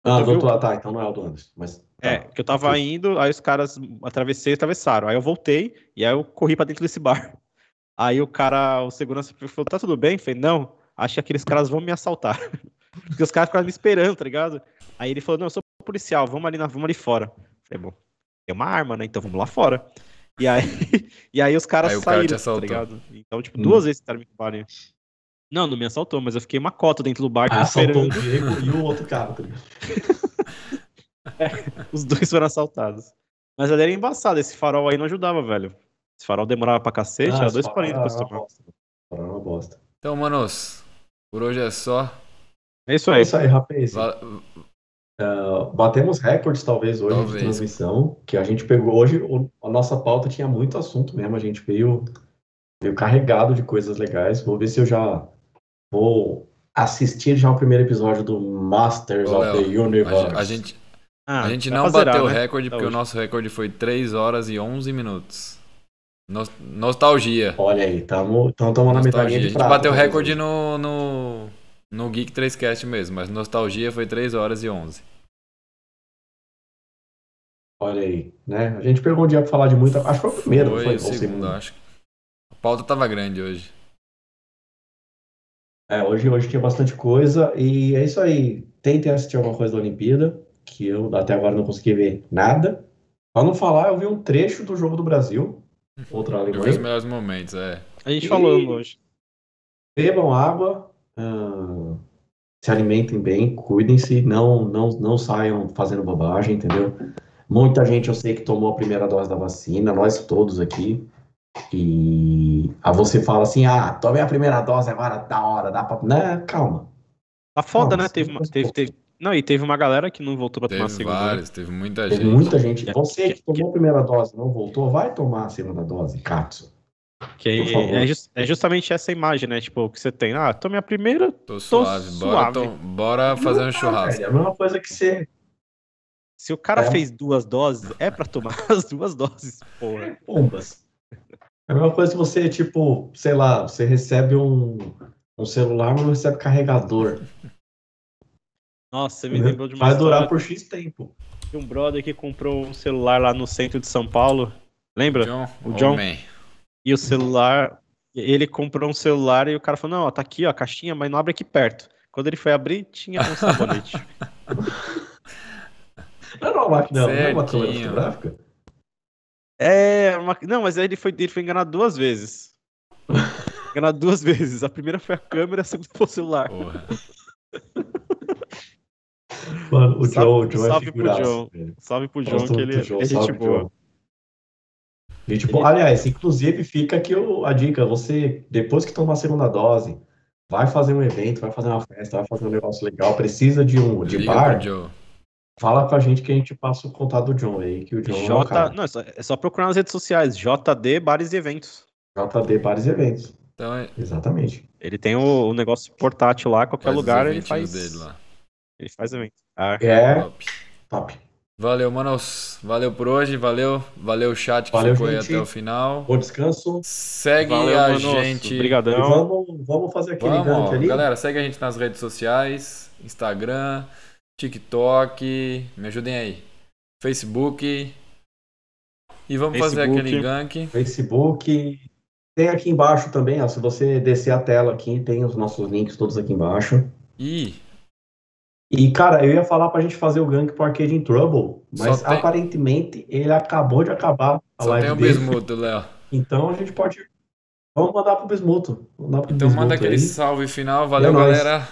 Ah, do outro lado, tá, então não é o do Anderson, mas... É, tá. que eu tava indo, aí os caras atravessei, atravessaram. Aí eu voltei e aí eu corri pra dentro desse bar. Aí o cara, o segurança falou: tá tudo bem? Eu falei, não, acho que aqueles caras vão me assaltar. Porque os caras ficaram me esperando, tá ligado? Aí ele falou: não, eu sou policial, vamos ali, na, vamos ali fora. Eu falei, bom, tem uma arma, né? Então vamos lá fora. E aí, e aí os caras Aí o cara saíram, tá ligado? Então, tipo, Hum. duas vezes tentaram me roubarem. Não, não me assaltou, mas eu fiquei uma cota dentro do bar Ah, assaltou o esperando. Diego e o outro cara, ligado? Os dois foram assaltados. Mas ali era embaçado, esse farol aí não ajudava, velho. Esse farol demorava pra cacete, Ah, era esse 2,40 farol pra se uma tomar. bosta. Farol era uma bosta. Então, manos, por hoje é só. É isso É aí. isso aí, rapaz. Va- Ah, batemos recordes, talvez, hoje Talvez. de transmissão, que a gente pegou hoje, o- a nossa pauta tinha muito assunto mesmo, a gente veio, veio carregado de coisas legais. Vou ver se eu já vou assistir já o primeiro episódio do Masters Ô, of Léo, the A, Universe. gente- a gente, Ah, a gente não zerar, bateu o né? recorde, Tá porque o nosso recorde foi 3 horas e 11 minutos. Nos- nostalgia. Olha aí, tamo, estamos na metade A de gente prata, bateu o talvez, recorde no, no, no Geek 3Cast mesmo, mas nostalgia foi 3 horas e 11. Olha aí, né? A gente pegou um dia pra falar de muita. Acho que foi o primeiro, não foi foi? o segundo, acho. A pauta tava grande hoje. É, hoje, hoje tinha bastante coisa e é isso aí. Tentem assistir alguma coisa da Olimpíada, que eu até agora não consegui ver nada. Pra não falar, eu vi um trecho do jogo do Brasil, outra Eu vi os Alemanha. melhores momentos, é. A gente E- falou hoje. Bebam água, ah, se alimentem bem, cuidem-se, não, não, não saiam fazendo bobagem, entendeu? Muita gente eu sei que tomou a primeira dose da vacina, nós todos aqui. E a você fala assim: ah, tomei a primeira dose agora, da hora, dá pra. Né, calma. Tá foda, Não, né? Teve, uma- teve, teve... Não, e teve uma galera que não voltou pra tomar a Teve segunda. né? vários, teve muita Teve gente. muita gente. Que- Você que que- tomou a primeira dose e não voltou, vai tomar a segunda dose, Katsu. Que é, jus- é justamente essa imagem, né? Tipo, que você tem. Ah, tomei a primeira. Tô suave. Bora, suave. to- bora fazer um Ah, churrasco. é a mesma coisa que você. Se o cara É. fez duas doses, é pra tomar as duas doses, porra. Bombas. É a mesma coisa que você, tipo, sei lá, você recebe um, um celular, mas não recebe carregador. Nossa, você me lembrou de uma Vai durar por X tempo. de um brother que comprou um celular lá no centro de São Paulo. Lembra? John, O John- homem. E o celular. Ele comprou um celular e o cara falou: Não, ó, tá aqui, ó, a caixinha, mas não abre aqui perto. Quando ele foi abrir, tinha um sabonete. Não é uma máquina, não, não é uma câmera fotográfica? É, uma- não, mas aí ele foi, ele foi enganado duas vezes. Enganado duas vezes. A primeira foi a câmera, a segunda foi o celular. Porra. Mano, o Salve- John, o John é salve pro. John. velho. Salve pro John, que muito ele John, é gente salve, boa. John. Gente boa. Aliás, inclusive fica aqui a dica, você, depois que tomar a segunda dose, vai fazer um evento, vai fazer uma festa, vai fazer um negócio legal, precisa de um de Liga bar, fala pra gente que a gente passa o contato do John aí, que o John é o J, cara. não, é só, é só procurar nas redes sociais, JD Bares e Eventos. JD Bares e Eventos. Então, é- Exatamente. Ele tem o, o negócio portátil lá, qualquer faz lugar ele faz. dele lá. Ele faz evento. Ah, É Top. top. Valeu, manos. Valeu por hoje. Valeu. Valeu o chat que Valeu, ficou aí gente. até o final. Bom descanso. Segue valeu, a manos. gente. Obrigadão. vamos, vamos fazer aquele Vamos, ali. galera, segue a gente nas redes sociais, Instagram, TikTok, me ajudem aí, Facebook. E vamos fazer Facebook. aquele gank. Facebook. Tem aqui embaixo também, ó. Se você descer a tela aqui, tem os nossos links todos aqui embaixo. E E, cara, eu ia falar pra gente fazer o gank pro Arcade in Trouble, mas tem- aparentemente ele acabou de acabar a só live tem o dele. Bismuto, Léo. Então a gente pode. Vamos mandar pro Bismuto. Mandar pro Então Bismuto manda aquele aí. salve final. Valeu, É nóis. galera.